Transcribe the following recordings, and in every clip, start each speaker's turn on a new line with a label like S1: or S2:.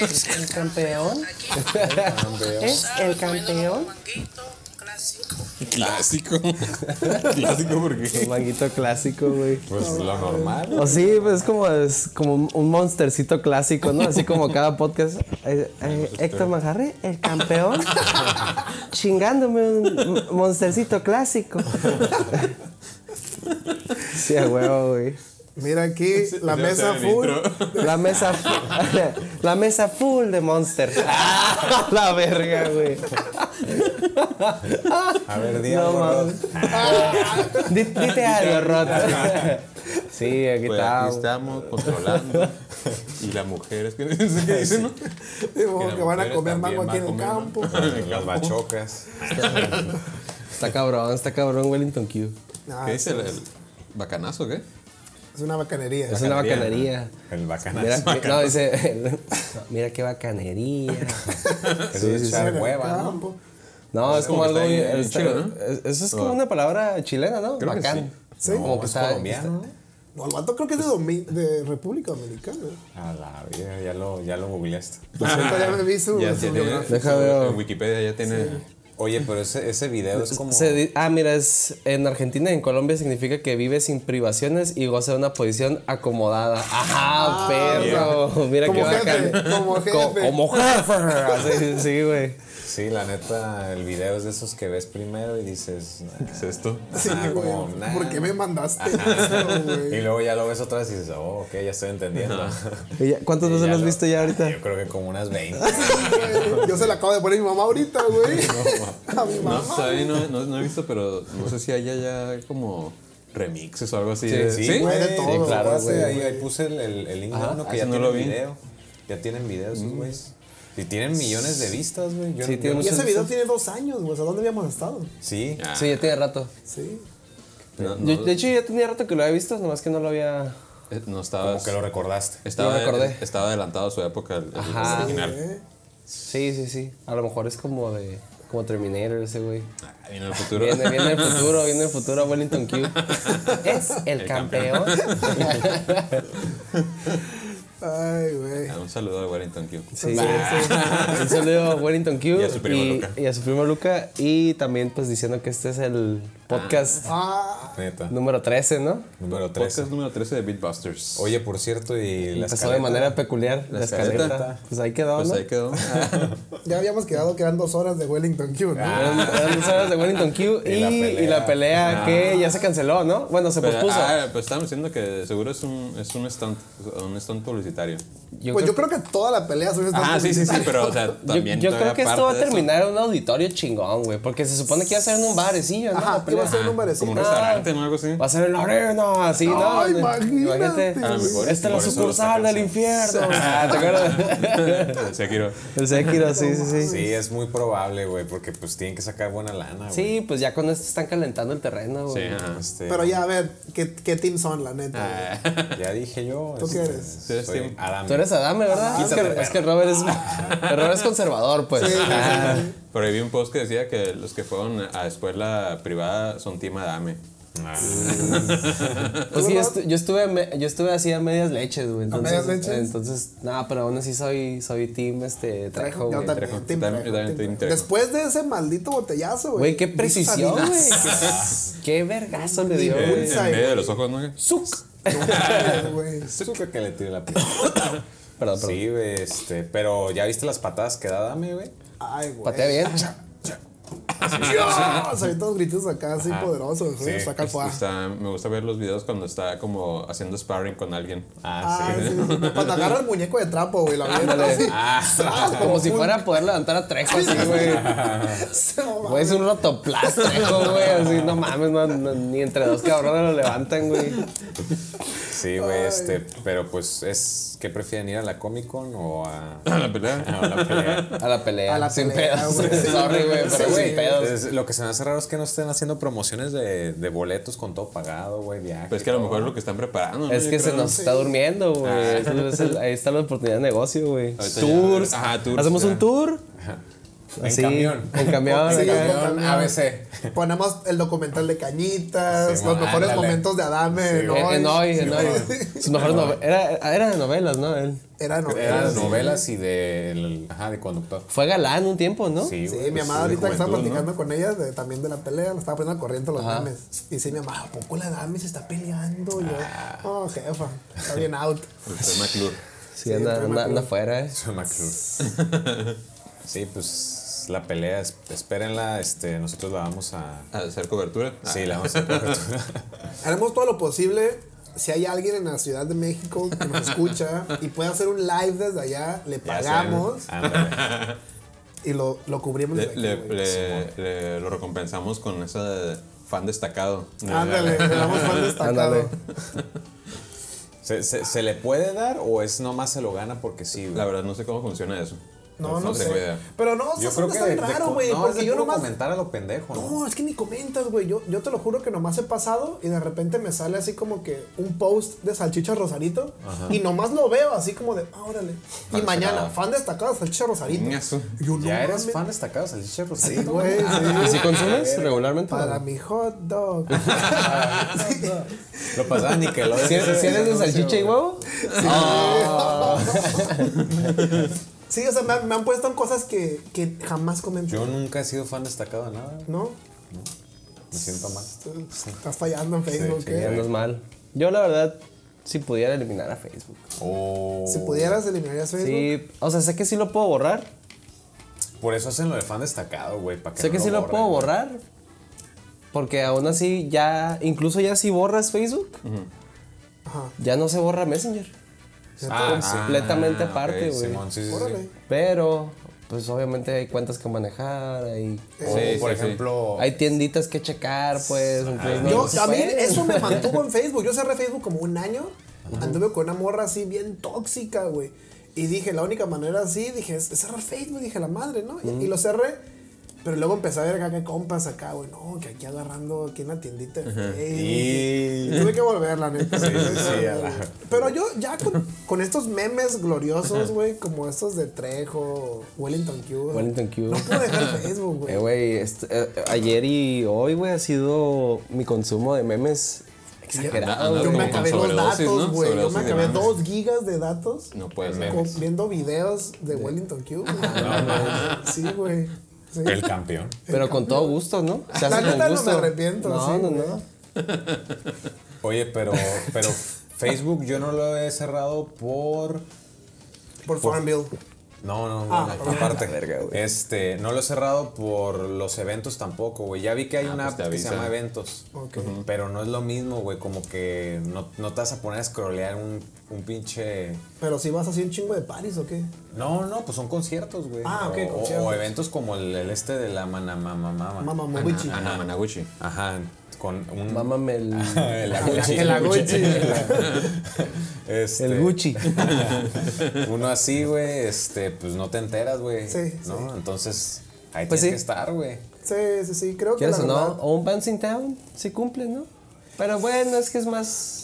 S1: es el
S2: campeón. ¿Es el campeón?
S1: manguito clásico.
S3: Clásico. Clásico porque.
S2: Un manguito clásico, güey.
S3: Pues lo normal.
S2: O sí, pues es como, es como un- un monstercito clásico, ¿no? Así como cada podcast. Eh, eh, Héctor Majarre, el campeón, chingándome un monstercito clásico. Sí, a huevo, güey.
S4: Mira aquí la mesa full.
S2: La mesa, la mesa full de Monster. Ah, la verga, güey.
S5: A ver, di
S2: No
S5: algo,
S2: Dite algo, Rod. Sí, aquí
S3: Pues aquí
S2: estamos.
S3: controlando. Y la mujer es que no sé qué dice, ¿no?
S4: Digo,
S3: las
S4: que van a
S3: mujeres
S4: comer mango aquí en el campo.
S5: Las bachocas.
S2: Está cabrón, está cabrón Wellington Q.
S3: ¿Qué dice el bacanazo, qué?
S4: Es una bacanería.
S2: Es una bacanería.
S5: El bacanazo.
S2: Mira, no, dice, mira qué bacanería.
S5: Eso es echar
S4: En el
S5: hueva, ¿no?
S2: No, es como algo.
S3: está ahí en
S2: está-
S3: Chile, ¿no?
S2: es- Eso es como una palabra chilena, ¿no?
S3: Creo que
S2: Bacán.
S4: sí.
S2: Como que
S5: es
S2: está.
S5: colombiano.
S4: No, el vato creo que es de, Domi- de República Dominicana.
S5: A la vida, ya lo, ya lo googleaste.
S4: Ahorita ya me vi su,
S3: Ya
S4: su
S3: tiene.
S2: Deja ver.
S3: En Wikipedia ya tiene.
S5: Oye, pero ese, ese video es como.
S2: Se ah, mira, es en Argentina y en Colombia significa que vive sin privaciones y goza de una posición acomodada. Ajá, perro. Mira
S4: Como
S2: qué
S4: jefe,
S2: bacán.
S4: como
S2: Co-
S4: jefe.
S2: como jefe. Así, sí, güey.
S5: Sí, la neta, el video es de esos que ves primero y dices.
S3: ¿Qué es esto?
S4: Sí,
S5: ah,
S4: güey.
S5: como, nah.
S4: ¿Por qué me mandaste eso,
S5: Y luego ya lo ves otra vez y dices, oh, ok, ya estoy entendiendo.
S2: ¿Y ya- ¿Cuántas veces lo has visto ya ahorita?
S5: Yo creo que como unas 20.
S4: Yo se la acabo de poner a mi mamá ahorita, güey. A mi
S3: No,
S4: mamá.
S3: o sea, ahí no, no, no he visto, pero no sé si haya ya como remixes o algo así. de-
S5: Sí, güey,
S4: de todo,
S5: claro,
S4: güey.
S5: güey. Ahí, ahí puse el, el, el link de uno que ya
S3: no
S5: tiene
S3: lo vi.
S5: video. Ya tienen videos, esos güeyes. Y tienen millones de vistas, güey. Yo
S2: Sí,
S5: no-
S4: Y ese video tiene dos años, güey. O sea, ¿dónde habíamos estado?
S5: Sí.
S3: Ah,
S2: Sí, ya tiene rato.
S4: Sí.
S3: no,
S2: Yo-
S3: no,
S2: de hecho, ya tenía rato que lo había visto, nomás que no lo había.
S3: eh, no estaba.
S5: Como que lo recordaste.
S3: Estaba,
S2: Lo recordé.
S3: estaba adelantado a su época el, el
S2: Ajá.
S3: original.
S4: Eh,
S2: Sí, sí, sí. A lo mejor es como de. Como Terminator ese güey.
S3: Ah, viene el futuro.
S2: Viene, viene el futuro, viene el futuro Wellington Q. Es el,
S3: El
S2: campeón.
S4: Ay, güey.
S3: Ah, Un saludo a Wellington Q.
S2: Sí, Un saludo a Wellington Q
S3: Y a su primo Luca.
S2: y a su primo Luca. Y también, pues diciendo que este es el podcast
S4: Ah,
S5: Neta.
S2: número 13, ¿no?
S5: Número 13.
S3: Podcast número 13 de Beatbusters.
S5: Oye, por cierto, y la
S2: Empezó de
S5: escaleta?
S2: manera peculiar. La,
S3: La
S2: escaleta.
S3: escaleta.
S2: Pues ahí quedó,
S3: Pues
S2: ¿no?
S3: ahí quedó.
S4: ya habíamos quedado que eran dos horas de Wellington Q, ¿no?
S2: Eran, eran dos horas de Wellington Q y,
S5: Y la pelea.
S2: y la pelea que ya se canceló, ¿no? Bueno, se
S3: Pero,
S2: pospuso.
S3: ah, pues estábamos diciendo que seguro es un, es un stunt, un stunt publicitario.
S2: yo
S4: Pues
S2: creo,
S4: yo creo que toda la pelea son estas
S3: Ah, sí, sí, sí, pero o sea,
S2: yo,
S3: también.
S2: yo creo
S3: todavía
S2: que esto va a
S3: de
S2: terminar en un auditorio chingón, güey. Porque se supone que iba a ser en un barecillo, ¿no?
S4: Ajá,
S2: La pelea.
S4: A ser en un barecito.
S3: Como un restaurante o algo así.
S2: Va a ser en la arena, así, ¿no?
S4: Ay, imagínate.
S3: A lo mejor
S2: Esta es la sucursal del
S3: sí.
S2: infierno. Ah, ¿Te acuerdas?
S3: Sekiro.
S2: El Sekiro, sí, sí, sí.
S5: Sí, es muy probable, güey, porque pues tienen que sacar buena lana, güey.
S2: Sí, pues ya con esto están calentando el terreno,
S3: Sí,
S2: güey.
S3: ajá.
S5: Este,
S4: Pero ya, a ver, ¿qué, qué team son, la neta?
S3: Ah,
S5: Ya dije yo.
S4: ¿Tú qué
S5: este,
S4: eres?
S3: Sí, eres
S5: Soy
S3: team-
S5: Adam.
S2: Tú eres Adame, ¿verdad? es, que, es que el Robert es, el Robert es conservador, pues.
S3: Pero ahí vi un post que decía que los que fueron a escuela privada son Team Adame.
S5: Ah,
S2: Pues sí, yo, estu- yo estuve, me- yo estuve así a medias leches, güey. Entonces,
S4: medias leches?
S2: Entonces, no, pero aún así soy, soy team este, Trejo, güey.
S4: Después de ese maldito botellazo, güey.
S2: Güey, qué precisión, güey. Qué vergazo le dio, güey.
S3: En medio de los ojos, ¿no?
S2: Zuc.
S5: Supe que le tiré la piedra.
S2: Perdón, perdón.
S5: Sí, güey, este, pero ¿ya viste las patadas que da Dame, güey?
S4: Ay, güey.
S2: Patea bien.
S4: Dios, hay todos gritos acá así poderosos, güey.
S5: Sí,
S4: Saca el fuá.
S3: Está- me gusta ver los videos cuando está como haciendo sparring con alguien.
S4: Ah, sí, sí. Cuando agarra el muñeco de trapo, güey, la así. ¡Tras!
S2: Como si fuera a poder levantar a Trejo así, güey. Güey, es un rotoplas, Trejo, güey. Así, no mames, no, no, ni entre dos cabrones lo levantan, güey.
S5: Sí, güey, este, pero pues es. ¿Qué prefieren ir a la Comic Con o a,
S3: A la pelea.
S5: a la pelea?
S2: A la pelea.
S4: A la
S2: sin
S4: pelea,
S2: pedos.
S4: güey.
S2: Sorry, güey, pero
S4: Sí,
S2: sin
S4: güey.
S2: pedos.
S5: Es- lo que se me hace raro es que no estén haciendo promociones de, de boletos con todo pagado, güey, viaje.
S3: Pues que a lo mejor es lo que están preparando. ¿no?
S2: Es que se nos está durmiendo, güey. Es el- Ahí está la oportunidad de negocio, güey. Tours.
S3: ya- ajá, tours,
S2: Hacemos
S3: ya.
S2: un tour.
S5: En
S2: Así,
S5: camión.
S2: En camión.
S4: Sí, en
S5: Camión. ABC.
S4: Ponemos el documental de Cañitas,
S5: Sí,
S4: los
S5: man,
S4: mejores
S5: ándale.
S4: momentos de Adame,
S5: Sí,
S4: ¿no?
S2: En, en hoy, en hoy. Sus mejores era, era de novelas, ¿no? Él.
S4: Era novelas.
S5: novelas y de, ajá, de conductor.
S2: Fue galán un tiempo, ¿no?
S5: Sí,
S4: Sí, mi
S5: pues,
S4: mamá
S5: sí, de
S4: ahorita que estaba platicando con ella de- también de la pelea, le estaba poniendo corriente los
S2: Ajá.
S4: memes. Y sí, mi mamá, ¿a poco la Dami se está peleando? Y yo,
S5: Ah.
S4: oh, jefa, está bien out.
S3: Tema club.
S2: Sí, anda,
S4: Sí,
S2: anda, anda afuera, eh.
S5: Soy McClure. Sí, pues la pelea, es- espérenla, este, nosotros la vamos a...
S3: A hacer cobertura.
S5: Sí, la vamos a cobertura.
S4: Haremos todo lo posible. Si hay alguien en la Ciudad de México que nos escucha y puede hacer un live desde allá, le pagamos y lo, lo cubrimos.
S3: Le, le-
S4: aquí,
S3: le- le- lo recompensamos con ese fan destacado.
S4: Ándale, le damos fan destacado.
S5: ¿Se, se, se le puede dar o es nomás se lo gana porque sí? güey?
S3: La verdad no sé cómo funciona eso.
S4: No, no,
S3: tengo
S4: sé.
S3: idea.
S4: Pero no,
S5: Yo
S4: eso
S5: creo
S4: no
S5: que
S4: es
S5: de-
S4: tan
S5: de
S4: raro, güey.
S5: no,
S4: porque yo nomás.
S5: comentar a lo pendejo, ¿no?
S4: No, es que ni comentas, güey. Yo, yo te lo juro que nomás he pasado y de repente me sale así como que un post de Salchicha Rosarito y nomás lo veo así como de, ah, órale. Y mañana, fan destacado de Salchicha Rosarito. Y yo, no
S5: ¿Ya eres fan destacado de Salchicha
S4: Sí,
S5: Rosarito?
S4: güey,
S2: ¿Y
S4: sí.
S2: si consumes regularmente?
S4: Para mi hot dog.
S5: Lo pasaba Nickelodeon.
S2: ¿Si eres, si eres de salchicha y huevo?
S4: Sí, o sea, me, han- me han puesto en cosas que, que jamás comenté.
S5: Yo nunca he sido fan destacado de nada.
S4: ¿No?
S5: Me siento mal.
S4: Estás fallando en Facebook,
S5: sí,
S2: Sí,
S4: ¿eh?
S2: andas mal. Yo, la verdad, si pudiera eliminar a Facebook.
S5: Oh.
S4: Si pudieras, eliminarías Facebook.
S2: Sí, o sea, sé que sí lo puedo borrar.
S5: Por eso hacen lo de fan destacado, güey. para que
S2: Sé
S5: no
S2: que sí lo puedo borrar. Porque aún así ya, incluso ya si borras Facebook,
S4: Ajá.
S2: ya no se borra Messenger.
S5: Ah,
S2: completamente
S3: Ah,
S2: aparte, güey.
S5: Simón, sí, sí.
S2: Pero, pues obviamente hay cuentas que manejar, hay,
S3: Sí,
S5: por ejemplo,
S2: hay tienditas que checar, pues. entonces no-
S4: Yo, a mí eso me mantuvo en Facebook. Yo cerré Facebook como un año. Anduve con una morra así bien tóxica, güey. Y dije, la única manera así, dije, es cerrar Facebook. Dije, la madre, ¿no? Y- Y, lo cerré. Pero luego empecé a ver acá que compas acá, güey. No, que aquí agarrando aquí en la tiendita de Facebook.
S5: Y-
S4: Y tuve que volver, la neta.
S5: Sí, sí, la-.
S4: Pero yo ya con, con estos memes gloriosos, güey, como estos de Trejo, Wellington Q.
S2: Wellington Q.
S4: No puedo dejar Facebook, güey.
S2: Eh, güey, eh, ayer y hoy, güey, ha sido mi consumo de memes exagerado.
S4: Yo me acabé dos
S3: sobredosis,
S4: datos,
S3: ¿no?
S4: güey. Yo me acabé dos gigas de datos
S3: No puede
S4: con-
S3: ser.
S4: viendo videos de Wellington Q. güey. Sí, güey. Sí.
S5: el campeón.
S2: Pero con todo gusto, ¿no? Se hace con
S4: no me arrepiento,
S2: No,
S4: sí,
S2: no, no.
S5: Oye, pero, pero Facebook yo no lo he cerrado por.
S4: Por Farmville.
S5: No, no,
S4: Ah,
S5: aparte.
S2: Verga,
S5: este, no lo he cerrado por los eventos tampoco, güey. Ya vi que hay una
S3: pues
S5: app que se llama Eventos. Pero no es lo mismo, güey. Como que no, no te vas a poner a scrollear un, un pinche.
S4: Pero si vas así un chingo de Paris o qué.
S5: No, no, pues son conciertos, güey.
S4: Ah, ok,
S5: O- o,
S4: conciertos.
S5: o eventos como el, el este de la Manamamamama.
S4: Mama Movichi.
S3: Ana Managuchi.
S5: Ajá, con un.
S2: Mámame el,
S5: el Aguchi.
S4: El Aguchi.
S5: Este,
S2: el Gucci.
S5: Uno así, güey, este, pues no te enteras, güey.
S4: Sí,
S5: ¿no?
S4: sí.
S5: Entonces, ahí
S2: Pues
S5: tienes
S2: sí.
S5: que estar, güey.
S4: Sí, sí, sí. Creo que
S2: ¿Quieres
S4: la
S2: o no? O un Bouncing Town, sí cumple, ¿no? Pero bueno, es que es más...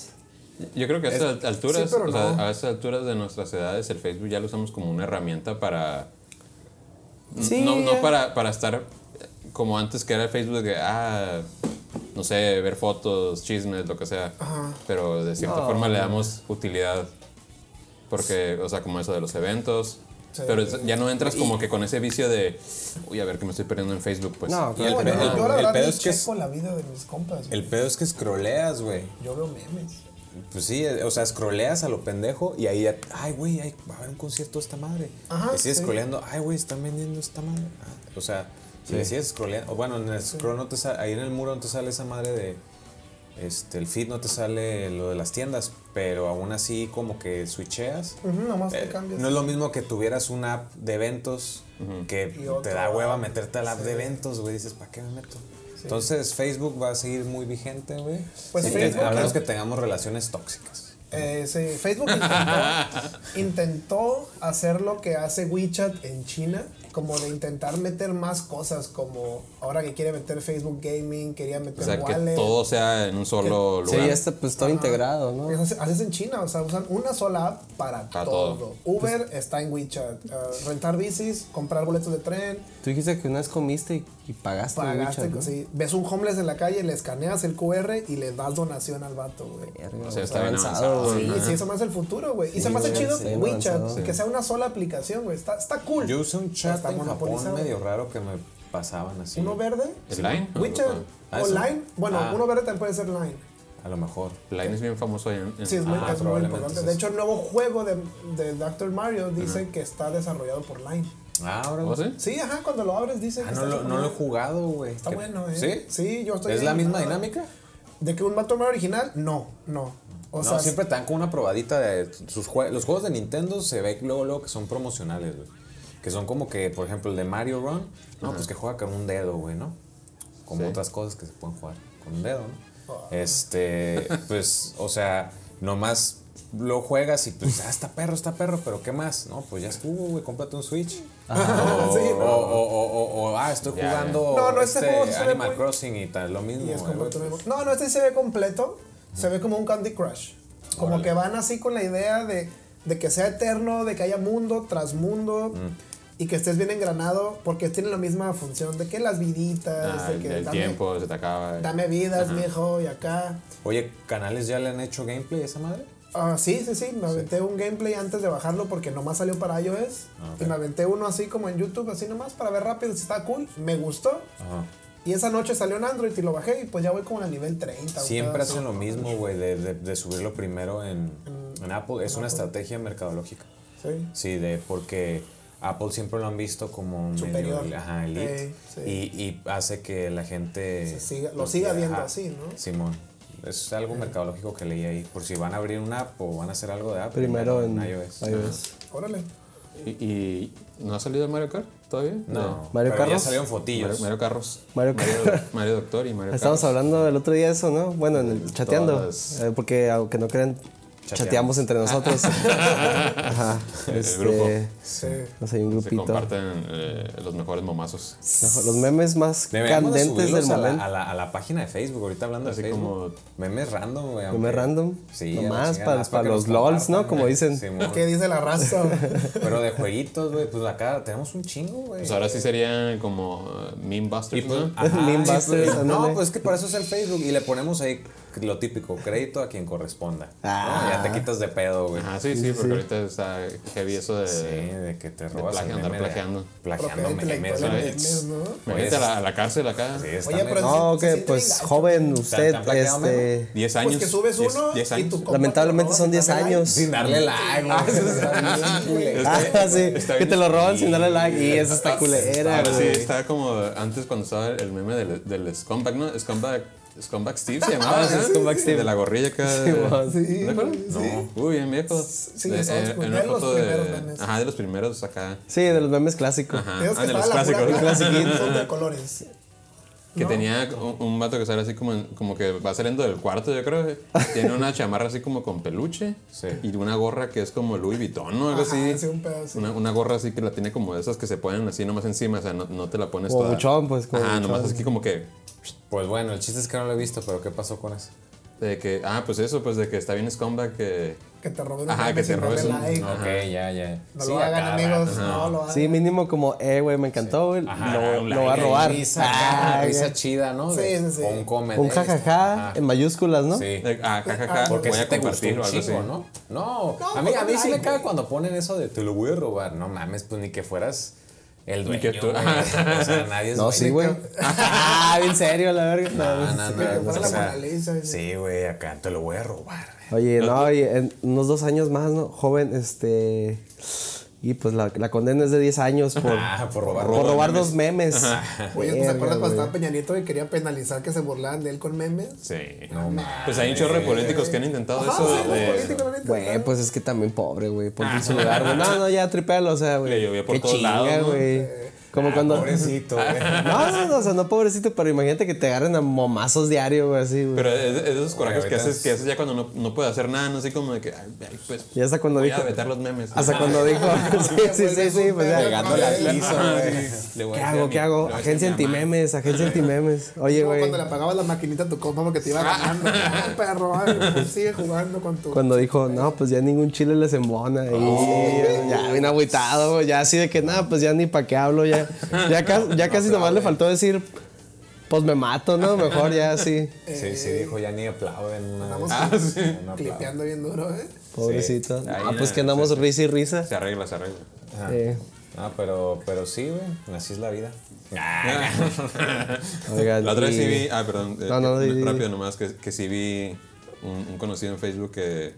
S3: Yo creo que a estas alturas,
S4: sí,
S3: o sea,
S4: no.
S3: a estas alturas de nuestras edades, el Facebook ya lo usamos como una herramienta para.
S2: Sí,
S3: no, no para, para estar como antes que era el Facebook de que, ah, no sé, ver fotos, chismes, lo que sea. Pero de cierta
S2: No.
S3: forma le damos utilidad. Porque, o sea, como eso de los eventos.
S4: Sí.
S3: Pero es- ya no entras como que con ese vicio de, uy, a ver qué me estoy perdiendo en Facebook. Pues,
S2: No,
S5: Y el
S4: No, yo,
S5: pedo-
S4: yo la
S5: el
S4: verdad
S5: pedo es que es-
S4: la vida de mis compas.
S5: El pedo es que scrolleas, güey.
S4: Yo veo memes.
S5: Pues sí, o sea, scrolleas a lo pendejo y ahí ya, ay, güey, ay, va a haber un concierto de esta madre.
S4: Ajá,
S5: y sigues
S4: sí.
S5: scrolleando, ay, güey, están vendiendo esta madre. Ah, o sea, si le sigues scrolleando, o bueno, en el scroll no te sale, ahí en el muro no te sale esa madre de, este, el feed no te sale lo de las tiendas, pero aún así como que switcheas.
S4: Ujú, nomás te
S5: Eh,
S4: cambias.
S5: no es lo mismo que tuvieras una app de eventos que
S4: Y
S5: te da hueva meterte a la app de eventos, güey. Dices, ¿para qué me meto? Entonces, Facebook va a seguir muy vigente, güey.
S4: Pues
S5: Sí,
S4: Facebook-
S5: a menos que tengamos relaciones tóxicas.
S4: Eh, sí, Facebook intentó, intentó hacer lo que hace WeChat en China, como de intentar meter más cosas, como ahora que quiere meter Facebook Gaming, quería meter
S3: O sea, que
S4: Wallet.
S3: todo sea en un solo
S2: Sí,
S3: lugar.
S2: este pues todo integrado, ¿no?
S4: Así así es en China, o sea, usan una sola app para,
S3: Para
S4: todo.
S3: todo.
S4: Uber está en WeChat. uh, rentar bicis, comprar boletos de tren,
S2: Tú dijiste que una vez comiste y, y pagaste.
S4: pagaste.
S2: ¿no?
S4: sí. Ves un homeless en la calle, le escaneas el QR y le das donación al vato, güey.
S3: O sea,
S2: está avanzado.
S4: Sí, sí, eso me hace el futuro, güey. y se me hace chido
S2: sí,
S4: WeChat,
S2: avanzado.
S4: que sea una sola aplicación, güey. Está, está cool.
S5: Yo usé un chat
S4: Está
S5: en Japón medio raro que me pasaban así.
S4: Uno verde.
S3: ¿El Line?
S4: WeChat.
S5: Ah,
S4: o. Line. Bueno,
S5: Ah.
S4: uno verde también puede ser Line.
S5: A lo mejor.
S3: Line es bien famoso ahí en, en-
S4: Sí, es muy,
S5: Ah,
S4: es muy importante. De hecho, el nuevo juego de, de Dr. Mario dice que está desarrollado por Line.
S5: Ah, ahora.
S3: ¿Oh, sí?
S4: Sí, ajá, cuando lo abres dice
S5: Ah,
S4: que
S5: no, lo, no he jugado, güey.
S4: Está
S5: ¿Qué-
S4: bueno, ¿eh?
S5: ¿Sí?
S4: Sí, yo estoy
S5: ¿Es la misma dinámica?
S4: ¿De que un. Mario original? No, no. O
S5: no,
S4: sea,
S5: siempre te dan como una probadita de sus jue- Los juegos de Nintendo se ve luego, luego que son promocionales, güey. Que son como que, por ejemplo, el de Mario Run, no, pues que juega con un dedo, güey, ¿no? Como
S3: Sí.
S5: otras cosas que se pueden jugar con un dedo, ¿no?
S4: Ah.
S5: Este, pues, o sea, nomás lo juegas y pues, ah, está perro, está perro, pero ¿qué más? No, pues ya estuvo, güey, cómprate un Switch. O,
S4: Sí, no.
S5: o, o, o, o, ah, estoy jugando
S4: No, no, este
S5: este
S4: juego se ve
S5: Animal
S4: muy-
S5: Crossing y tal, lo mismo,
S4: es. No, no, este se ve completo. Se ve como un Candy Crush. Como
S5: Órale.
S4: que van así con la idea de, de que sea eterno, de que haya mundo tras mundo.
S5: Mm.
S4: Y que estés bien engranado, porque tiene la misma función de que las viditas,
S3: Ah,
S4: de
S3: el,
S4: que
S3: el
S4: dame,
S3: tiempo se te acaba.
S4: dame vidas, mijo, y acá.
S5: Oye, ¿canales ya le han hecho gameplay a esa madre?
S4: Ah, sí, sí, sí, me aventé un gameplay antes de bajarlo porque nomás salió para iOS.
S5: Ah.
S4: Y me aventé uno así como en YouTube, así nomás para ver rápido si está cool. Me gustó.
S5: Ajá.
S4: Y esa noche salió en Android y lo bajé y pues ya voy como al nivel 30. un
S5: Siempre hacen lo mismo, güey, de, de, de subirlo primero en, en Apple. Es una estrategia mercadológica.
S4: Sí.
S5: Sí, de porque Apple siempre lo han visto como
S4: Superior.
S5: medio ajá, elite.
S4: Eh, sí.
S5: y, y hace que la gente
S4: Se siga- lo siga viendo
S5: ajá,
S4: así, ¿no?
S5: Simón. Es algo mercadológico que leí ahí. Por si van a abrir una app o van a hacer algo de Apple.
S2: Primero en
S5: iOS.
S2: iOS.
S4: Órale.
S3: ¿Y, y no ha salido Mario Kart todavía?
S5: No,
S2: Mario
S5: pero ya
S2: Carros.
S5: salieron
S3: Mario,
S5: fotillos.
S3: Mario Carros.
S2: Mario
S3: Mario, Mario Doctor y Mario
S2: Estamos
S3: Carros.
S2: hablando el otro día de eso, ¿no? Bueno, en el, chateando. Eh, porque aunque no crean, chateamos,
S5: Chateamos.
S2: entre nosotros. Ajá.
S3: El
S2: Este,
S3: grupo.
S4: Sí.
S2: No sé, hay un
S3: Se
S2: grupito.
S3: comparten eh, los mejores momazos.
S2: Los memes más
S5: Deberíamos de
S2: candentes del
S5: subirlos a la,
S2: momento.
S5: a, la, a la página de Facebook, ahorita hablando
S3: Así
S5: de Facebook.
S3: como-
S5: Memes random, güey.
S2: Memes
S5: aunque-
S2: random.
S5: Sí,
S2: Nomás para- para los LOLs, ¿no? Como dicen.
S5: Simón.
S4: ¿Qué dice la raza?
S5: Pero de jueguitos, güey, pues acá tenemos un chingo, güey.
S3: Pues ahora sí serían como uh, meme busters,
S5: Y pues,
S3: ¿no?
S5: ajá,
S2: Meme
S5: pues,
S2: busters,
S5: no, pues es que para eso es el Facebook y le ponemos ahí lo típico, crédito a quien corresponda. ¿no?
S2: Ah.
S5: Ya te quitas de pedo, güey.
S3: Ajá, sí, sí, porque ahorita está heavy eso de...
S5: Sí, de que te robas
S3: plagio,
S5: el
S3: andar
S5: de-
S3: plagiando.
S5: Plagiando memes, güey.
S4: ¿no?
S3: Me mete a la, a la cárcel acá.
S5: Sí, está
S4: Oye, pero
S2: No, que
S4: siente
S2: pues joven,
S5: ¿Te
S2: usted, este.
S3: 10 años.
S4: Pues que subes
S3: Diez-
S4: uno
S3: diez
S4: y
S3: años.
S4: tu compa
S2: Lamentablemente son
S4: roba
S2: 10
S4: sin darle
S2: años.
S5: Sin darle like, güey. Está bien culero.
S2: Ah, sí, que te lo roban sin darle like. Y eso está culera,
S3: Ahora sí,
S2: güey.
S3: está como antes cuando estaba el meme del, del Scumbag, ¿no? Scumbag, Scumbag Steve se llamaba.
S2: Ah,
S3: ¿no?
S2: Scumbag Steve.
S3: De la gorrilla acá.
S2: Sí.
S4: Sí,
S3: ¿Te acuerdas?
S4: sí.
S3: Uy, bien viejo.
S4: Sí,
S3: De- en-
S4: los
S3: en una
S4: primeros,
S3: foto
S4: los
S3: de.
S4: memes.
S3: Ajá, de los primeros acá.
S2: Sí, de los memes clásicos.
S3: Ajá, ah, de los clásicos.
S4: son de colores.
S3: Que
S4: ¿no?
S3: tenía un, un vato que sale así como, en- como que va saliendo del cuarto, yo creo. Tiene una chamarra así como con peluche.
S5: Sí.
S3: Y una gorra que es como Louis Vuitton o algo
S4: Ajá,
S3: así.
S4: sí, un pedazo.
S3: Una, una gorra así que la tiene como de esas que se ponen así nomás encima, o sea, no, no te la pones
S2: Como
S3: toda.
S2: buchón, pues, como
S3: Ajá, nomás
S2: buchón.
S3: así como que.
S5: Pues bueno, el chiste es que no lo he visto, pero ¿qué pasó con eso?
S3: De que, ah, pues eso, pues de que está bien scumbag que.
S4: Que te roben un
S3: Ajá, que te robes un-
S4: like.
S3: Ajá.
S5: Ok, ya, ya.
S4: No
S5: Sí,
S4: lo hagan, amigos. No lo hagan.
S2: Sí, mínimo como, eh, güey, me encantó, güey.
S5: Ajá,
S2: Lo, va a robar.
S5: Risa,
S2: Ah,
S5: risa chida, ¿no?
S4: Sí, sí, sí.
S5: O un comment.
S2: Un jajaja
S5: Ajá.
S2: en mayúsculas, ¿no?
S5: Sí.
S3: de- ah, jajaja,
S5: Porque
S3: voy a
S5: te
S3: compartir o algo así.
S5: ¿no? No,
S4: No,
S5: a mí, a mí sí me
S4: güey.
S5: cuando ponen eso de te lo voy a robar. No mames, pues ni que fueras el dueño,
S3: que tú-
S5: güey. O sea, nadie es
S2: No,
S5: dueño.
S2: sí, güey. Ah, en serio, la verga.
S5: No,
S2: No,
S5: no, no. pues,
S4: fuera
S5: o
S4: la
S5: sea,
S4: sí.
S5: Güey, acá te lo voy a robar.
S2: Oye, no, y en unos dos años más, ¿no? Joven, este. Y pues la, la condena es de 10 años por,
S5: Ah, por robar.
S2: por robar dos memes.
S4: Oye, ¿tú te acuerdas cuando
S2: güey.
S4: estaba Peña Nieto y quería penalizar que se burlaban de él con memes?
S3: Sí.
S5: No mames.
S3: Pues hay un chorro de políticos que han intentado
S4: Ajá,
S3: eso.
S4: sí,
S3: de-
S4: políticos,
S2: Güey, pues es que también pobre, güey. Ponte en su lugar, güey. No, no, ya tripéalo, o sea, güey.
S3: Le llovió por todos
S2: chinga,
S3: lados, ¿no?
S2: Como cuando.
S5: Pobrecito, güey.
S2: No, no, no, o sea, no pobrecito, pero imagínate que te agarren a momazos diario, güey, así, güey.
S3: Pero es, es de esos corajes que haces, que haces ya cuando no, no puedes hacer nada, no así como de que, ay, pues.
S2: Y hasta cuando
S3: voy
S2: dijo.
S3: a vetar los memes.
S2: Hasta cuando dijo. Sí, sí, sí, sí, pues ya.
S5: Pegándole al piso, güey.
S2: ¿Qué hago? ¿Qué hago? Agencia antimemes, agencia antimemes. Oye, güey.
S4: cuando le apagabas la maquinita a tu compa porque te iba ganando. Ah, perro, ay, pues sigue jugando con tu.
S2: Cuando dijo, no, pues ya ningún chile les embona. Y ya bien agüitado, güey, ya así de que nada, pues ya ni para qué hablo, ya. Ya, ca- ya casi nomás le faltó decir, pues me mato, ¿no? Mejor ya así.
S5: Sí, sí, dijo, ya ni aplauden. Una
S4: Andamos.
S3: Ah, sí.
S5: No
S4: clipeando bien duro, ¿eh?
S2: Pobrecito.
S5: Sí.
S2: Ah, pues
S3: eh,
S2: que andamos risa y risa.
S3: Se arregla, se arregla.
S5: Ajá.
S2: Eh,
S5: Ah, pero, pero sí, güey. Así es la vida.
S2: oigan,
S3: La otra vez sí vi, ah, perdón, eh,
S2: No, no,
S3: que-
S2: di- di-
S3: rápido nomás, que, que sí vi un, un conocido en Facebook que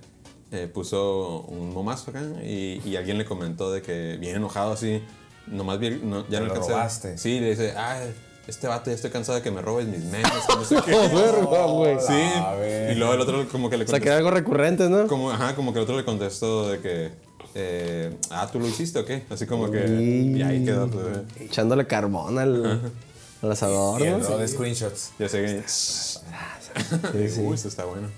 S3: eh, puso un momazo acá y, y alguien le comentó de que bien enojado así, nomás vi, no, ya no alcancé.
S5: robaste.
S3: Sí, le dice, ah, este vato ya estoy cansado de que me robes mis memes, que no sé qué.
S2: Verga, güey.
S3: Sí,
S5: A ver.
S3: y luego el otro como que le
S2: O sea, que
S3: contestó,
S2: era algo recurrente, ¿no?
S3: como, ajá, como que el otro le contestó de que, eh, ah, ¿tú lo hiciste o qué? Así como que,
S2: Uy.
S3: y ahí quedó. pues, eh.
S2: Echándole carbón al, al asador,
S5: Y el
S2: ¿no?
S5: de screenshots.
S3: Ya sé que,
S2: Sí, sí.
S3: uy, esto está bueno.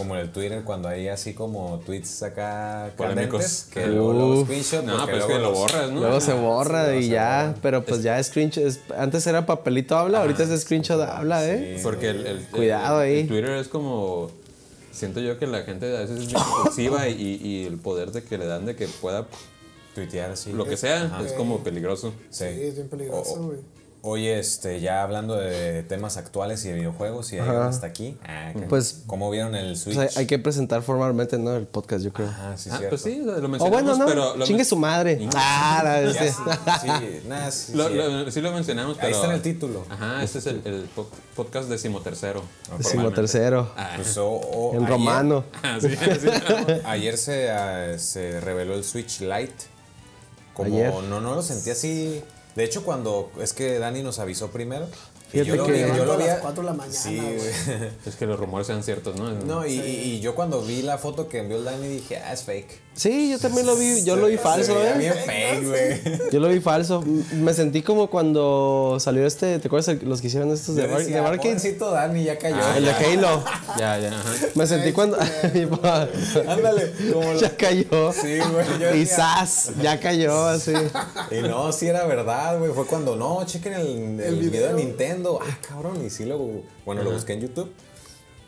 S5: Como en el Twitter, cuando hay así como tweets acá
S3: Polémicos.
S5: que luego,
S2: Uf.
S5: screenshot.
S3: No,
S5: porque
S3: pues que
S5: luego
S3: lo
S5: los-
S3: borras, ¿no?
S2: Luego se borra y
S5: se
S2: ya,
S5: borra.
S2: pero pues ya screenshot. es- antes era papelito habla, ahorita es screenshot habla, ¿eh?
S5: Sí.
S3: Porque el, el-
S2: Cuidado
S3: el-
S2: ahí.
S3: el Twitter es como. Siento yo que la gente a veces es bien impulsiva y, y el poder de que le dan de que pueda
S5: Tuitear así.
S3: lo que sea es como peligroso.
S4: Sí, es bien peligroso, güey.
S5: Oye, este, ya hablando de temas actuales y de videojuegos y hasta aquí. Ah, ¿qué-
S2: Pues-
S5: ¿Cómo vieron el Switch?
S2: O sea, hay que presentar formalmente, ¿no? El podcast, yo creo.
S5: Ah, sí,
S3: Ah,
S5: cierto.
S3: pues sí, lo mencionamos,
S2: bueno, no,
S3: pero. Lo,
S2: chingue su madre. Ah, la-
S5: Ya, sí, sí, nada, sí,
S3: lo-
S5: sí.
S3: lo- sí lo mencionamos, pero.
S5: Ahí está en el título.
S3: Ajá, este es el, el po- podcast decimotercero.
S2: Decimotercero.
S3: Ah,
S5: Pues, o- o
S2: En
S5: ayer-
S2: romano.
S3: así, así.
S5: Ayer se, ah, se reveló el Switch Lite. Como
S2: Ayer.
S5: no, no lo sentí así. De hecho, cuando es que Dani nos avisó primero.
S2: Fíjate
S5: yo lo
S2: que-
S5: vi, yo lo
S4: Levanto a
S5: vi.
S4: las
S5: a-
S4: cuatro de la mañana,
S5: Sí,
S4: güey.
S3: Es que los rumores sean ciertos, ¿no?
S5: No, y yo cuando vi la foto que envió el Dani dije, ah, es fake.
S2: Sí, yo también lo vi, yo lo vi falso,
S5: Se veía
S2: ¿eh?
S5: bien fake, güey.
S2: Yo lo vi falso. Me sentí como cuando salió este, ¿te acuerdas el- los que hicieron estos de,
S5: Yo
S2: Bar-
S5: decía,
S2: de Barcade?
S5: pobrecito Dani, ya cayó.
S2: El de Halo.
S3: Ya, ya, ajá.
S2: Me sentí cuando.
S5: Ándale, como lo-
S2: ya cayó.
S5: Sí, güey.
S2: Y
S5: decía,
S2: zas, ya cayó así.
S5: Y no, sí era verdad, güey. Fue cuando, no, chequen el, el video.
S4: video.
S5: de Nintendo. Ah, cabrón. Y sí lo, bueno, lo busqué en YouTube.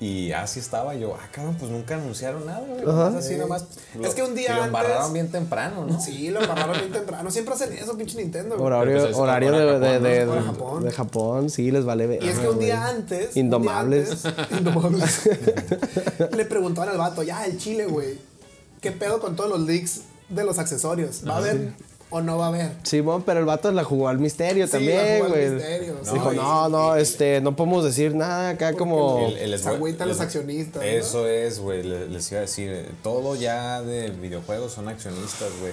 S5: Y así estaba yo. Ah, cabrón, pues nunca anunciaron nada, güey. Así nomás.
S4: Es que un día
S5: y lo embarraron
S4: antes-
S5: bien temprano, ¿no?
S4: Sí, lo embarraron bien temprano. Siempre hacen eso, pinche Nintendo. güey.
S2: Horario,
S3: pues es
S2: horario
S3: hora
S2: de, de,
S3: Japón, ¿no?
S2: de,
S4: Hora Japón.
S2: de Japón, sí, les vale ver.
S4: Y es que un día antes.
S2: Indomables.
S4: un día antes, indomables. le preguntaban al vato, ya, el chile, güey. ¿Qué pedo con todos los leaks de los accesorios? ¿Va a haber o no va a haber?
S2: Simón, pero el vato la jugó al misterio
S4: Sí,
S2: también,
S4: jugó al
S2: güey.
S4: misterio, sí.
S2: Dijo,
S5: y-
S2: no, no, este, no podemos decir nada acá como.
S5: El- el-
S4: Se agüitan los accionistas, ¿no?
S5: Eso es, güey. le- Les iba a decir, eh, todo ya de videojuegos son accionistas, güey.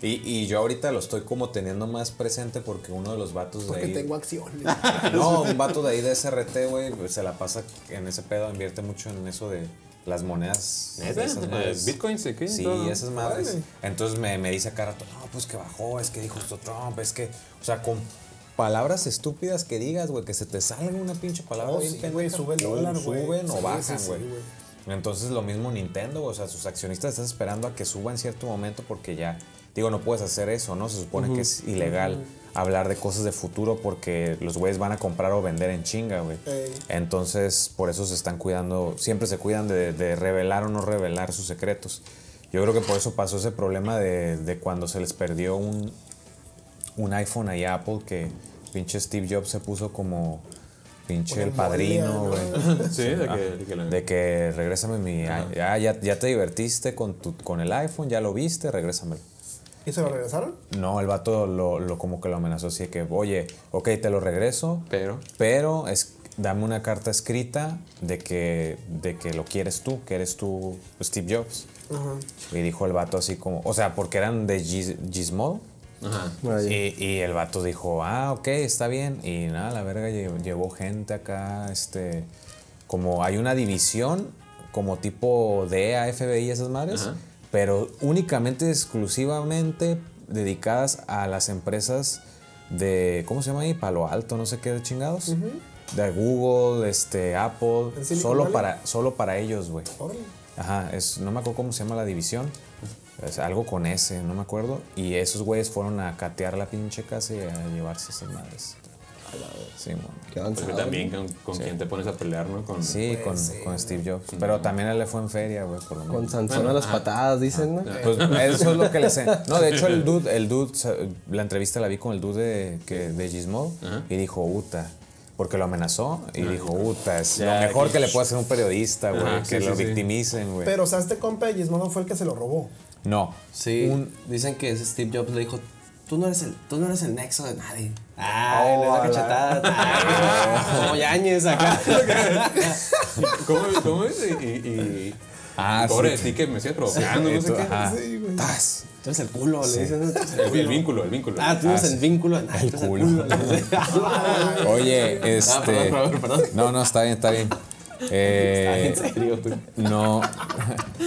S5: Y, y yo ahorita lo estoy como teniendo más presente porque uno de los vatos de
S4: Porque
S5: ahí.
S4: tengo acciones.
S5: No, un vato de ahí de SRT, güey, se la pasa en ese pedo, invierte mucho en eso de las monedas.
S3: ¿Neta?
S5: esas madres.
S3: ¿Bitcoins y qué?
S5: Sí,
S3: Todo.
S5: esas madres. Entonces me, me dice acá rato, no, pues que bajó, es que dijo esto Trump, es que, o sea, con palabras estúpidas que digas, güey, que se te salga una pinche palabra
S4: Oh,
S5: bien
S4: sí,
S5: pendeja.
S4: güey, sube el dólar, güey.
S5: Suben o bajan,
S4: sí,
S5: güey.
S4: güey.
S5: Entonces lo mismo Nintendo, o sea, sus accionistas están esperando a que suba en cierto momento porque ya, digo, no puedes hacer eso, ¿no? Se supone que es ilegal hablar de cosas de futuro porque los güeyes van a comprar o vender en chinga, güey.
S4: Ey.
S5: Entonces, por eso se están cuidando, siempre se cuidan de, de revelar o no revelar sus secretos. Yo creo que por eso pasó ese problema de, de cuando se les perdió un, un iPhone ahí a Apple que pinche Steve Jobs se puso como pinche el padrino, güey.
S3: Sí, de
S5: Ah,
S3: que, de que la-
S5: De que regrésame mi. Ya, ya, ya te divertiste con, tu, con el iPhone, ya lo viste, regrésamelo.
S4: ¿Y se lo regresaron?
S5: No, el vato lo, lo como que lo amenazó así que, oye, ok, te lo regreso,
S3: Pero.
S5: pero es, dame una carta escrita de que, de que lo quieres tú, que eres tú Steve Jobs.
S4: Ajá.
S5: Y dijo el vato así como, o sea, porque eran de Giz- Gizmodo.
S3: Ajá.
S2: Vaya.
S5: Y, y el vato dijo, ah, ok, está bien. Y nada, la verga lle- llevó gente acá, este, como hay una división, como tipo DEA, FBI y esas madres,
S3: Ajá.
S5: Pero únicamente, exclusivamente dedicadas a las empresas de, ¿cómo se llama ahí? Palo Alto, no sé qué de chingados. De Google, este, Apple,
S4: ¿En Silicon
S5: solo
S4: Valley?
S5: para, solo para ellos, güey. Ajá, es, no me acuerdo cómo se llama la división. Es algo con S, no me acuerdo. Y esos güeyes fueron a catear la pinche casa y a llevarse esas madres. Sí.
S2: Qué
S3: Porque también con, con quién te pones a pelear, ¿no? Con,
S5: Sí, con, con Steve Jobs. Pero también él le fue en feria, güey, por lo menos.
S2: Con Sansón a las patadas, dicen, ¿no?
S5: Pues eso es lo que le sé. No, de hecho el dude, el dude, la entrevista la vi con el dude de, que, de Gizmodo y dijo, Uta. Porque lo amenazó y dijo, Uta, es
S3: Ya,
S5: lo mejor
S3: que-
S5: que le puede hacer un periodista, güey. Que
S3: sí,
S5: lo victimicen, güey.
S4: Pero, o sea, este compa de Gizmodo fue el que se lo robó.
S5: No.
S2: Sí,
S5: Un-
S2: dicen que Steve Jobs le dijo, tú no eres el, tú no eres el nexo de nadie. Ay,
S5: Oh,
S2: le da
S5: a la-
S2: cachetada. Ay, Como Yañez acá.
S3: ¿Cómo, cómo es? Y, y,
S5: Ah,
S3: pobre
S5: sí.
S3: de ti que me sigas provocando,
S5: Y
S3: no sé qué.
S4: Sí, güey.
S5: Tas.
S2: Tú eres el culo, le dicen.
S3: El, el vínculo, el vínculo.
S2: Ah, tú eres
S5: Ah,
S2: el
S5: sí.
S2: vínculo. Ah, el
S5: culo.
S2: culo. le dicen.
S5: Oye, este.
S2: Ah, perdón, perdón, perdón.
S5: No, no, está bien, está bien. Eh,
S2: en serio, tú.
S5: no,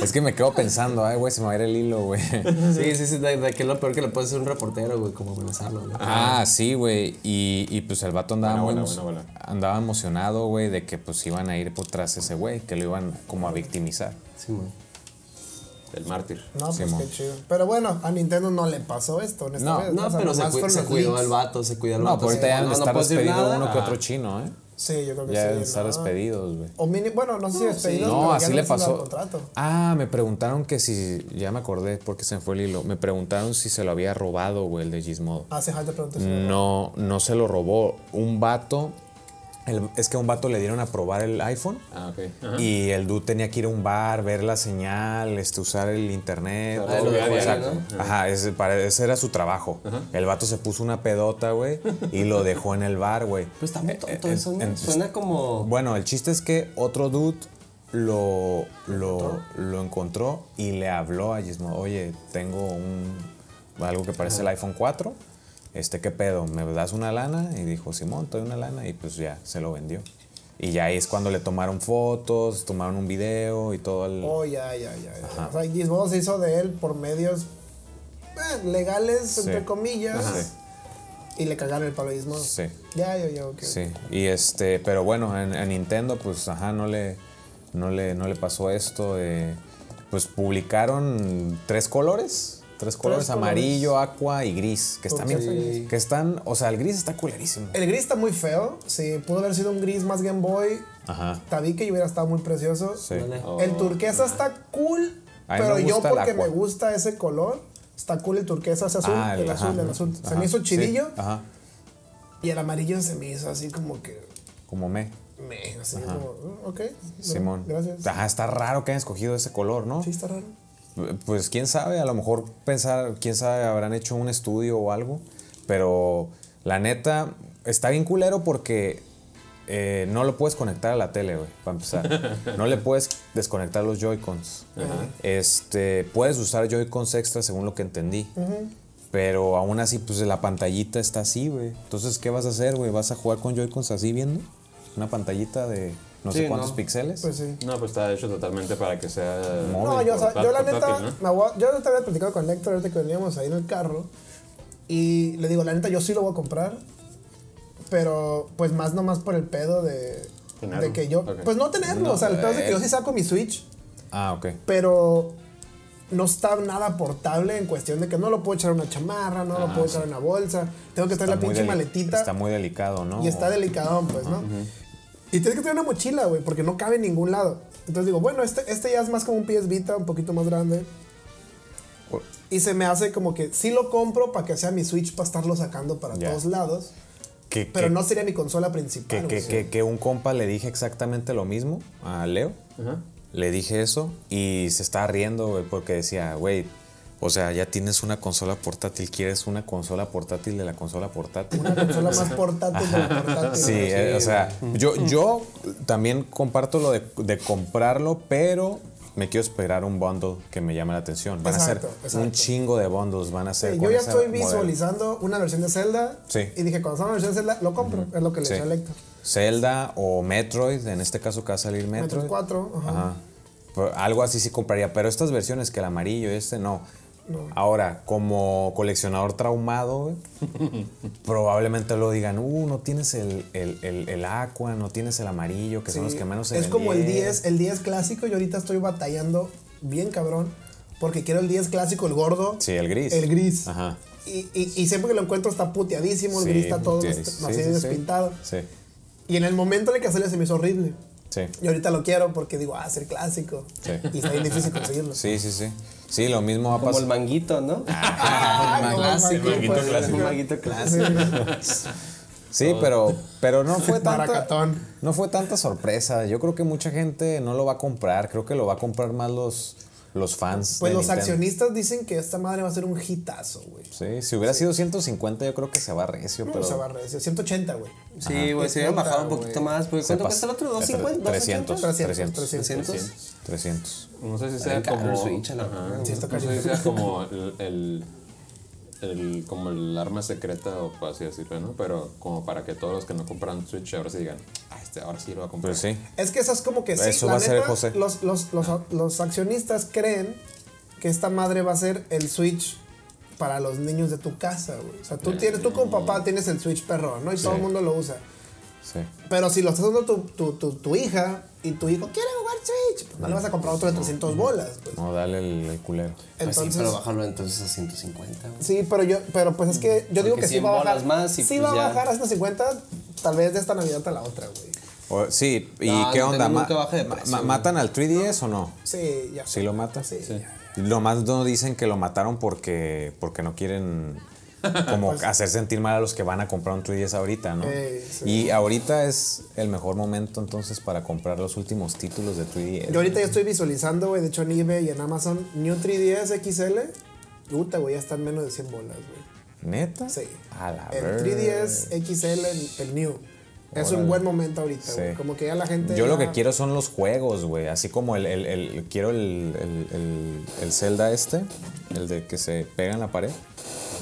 S5: es que me quedo pensando, ay, güey, se me va a ir el hilo, güey.
S2: Sí, sí, sí, de, de que es lo peor que le puede hacer un reportero, güey, como amenazarlo, güey.
S5: Ah, sí, güey. Y, y pues el vato andaba,
S3: Buena
S5: muy andaba emocionado, güey, de que pues iban a ir por tras ese güey, que lo iban como a victimizar.
S2: Sí, güey.
S3: El mártir.
S4: No, pues
S5: Simón.
S4: qué chido. Pero bueno, a Nintendo no le pasó esto en esta
S5: No,
S4: vez.
S2: No,
S4: O sea,
S2: pero se, cu- se cuidó el vato, se cuidó el
S5: No,
S2: vato.
S5: pero ahorita
S2: sí.
S5: ya han de
S2: No, no
S5: estar despedido uno que otro chino, ¿eh?
S4: Sí, yo creo que
S5: Ya
S4: sí.
S5: deben estar
S4: ¿no?
S5: despedidos, güey.
S4: O mini, bueno, no sé si despedidos,
S5: No,
S4: pero
S5: así le pasó. Ah, me preguntaron que si. Ya me acordé porque se me fue el hilo. Me preguntaron si se lo había robado, güey, el de Gizmodo.
S4: Hace falta preguntar.
S5: No, no se lo robó. Un vato. El- es que a un vato le dieron a probar el iPhone.
S3: Ah. Ajá.
S5: Y el dude tenía que ir a un bar, ver la señal, este, usar el internet.
S3: Ah,
S5: todo.
S3: lo
S5: Exacto.
S3: ¿no?
S5: Ajá, ese, para- ese era su trabajo. El vato se puso una pedota, güey, y lo dejó en el bar, güey.
S2: Pues está muy tonto
S5: Eh,
S2: eso, ¿no?
S5: en-
S2: Suena como...
S5: Bueno, el chiste es que otro dude lo, lo, lo encontró y le habló a Gizmodo, oye, tengo un, algo que parece el iPhone 4, este, ¿qué pedo? ¿Me das una lana? Y dijo, Simón, te doy una lana y pues ya, se lo vendió. Y ya ahí es cuando le tomaron fotos, tomaron un video y todo el...
S4: Oh, ya, ya, ya. ya. O sea, Gizmodo se hizo de él por medios eh, legales, entre comillas. Y le cagaron el palo a Gizmodo.
S5: Sí.
S4: Ya, ya, ya, ok.
S5: Sí, y este, pero bueno, en, en Nintendo, pues, ajá, no le, no le, no le pasó esto. de- pues publicaron tres colores. Tres colores,
S4: colores.
S5: amarillo, aqua y gris, que están,
S4: gris.
S5: que están, o sea, el gris está culerísimo.
S4: El gris está muy feo. Sí, pudo haber sido un gris más Game Boy.
S5: Ajá,
S4: Tabique y hubiera estado muy precioso.
S5: sí.
S4: El turquesa está cool, pero yo porque me gusta ese color, está cool el turquesa, ese azul,
S5: Ah,
S4: el, azul,
S5: ajá,
S4: el azul. Se
S5: ajá,
S4: me hizo
S5: sí,
S4: chidillo
S5: ajá,
S4: y el amarillo se me hizo así como que
S5: como me,
S4: me, así como, "Mm, ok,
S5: Simón.
S4: gracias.
S5: Ajá, está raro que hayan escogido ese color, ¿no?
S4: Sí, está raro.
S5: Pues quién sabe, a lo mejor pensar, quién sabe, habrán hecho un estudio o algo, pero la neta está bien culero porque eh, no lo puedes conectar a la tele, güey, para empezar. No le puedes desconectar los Joy-Cons. Este, puedes usar Joy-Cons extra según lo que entendí. Pero aún así, pues la pantallita está así, güey. Entonces, ¿qué vas a hacer, güey? ¿Vas a jugar con Joy-Cons así viendo? Una pantallita de no sé cuántos
S2: no.
S5: píxeles.
S4: Pues sí.
S3: No, pues está hecho totalmente para que sea.
S4: No, yo, o sea, yo la neta,
S3: ¿no?
S4: me voy a- yo te había platicado con Héctor ahorita que veníamos ahí en el carro y le digo, la neta, yo sí lo voy a comprar, pero pues más nomás por el pedo de,
S3: Tenerlo.
S4: de que yo, pues no tenerlo, o sea, el pedo es de que yo sí saco mi Switch,
S5: Ah, ok.
S4: pero no está nada portable en cuestión de que no lo puedo echar en una chamarra, no lo puedo echar en una bolsa, tengo que la
S5: Ah, Está muy
S4: pinche maletita
S5: Está muy delicado, ¿no?
S4: y está delicadón, pues, ¿no? Y tienes que traer una mochila, güey, porque no cabe en ningún lado. Entonces digo, bueno, este, este ya es más como un PS Vita, un poquito más grande. Y se me hace como que sí lo compro para que sea mi Switch para estarlo sacando para todos lados.
S5: Que,
S4: Pero
S5: que-
S4: no sería mi consola principal.
S5: que, que,
S4: güey.
S5: que, que un compa le dije exactamente lo mismo a Leo.
S3: Ajá.
S5: Le dije eso y se estaba riendo, güey, porque decía, güey, o sea, ya tienes una consola portátil, ¿quieres una consola portátil de la consola portátil?
S4: Una consola más portátil de la portátil.
S5: Sí,
S4: güey.
S5: eh, o sea, yo, yo también comparto lo de, de comprarlo, pero me quiero esperar un bundle que me llame la atención. Van a ser
S4: exacto.
S5: un chingo de bundles, van a ser
S4: Sí, yo ya estoy
S5: modelo.
S4: visualizando una versión de Zelda.
S5: Sí.
S4: Y dije, cuando salga una versión de Zelda, lo compro. Es lo que le
S5: Sí.
S4: dije a Héctor.
S5: Zelda o Metroid, en este caso que va a salir Metroid.
S4: Metroid 4, ajá.
S5: Ajá. Pero algo así sí compraría, pero estas versiones que el amarillo y este no. Ahora, como coleccionador traumado, probablemente lo digan, uh, no tienes el, el, el, el aqua, no tienes el amarillo, que son los
S4: Sí.
S5: que menos se
S4: Es como el
S5: vendieron".
S4: 10, el 10 clásico. Yo ahorita estoy batallando bien cabrón. Porque quiero el 10 clásico, el gordo.
S5: Sí, el gris.
S4: El gris.
S5: Ajá.
S4: Y, y, y siempre que lo encuentro está puteadísimo, el
S5: Sí,
S4: gris está todo
S5: sí,
S4: des-
S5: sí,
S4: así
S5: sí, sí.
S4: despintado.
S5: Sí,
S4: Y en el momento en el que salió se me hizo horrible.
S5: sí.
S4: Y ahorita lo quiero porque digo, ah, es el clásico.
S5: Sí.
S4: Y está bien difícil conseguirlo.
S5: Sí, sí, sí. Sí, lo mismo va a
S2: Como el
S5: pasar.
S2: manguito, ¿no?
S4: Ah, como el
S2: clásico.
S4: manguito
S3: manguito
S4: clásico.
S2: Un manguito clásico.
S5: Sí, pero, pero no fue tanta.
S4: Maracatón.
S5: No fue tanta sorpresa. Yo creo que mucha gente no lo va a comprar. Creo que lo va a comprar más los, los fans.
S4: Pues
S5: de
S4: los
S5: Nintendo.
S4: accionistas dicen que esta madre va a ser un hitazo, güey.
S5: Sí, si hubiera sido 150, yo creo que se va recio,
S4: No,
S5: pero.
S4: se va a reducir. 180, güey.
S2: Sí, güey, se habían bajado un poquito más. Porque
S5: se
S2: ¿Cuánto cuesta el otro? ¿250?
S5: 300,
S4: 300,
S5: 300.
S2: 300.
S5: 300.
S3: No sé si sea
S2: caro
S3: como.
S2: el Switch, la
S3: no sé si sea como el, el, el- como el arma secreta o por así decirlo, ¿no? Pero como para que todos los que no compran Switch ahora sí digan, ah, este ahora sí lo va a comprar.
S5: Pues sí.
S4: Es que eso es como que sí,
S5: Eso
S4: la
S5: va a ser
S4: neta,
S5: José.
S4: Los, los, los, los accionistas creen que esta madre va a ser el Switch para los niños de tu casa, güey. O sea, tú tienes, tú como papá tienes el Switch perrón, ¿no? Y todo el mundo lo usa.
S5: Sí.
S4: Pero si lo estás usando tu, tu, tu, tu hija y tu hijo quiere jugar Switch, pues no le vas a comprar otro de 300 bolas, pues.
S5: No, dale el, el culero.
S2: Pues sí,
S4: Entonces,
S2: pero bájalo entonces a 150, güey.
S4: Sí, pero yo, pero pues es que yo digo que sí
S2: 100
S4: va a bajar.
S2: más y
S4: sí
S2: pues
S4: va
S2: ya.
S4: a bajar a 150, tal vez de esta Navidad a la otra, güey.
S5: O- sí, ¿y
S2: No,
S5: qué onda? Ma-
S2: de precio.
S5: ¿Matan al 3DS o no?
S4: Sí, ya.
S5: ¿Sí lo matan?
S4: Sí.
S5: Lo más no dicen que lo mataron porque, porque no quieren como hacer sentir mal a los que van a comprar un 3DS ahorita, ¿no?
S4: Eh, sí.
S5: Y ahorita es el mejor momento entonces para comprar los últimos títulos de 3DS.
S4: Yo ahorita ya estoy visualizando, güey, de hecho en eBay y en Amazon, New 3DS XL. Puta, güey, ya están menos de 100 bolas, güey.
S5: ¿Neta?
S4: Sí.
S5: A la
S4: El
S5: ver-
S4: 3DS XL, el, el New. Es un buen momento ahorita,
S5: Sí.
S4: güey. Como que ya la gente.
S5: Yo lo
S4: ya-
S5: que quiero son los juegos, güey. Así como el, el- el- quiero el, el, el, el Zelda este, el de que se pega en la pared.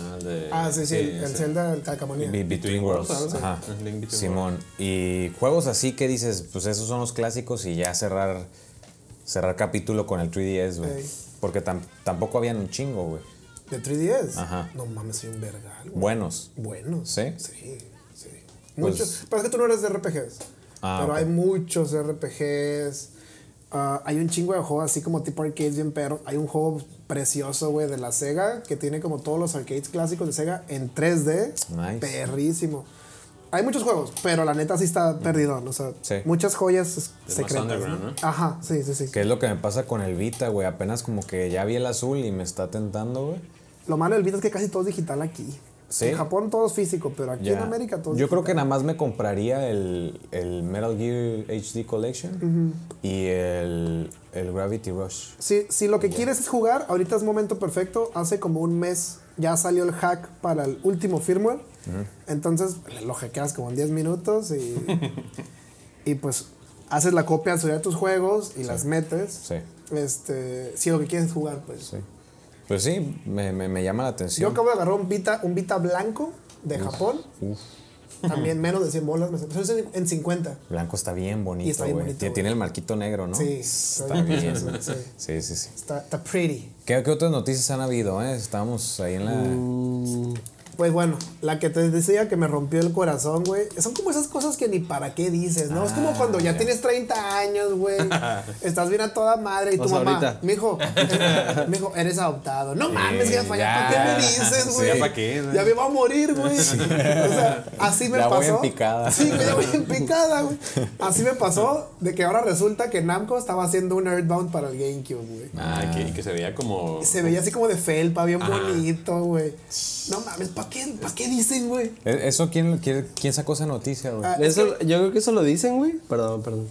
S3: Ah, el de-
S4: Ah, sí, sí, el, el
S3: ese.
S4: Zelda, el Calcamonía.
S5: Be- Between Worlds.
S3: Worlds,
S5: Ajá.
S3: Between
S5: Simón. Y juegos así que dices, pues esos son los clásicos y ya cerrar cerrar capítulo con el 3DS, güey.
S4: Ey.
S5: Porque tam- tampoco habían un chingo, güey.
S4: ¿De 3DS?
S5: Ajá.
S4: No mames, soy un vergal, güey.
S5: Buenos.
S4: Buenos.
S5: ¿Sí?
S4: Sí, sí.
S5: Pues-
S4: Muchos. Pero es que tú no eres de RPGs.
S5: Ah,
S4: pero hay muchos RPGs. Ah, hay un chingo de juegos así como tipo arcades bien pero Hay un juego precioso, güey, de la Sega que tiene como todos los arcades clásicos de Sega en 3D.
S5: Nice.
S4: Perrísimo. Hay muchos juegos, pero la neta sí está perdido. O sea,
S5: Sí.
S4: muchas joyas
S3: Es
S4: secretas.
S3: underground,
S4: ¿no?
S3: ¿no?
S4: Ajá, sí, sí, sí.
S5: Que es lo que me pasa con el Vita, güey. Apenas como que ya vi el azul y me está tentando, güey.
S4: Lo malo del Vita es que casi todo es digital aquí.
S5: Sí.
S4: En Japón todo es físico, pero aquí en. América todo es
S5: Yo creo que nada más me compraría el, el Metal Gear HD Collection y el, el Gravity Rush.
S4: Si, si lo que quieres es jugar, ahorita es momento perfecto. Hace como un mes ya salió el hack para el último firmware. Entonces lo hackeas como en 10 minutos y, y pues haces la copia de tus juegos y las metes.
S5: Sí.
S4: Este, si lo que quieres es jugar, pues.
S5: Sí. Pues sí, me, me, me llama la
S4: Yo
S5: atención.
S4: acabo de agarrar un Vita, un Vita blanco de Japón. También menos de 100 bolas. Me en- en 50.
S5: Blanco está bien bonito,
S4: Y está bien
S5: güey.
S4: bonito,
S5: Tiene- el marquito negro, ¿no?
S4: Sí,
S5: Está bien.
S4: sí.
S5: Sí, sí, sí.
S4: Está, está pretty.
S5: ¿Qué, qué otras noticias han habido, eh? Estábamos ahí en la...
S4: Mm. Pues bueno, la que te decía que me rompió el corazón, güey. Son como esas cosas que ni para qué dices, ¿no? es como cuando ya tienes 30 años, güey. estás bien a toda madre y tu
S2: O sea,
S4: mamá. Mijo, eh, mijo, eres adoptado. No mames, ya. ¿Para qué me dices,
S5: Sí,
S4: güey?
S3: ¿ya pa' qué, güey?
S4: Ya me va a morir, güey. O sea, así me
S5: Ya
S4: pasó.
S5: voy en picada.
S4: Sí, ya voy en picada, güey. Así me pasó de que ahora resulta que Namco estaba haciendo un Earthbound para el GameCube, güey.
S3: Ah, que, se veía como.
S4: Se veía así como de felpa, bien
S3: Ajá.
S4: bonito, güey. No mames, ¿para qué, ¿pa' qué dicen, güey?
S5: ¿E- ¿Eso quién, quién, quién sacó esa noticia, güey?
S4: Ah,
S2: Eso, yo creo que eso lo dicen, güey. Perdón, perdón.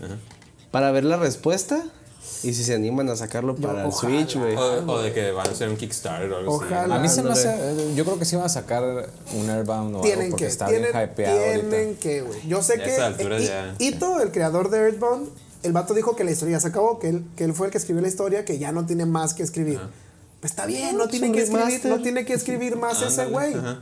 S2: Para ver la respuesta y si se animan a sacarlo para el
S4: ojalá.
S2: Switch, güey.
S3: O, o de que van a hacer un Kickstarter o algo
S4: Ojalá.
S5: A mí se me hace... Yo creo que sí van a sacar un Airbound o algo
S4: Tienen
S5: porque
S4: que,
S5: está
S4: tienen,
S5: bien hypeado
S4: tienen
S5: ahorita.
S4: que, güey. Yo sé
S3: Ya a
S4: que
S3: altura
S4: eh,
S3: ya-
S4: Ito, el creador de Earthbound, el vato dijo que la historia ya se acabó, que él, que él fue el que escribió la historia, que ya no tiene más que escribir. Pues está bien, no tiene que escribir, no tiene que escribir más ese güey.
S3: ajá.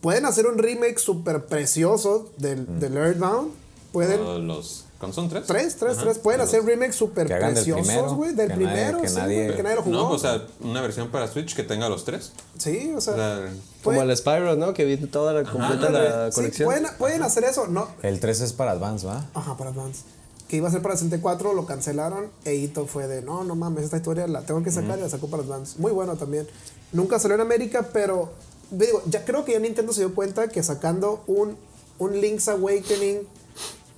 S4: Pueden hacer un remake súper precioso del, del Earthbound. Pueden,
S3: los. ¿Cuántos son tres?
S4: Tres, tres,
S3: Ajá.
S4: tres. Pueden hacer remakes súper preciosos,
S5: primero,
S4: güey. Del
S5: que nadie-
S4: primero,
S5: que
S4: sí,
S5: nadie-
S4: que nadie lo jugó.
S3: No, o sea, una versión para Switch que tenga los tres.
S4: sí, o sea.
S3: O sea,
S2: Como el Spyro, ¿no? Que viene toda la completa la
S4: sí,
S2: colección.
S4: pueden, pueden hacer eso, ¿no?
S5: El 3 es para Advance, ¿va?
S4: Ajá, para Advance. Que iba a ser para 64, lo cancelaron. E Ito fue de, no, no mames, esta historia la tengo que sacar y la sacó para Advance. Muy bueno también. Nunca salió en América, pero digo, ya creo que ya Nintendo se dio cuenta que sacando un, un Link's Awakening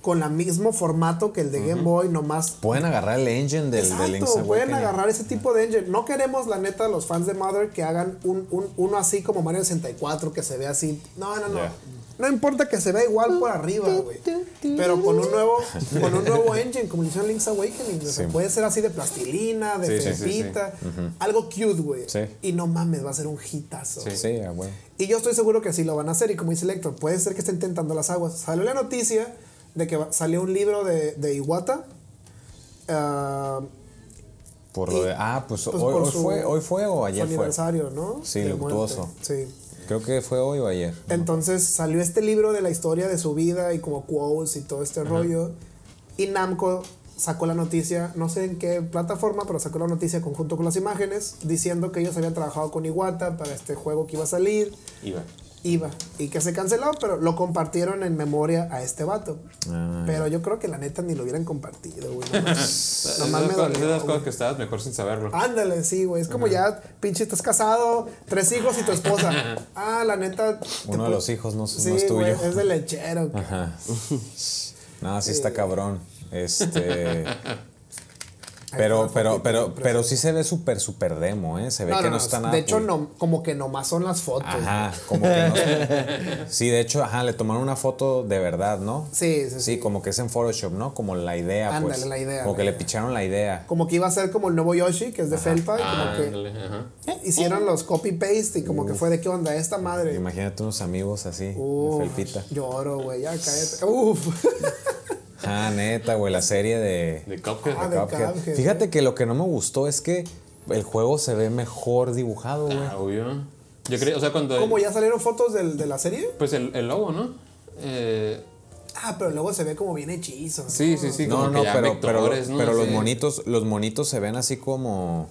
S4: con el mismo formato que el de Game Boy, nomás
S5: Pueden agarrar el engine del,
S4: Exacto,
S5: Link's
S4: pueden
S5: Awakening.
S4: agarrar ese tipo de engine. No queremos, la neta, los fans de Mother que hagan un, un- uno así como Mario 64, que se ve así. No, no, no. No importa que se vea igual por arriba, güey. Pero con un nuevo, con un nuevo engine, como hicieron Link's Awakening. O sea,
S5: Sí.
S4: puede ser así de plastilina, de
S3: Sí, sí, sí,
S4: algo cute, güey.
S5: Sí.
S4: Y no mames, va a ser un hitazo.
S5: Sí, ah, güey.
S4: Y yo estoy seguro que sí lo van a hacer. Y como dice Lector, puede ser que estén tentando las aguas. Salió la noticia de que salió un libro de, de Iwata. ah,
S5: Por
S4: Y-
S5: lo de, ah, pues,
S4: pues,
S5: hoy,
S4: por
S5: hoy
S4: su-
S5: fue, hoy fue o ayer fue.
S4: aniversario, ¿no?
S5: Sí, luctuoso.
S4: Sí.
S5: Creo que fue hoy o ayer.
S4: Entonces salió este libro de la historia de su vida y como quotes y todo este rollo. Y Namco sacó la noticia, no sé en qué plataforma, pero sacó la noticia conjunto con las imágenes, diciendo que ellos habían trabajado con Iwata para este juego que iba a salir.
S3: iba.
S4: Iba. Y que se canceló, pero lo compartieron en memoria a este vato.
S5: Ah,
S4: pero yo creo que la neta ni lo hubieran compartido, güey. Nomás,
S3: de
S4: me
S3: es de
S4: dolió,
S3: las cosas que estabas mejor sin saberlo.
S4: Ándale, sí, güey. Es como ya, pinche, estás casado, tres hijos y tu esposa. Ah, la neta.
S5: Uno de los hijos no,
S4: Sí,
S5: no es tuyo.
S4: güey, es de lechero.
S5: Ajá. No, sí está cabrón. Este. Pero, pero, pero, pero sí se ve súper, súper demo, ¿eh? Se ve
S4: No,
S5: que
S4: no,
S5: no,
S4: no,
S5: está nada.
S4: De hecho, no, como que nomás son las fotos.
S5: Ajá, como que no. Sí, de hecho, ajá, le tomaron una foto de verdad, ¿no?
S4: Sí, sí, sí.
S5: Sí, como que es en Photoshop, ¿no? Como la idea,
S4: Ándale,
S5: pues.
S4: la idea,
S5: Como
S4: la
S5: que le picharon la idea.
S4: Como que iba a ser como el nuevo Yoshi, que es de felpa. Y como que
S3: Ándale, ajá.
S4: hicieron los copy-paste y como que fue de qué onda esta madre.
S5: Imagínate unos amigos así,
S4: Uf,
S5: de felpita.
S4: lloro, güey, ya cállate. Uf.
S5: Ah, neta, güey, la serie de,
S3: De Cuphead.
S4: Ah, de
S5: Cuphead.
S4: Cuphead,
S5: Fíjate que lo que no me gustó es que el juego se ve mejor dibujado, güey.
S3: Ah, obvio. Yo creo, o sea, cuando.
S4: ¿Cómo ya salieron fotos del- de la serie?
S3: Pues el, el logo, ¿no? Eh,
S4: Ah, pero luego se ve como bien hechizo. ¿no?
S3: sí, sí, sí.
S5: No,
S3: como
S5: no,
S3: que ya
S5: pero, pero,
S3: ¿no?
S5: pero los monitos, los monitos se ven así como.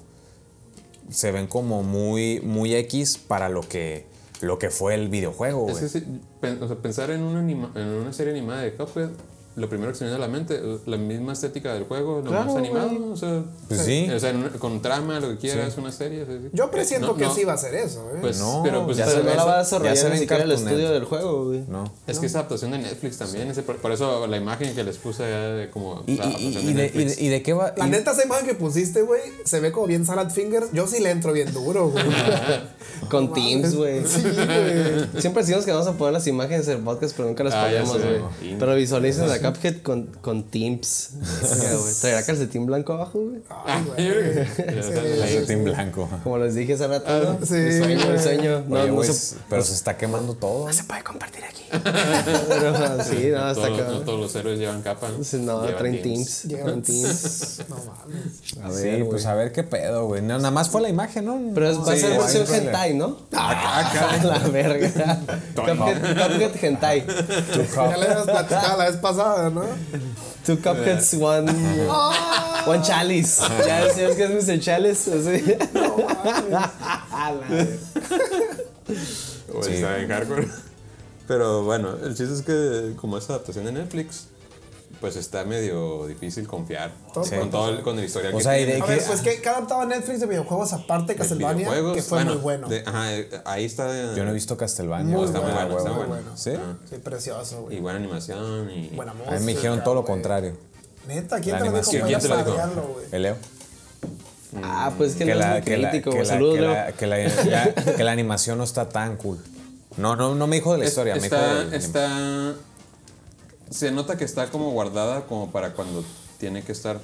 S5: Se ven como muy, muy X para lo que, lo que fue el videojuego,
S3: Es
S5: güey.
S3: que o sea, pensar en una, anima- en una serie animada de Cuphead, lo primero que se me viene a la mente, la misma estética del juego, lo
S2: Claro,
S3: más animado, o sea,
S5: Pues sí.
S3: o sea, con trama, lo que quieras, una serie. sí, sí.
S4: Yo presiento
S3: No,
S4: que
S3: no,
S4: sí va a ser eso, ¿eh?
S3: Pues,
S5: No,
S3: pero pues
S5: ya se
S2: no
S5: ve
S2: la va a
S5: ya
S2: desarrollar
S5: se
S2: ni
S5: en
S2: siquiera el estudio del juego, güey.
S5: No.
S3: Es que es adaptación de Netflix también, ese- por, por eso la imagen que les puse allá de como
S5: ¿Y, y, y, y de, de, y de qué va?
S4: La
S5: y-
S4: neta, esa imagen que pusiste, güey, se ve como bien salad fingers. Yo sí le entro bien duro, güey.
S2: Con Teams, güey.
S4: Sí, güey.
S2: Siempre decimos que vamos a poner las imágenes del podcast, pero nunca las
S3: Ah, ya
S2: ponemos, güey.
S3: Sí.
S2: Pero visualicen la Cuphead con, con güey. ¿Traerá calcetín blanco abajo, güey?
S5: Calcetín blanco.
S2: Como les dije hace rato, ¿no?
S4: sí,
S2: El sueño, el sueño. No,
S5: Oye,
S2: no se,
S5: pero se está quemando todo.
S2: no se puede compartir aquí. Pero, sí, no, está
S3: todos, no los héroes llevan capa. ¿no?
S2: Sí, No,
S3: Llevan
S2: traen.
S4: Llegan-
S2: Traen Teams.
S4: No mames.
S2: A
S5: sí,
S2: ver, güey.
S5: pues a ver qué pedo, güey. No, nada más fue la imagen, ¿no?
S2: Pero es, va a
S5: Sí,
S2: ser versión hentai, ¿no? Ah, la verga. Cuphead, Cuphead hentai.
S4: Ya le habías platicado la vez pasada, ¿no?
S2: Two Cupheads, one, one chalice. Ya decías que es Mr. Chalice. Así. A la verga.
S3: O
S5: Sí.
S3: está en hardcore. Pero bueno, el chiste es que como es adaptación de Netflix, pues está medio difícil confiar con todo el, con el historial
S5: O
S3: que
S5: sea,
S3: tiene.
S5: de
S4: A ver, pues que, que ha adaptado a Netflix de videojuegos aparte de Castlevania, que fue muy
S3: bueno, de- ajá, ahí está.
S5: Yo no he visto Castlevania.
S4: Muy
S3: está muy
S4: bueno,
S3: bueno, está
S4: muy
S3: bueno.
S4: bueno.
S5: ¿Sí?
S4: Sí, precioso, güey.
S3: Y buena animación y.
S4: Buena
S5: A mí me dijeron todo lo contrario.
S4: Neta, ¿quién
S5: La
S4: te lo dijo?
S3: ¿Quién te lo dijo?
S5: ¿El Leo?
S2: Ah, pues que,
S5: que
S2: no
S5: la,
S2: es
S5: que,
S2: muy
S5: la,
S2: crítico.
S5: que, la,
S2: Saludos,
S5: que,
S2: Leo.
S5: la, que, la, la- que la animación no está tan cool. No, no, no me dijo de la
S3: Es-
S5: historia, me dijo de-
S3: está. Se nota que está como guardada como para cuando tiene que estar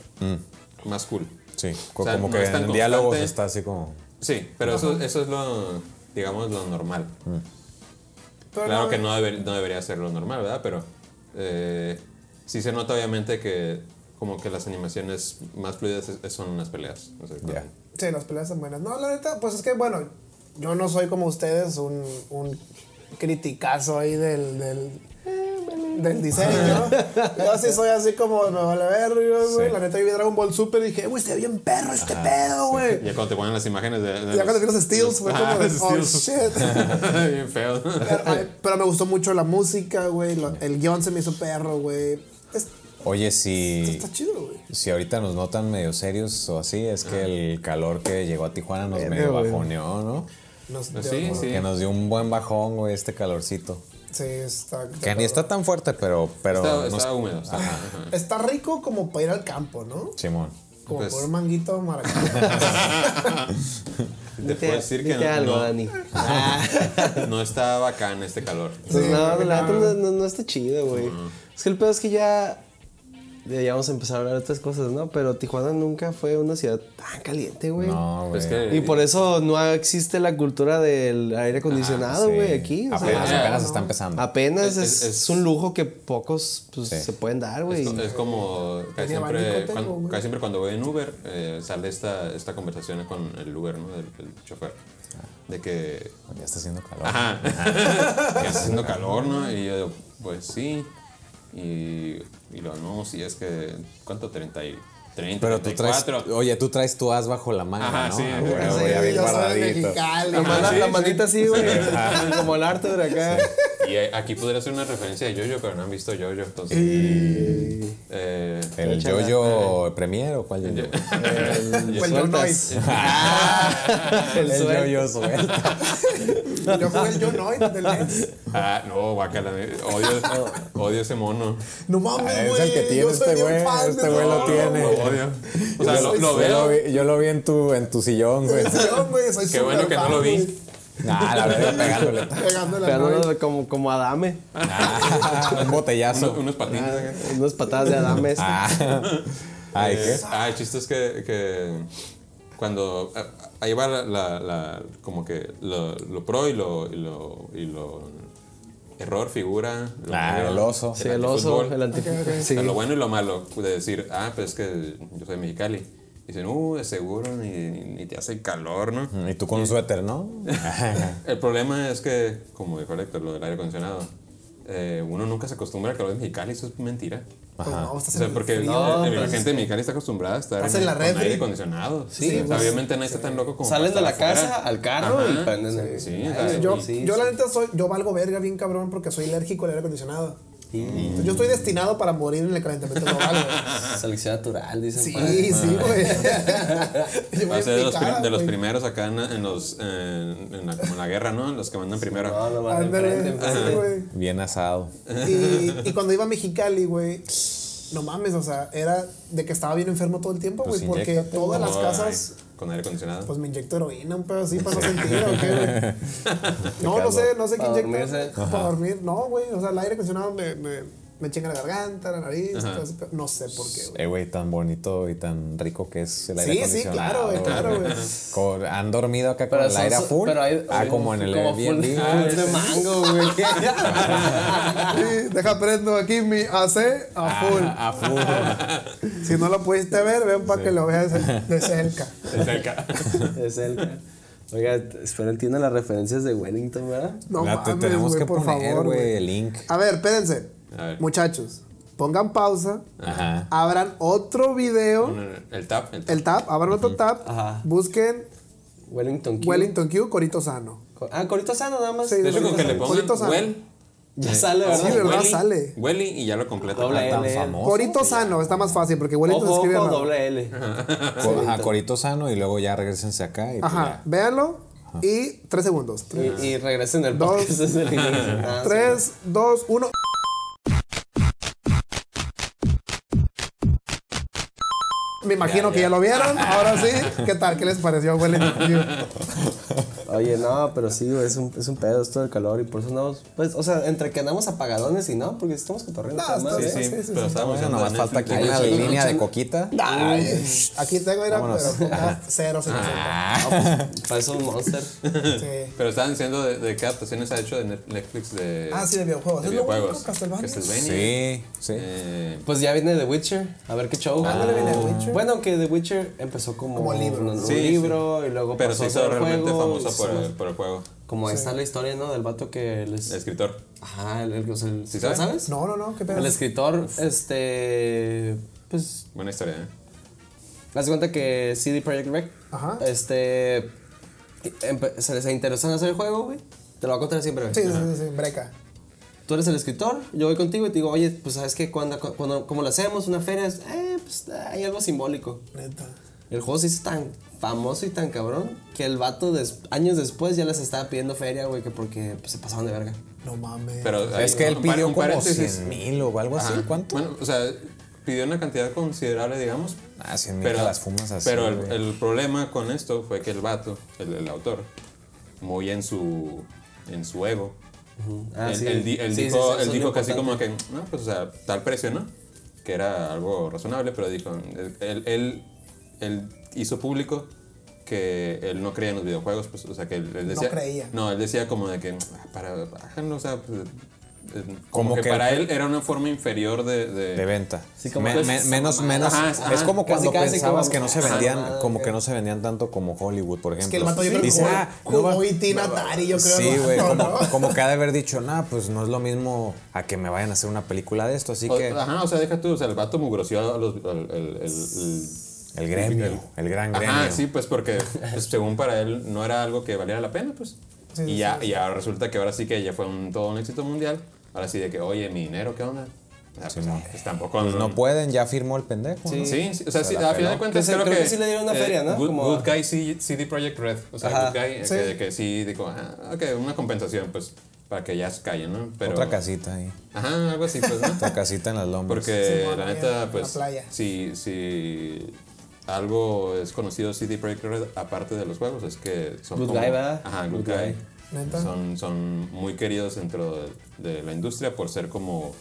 S3: más cool.
S5: Sí, co-
S3: O sea,
S5: como
S3: no
S5: que en diálogos
S3: constante.
S5: está así como...
S3: Sí, pero eso, eso es lo, digamos, lo normal.
S4: Pero
S3: Claro que no, deber- no debería ser lo normal, ¿verdad? Pero eh, sí se nota obviamente que como que las animaciones más fluidas es- son las peleas. O sea,
S5: Ya.
S4: Sí, las peleas son buenas. No, la neta, pues es que, bueno, yo no soy como ustedes un, un criticazo ahí del, del, del diseño. Yo sí soy así como me vale ver, güey.
S5: Sí.
S4: La neta, yo vi Dragon Ball Super y dije, güey, se ve bien perro este pedo, güey.
S3: Ya cuando te ponen las imágenes de. de
S4: Y ya cuando vi los steals, fue
S3: Ah,
S4: como de,
S3: los
S4: oh shit.
S3: Bien feo.
S4: Pero, me gustó mucho la música, güey. El guion se me hizo perro, güey. Es-
S5: Oye, si,
S4: Está chido, güey.
S5: si ahorita nos notan medio serios o así, es que el calor que llegó a Tijuana nos
S2: Verga,
S5: medio bajoneó, ¿no?
S4: Nos-
S3: Pues
S4: de-
S3: sí, sí.
S5: Que nos dio un buen bajón, güey, este calorcito.
S4: Sí, está.
S5: Que ni está tan fuerte, pero... pero
S3: Está,
S5: nos-
S3: húmedo. está-
S5: Ajá.
S3: ajá.
S4: Está rico como para ir al campo, ¿no?
S5: Simón.
S4: Como
S3: Pues-
S4: por un manguito maracay.
S3: Te puedo decir que no,
S2: algo,
S3: no,
S2: Dani.
S3: no está bacán este calor.
S2: Pues no, no, no, no está chido, güey. Es que el pedo es que ya. Ya vamos a empezar a hablar de otras cosas, ¿no? Pero Tijuana nunca fue una ciudad tan caliente, güey.
S5: No, güey.
S3: Es que-
S2: Y por eso no existe la cultura del aire acondicionado,
S5: Sí.
S2: güey, aquí. o sea,
S5: Apenas,
S3: sea,
S5: apenas
S3: no.
S5: está empezando.
S2: apenas
S3: Es-
S2: es,
S3: es-
S2: un lujo que pocos pues,
S5: Sí.
S2: se pueden dar, güey.
S3: Es, co- es como casi siempre,
S4: tengo,
S3: cuando, casi siempre cuando voy en Uber eh, sale esta, esta conversación con el Uber, ¿no? El, el chofer. De que,
S5: Ya está haciendo calor.
S3: ajá, que está haciendo calor, ¿no? Y yo digo, pues sí. Y, y lo sí, es que, ¿cuánto? 30 y 30,
S5: Pero tú traes...
S3: 34.
S5: Oye, tú traes tu as bajo la manga,
S3: Ajá,
S5: ¿no?
S3: sí,
S5: Ah, güey,
S3: sí,
S5: ya bien guardadito.
S2: La, mano-
S3: sí,
S2: la
S3: sí.
S2: manita así, güey. Como el Arthur acá.
S3: Y eh, aquí podría ser una referencia de Jojo, pero no han visto Jojo, entonces... eh,
S5: ¿El
S2: Échala.
S5: Yoyo Premier o cuál Yoyo?
S2: El
S4: Pues yo no hice.
S2: El
S5: El. Yoyo suelta.
S4: Yo jugué el Yo Noid del NES.
S3: ah, no, guacala, odio, odio ese mono.
S4: No mames,
S5: Ah,
S4: güey.
S5: es el que tiene este güey, este güey lo tiene.
S3: Odio. O sea, lo, lo
S5: Yo
S3: veo.
S5: lo vi, yo lo vi en tu, en tu sillón, güey.
S4: Sí, güey, soy
S3: Qué bueno que no
S4: fan,
S3: lo vi.
S4: güey.
S5: Ah, la verdad, pegándole.
S4: Pegándole
S2: de como, como Adame.
S5: Ah, un botellazo.
S3: Unos, unos patines. acá.
S2: Unas patadas de Adame.
S5: Ah. Ay,
S3: Eh,
S5: ¿qué?
S3: ah, el chiste es que, que cuando ah, ahí va la, la- la- como que lo, lo pro y lo, y lo, y lo error figura lo
S5: Ah,
S3: malo,
S5: el oso.
S2: Sí, el oso, el antifútbol.
S4: Ok, ok.
S3: O
S2: Sí.
S3: sea, lo bueno y lo malo de decir, ah, pues es que yo soy de Mexicali. Dicen, uh, de seguro ni, ni te hace calor, ¿no?
S5: Y tú con un suéter, ¿no?
S3: El problema es que, como dijo Héctor, lo del aire acondicionado, eh, uno nunca se acostumbra al calor de Mexicali, eso es mentira.
S4: Pues no,
S3: O
S4: estás
S3: sea,
S4: en el
S3: porque
S4: frío.
S2: No,
S3: la
S2: pues
S3: gente de Mexicali está acostumbrada a estar
S4: Estás
S3: en,
S4: en la
S3: con
S4: refri.
S3: aire acondicionado.
S2: Sí,
S3: o sea,
S2: pues,
S3: obviamente nadie está tan loco como
S2: Salen de la
S3: estar
S2: casa
S3: afuera.
S2: al carro
S3: Ajá.
S2: y prenden el.
S3: Sí, o sea,
S4: Yo,
S2: sí,
S4: yo
S2: sí.
S4: la neta soy, yo valgo verga bien cabrón porque soy alérgico al aire acondicionado. Yo estoy destinado para morir en el calentamiento global, güey.
S2: Selección natural, dicen.
S4: Sí, sí, güey. Yo
S3: Va a ser de los,
S4: picada,
S3: prim- de los
S4: güey.
S3: primeros acá en, en los, en, en la, como en la guerra, ¿no? Los que mandan primero.
S2: No, no, enfrente, enfrente.
S4: güey.
S5: Bien asado.
S4: Y, y cuando iba a Mexicali, güey, no mames, o sea, era de que estaba bien enfermo todo el tiempo,
S5: Pues
S4: güey, porque todas las casas,
S3: ay, con aire acondicionado.
S4: pues me inyecto heroína, un pedo así para no sentir, ¿o qué, güey? No, no sé, no sé qué inyectar. Para dormir, no, güey, o sea, el aire acondicionado me, me, me chinga la garganta, la nariz, todo no sé por qué, güey.
S5: Eh, güey, tan bonito y tan rico que es el aire
S4: Sí, sí, claro, güey, claro, güey.
S5: Con- Han dormido acá con el aire full.
S2: Pero hay,
S5: ah, como en el
S2: como full,
S5: Airbnb.
S2: full de mango, güey.
S4: Sí, deja prendo aquí mi AC a full.
S5: A full.
S4: Si no lo pudiste ver, ven para que lo veas de cerca.
S3: De cerca.
S2: es el. Oiga, espero entiendan las referencias de Wellington, ¿verdad?
S4: No
S5: La- te
S4: mames,
S5: tenemos que
S4: por
S5: poner, güey. el link.
S4: A ver, espérense.
S3: A ver.
S4: Muchachos, pongan pausa,
S5: Ajá.
S4: abran otro video,
S3: El tap, el tap.
S4: el tab, abran otro tab,
S2: Ajá.
S4: busquen
S2: Wellington Q.
S4: Wellington Q, Corito Sano.
S2: Ah, Corito Sano nada más.
S4: Sí,
S3: De hecho, con que le pongan
S4: Corito Sano.
S3: well,
S2: Ya sale, ¿verdad?
S4: Sí, ¿verdad?
S3: Welly,
S4: Sale.
S3: Welly y ya lo completa.
S2: Doble
S5: Tan
S2: L.
S5: famoso.
S4: Corito Sano, está más fácil porque Wellington
S2: Ojo,
S4: escribe
S2: ojo, doble L.
S5: Ajá, Corito sano y luego ya regresense acá y pues
S4: Ajá, véanlo y tres segundos. Tres,
S2: Y, y regresen el
S4: Dos.
S2: podcast desde el inicio. Ah,
S4: tres, dos, uno. Me imagino que ya lo vieron. Ahora sí, ¿qué tal? ¿Qué les pareció Q?
S2: Oye, no, pero sí, güey, es un, es un pedo esto del calor y por eso andamos, pues, o sea, entre que andamos apagadones y no, porque estamos cotorreando
S4: No,
S2: ¿eh?
S3: Sí,
S4: Sí, sí,
S3: pero
S4: sí.
S3: estábamos
S5: Bueno,
S3: viendo
S5: nomás falta aquí una línea de coquita.
S4: Ay, aquí tengo, mira, pero cero, cero, cero.
S2: Para eso un monster.
S4: Sí.
S3: Pero estaban diciendo de, de qué adaptaciones ha hecho de Net- Netflix de.
S4: Ah, sí, de videojuegos.
S3: De
S4: Es lo bueno,
S3: videojuegos.
S4: Castlevania.
S5: Sí, sí.
S3: Eh,
S2: Pues ya viene The Witcher, a ver qué show.
S4: Ándale, viene The Witcher.
S2: Bueno, que The Witcher empezó como,
S4: Como libro.
S2: un, libro y luego
S3: Pero
S2: pasó
S3: se hizo realmente
S2: juego,
S3: famoso
S2: y
S3: a por el, por el juego.
S2: Como está la historia, ¿no? Del vato que les...
S3: El escritor.
S2: Ajá, el, el, o sea, el-
S3: ¿Sí
S2: ¿sabes?
S3: sabes?
S4: No, no, no, qué pedo.
S2: El escritor, este... Pues,
S3: Buena historia, ¿eh?
S2: haz de cuenta que CD Projekt Red,
S4: Ajá.
S2: este... se les interesó en hacer el juego, güey. Te lo voy a contar siempre, güey.
S4: Sí, sí, sí, sí, breca.
S2: Tú eres el escritor, yo voy contigo y te digo, oye, pues sabes que cuando, cuando ¿cómo lo hacemos? Una feria, es, eh, pues hay algo simbólico.
S4: Neta.
S2: El juego se hizo tan famoso y tan cabrón que el vato des- años después ya les estaba pidiendo feria, güey, que porque pues, se pasaban de verga.
S4: No mames.
S3: Pero ahí,
S5: Es que él pidió
S3: un
S5: como
S3: paréntesis.
S5: 100 mil o algo así.
S3: Ajá.
S5: ¿Cuánto?
S3: Bueno, o sea, pidió una cantidad considerable, digamos.
S5: Ah, 100 mil las fumas así.
S3: Pero el, el problema con esto fue que el vato, el, el autor, muy en su, en su ego,
S2: Ah,
S3: él,
S2: sí.
S3: él él
S2: Sí,
S3: dijo,
S2: sí,
S3: él dijo así como que, no, pues o sea, tal precio, ¿no? Que era algo razonable, pero dijo, él, él, hizo público que él no creía en los videojuegos, pues, o sea, que él, él decía...
S4: creía.
S3: No, él decía como de que, "Ah, para, bájalo, o sea, pues, eh, como,
S5: Como
S3: que,
S5: que-
S3: para él era una forma inferior de... de-
S5: de venta.
S2: Sí, como
S5: Me- me-
S2: esa
S5: menos, menos.
S3: Ajá,
S5: es como cuando
S2: casi
S5: pensabas
S2: como-
S5: que no se vendían, como
S2: que-
S5: no se vendían tanto como Hollywood, por ejemplo.
S4: Es que el vato yo creo que
S5: Dice,
S4: jugó,
S5: ah, no
S4: Atari, yo creo.
S5: Sí,
S4: ¿no?
S5: güey,
S4: No,
S5: como,
S4: no.
S5: como que ha de haber dicho, nah, pues no es lo mismo a que me vayan a hacer una película de esto, así
S3: o-
S5: que
S3: Ajá, o sea, deja tú, o sea, el vato mugroció a los... al- el- el- el-
S5: el gremio, el gran gremio.
S3: Ajá, sí, pues porque pues, según para él no era algo que valiera la pena, pues.
S4: Sí,
S3: y
S4: sí,
S3: ya,
S4: sí.
S3: y ahora resulta que ahora sí que ya fue un, todo un éxito mundial. Ahora sí de que, oye, mi dinero, ¿qué onda? Pues, pues, tampoco...
S5: Pues no pueden, ya firmó el pendejo. ¿no?
S3: Sí, sí, o sea,
S5: Se
S3: sí, a final de cuentas
S2: Que se-
S3: creo,
S2: creo
S3: que,
S2: que sí le dieron una feria, ¿no?
S3: Good,
S2: Como-
S3: Good Guy C- CD Projekt Red, o sea,
S2: Ajá.
S3: Good Guy,
S4: Sí.
S3: que, de que sí, digo, ah, ok, una compensación, pues, para que ya se callen, ¿no? Pero,
S5: Otra casita ahí.
S3: Ajá, algo así, pues, ¿no?
S5: Otra casita en las lomas.
S3: Porque la neta,
S4: en
S3: pues,
S4: la playa.
S3: si, si algo es conocido CD Projekt Red aparte de los juegos, es que son
S2: Good
S3: como-
S2: guy, ¿verdad?
S3: Ajá, Good,
S2: Good
S3: Guy. Son, son muy queridos dentro de, de la industria por ser como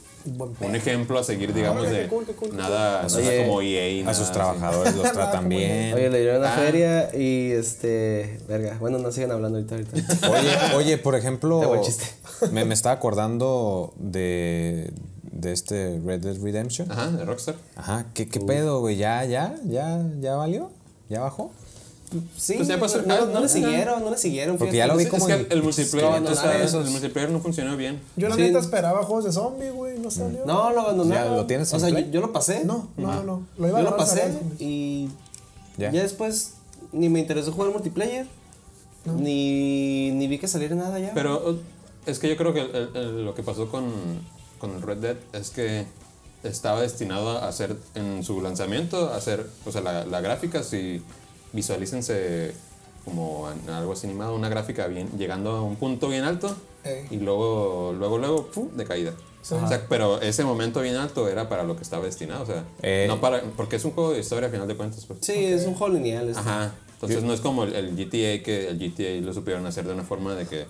S3: un ejemplo a seguir, digamos, de
S4: cool, cool,
S3: nada,
S2: Oye,
S3: como EA.
S5: a sus trabajadores los tratan bien.
S2: Oye, le dieron una
S3: Ah.
S2: feria y este. Verga. Bueno, no sigan hablando ahorita. ahorita.
S5: Oye, oye, por ejemplo, me, me estaba acordando de, de este Red Dead Redemption.
S3: Ajá, de Rockstar.
S5: Ajá, ¿qué, qué pedo, güey? ¿Ya, ya, ya, ya valió? ¿Ya bajó?
S2: Sí,
S3: Pues ya pasó el
S2: no,
S3: hype,
S2: no
S3: ¿no?
S2: le siguieron, no le siguieron.
S5: Porque
S2: fíjate.
S5: ya lo vi
S3: Es,
S5: como
S3: es que el, multiplayer,
S2: no,
S3: el multiplayer no funcionó bien.
S4: Yo la
S2: Sí.
S4: neta esperaba juegos de zombie, güey, no salió.
S2: No, lo abandonaron.
S5: ¿Ya lo tienes
S2: O
S5: en
S2: sea, yo,
S5: Play?
S2: yo lo pasé.
S4: no, no, no. Lo iba a
S2: Yo lo
S4: agarrar
S2: pasé y
S5: Ya.
S2: ya. después ni me interesó jugar multiplayer. Ni, ni vi que saliera nada ya.
S3: Pero es que yo creo que el- el- el- lo que pasó con, con el Red Dead es que estaba destinado a hacer en su lanzamiento, a hacer, o sea, la, la gráfica, si visualícense como en algo así animado, una gráfica bien, llegando a un punto bien alto
S4: Ey.
S3: y luego, luego, luego, ¡pum! de caída. O sea, pero ese momento bien alto era para lo que estaba destinado, o sea,
S5: Eh.
S3: no para, porque es un juego de historia a final de cuentas, pues.
S2: sí, es un juego lineal. este.
S3: Ajá. Entonces no es como el, el GTA que el GTA lo supieron hacer de una forma de que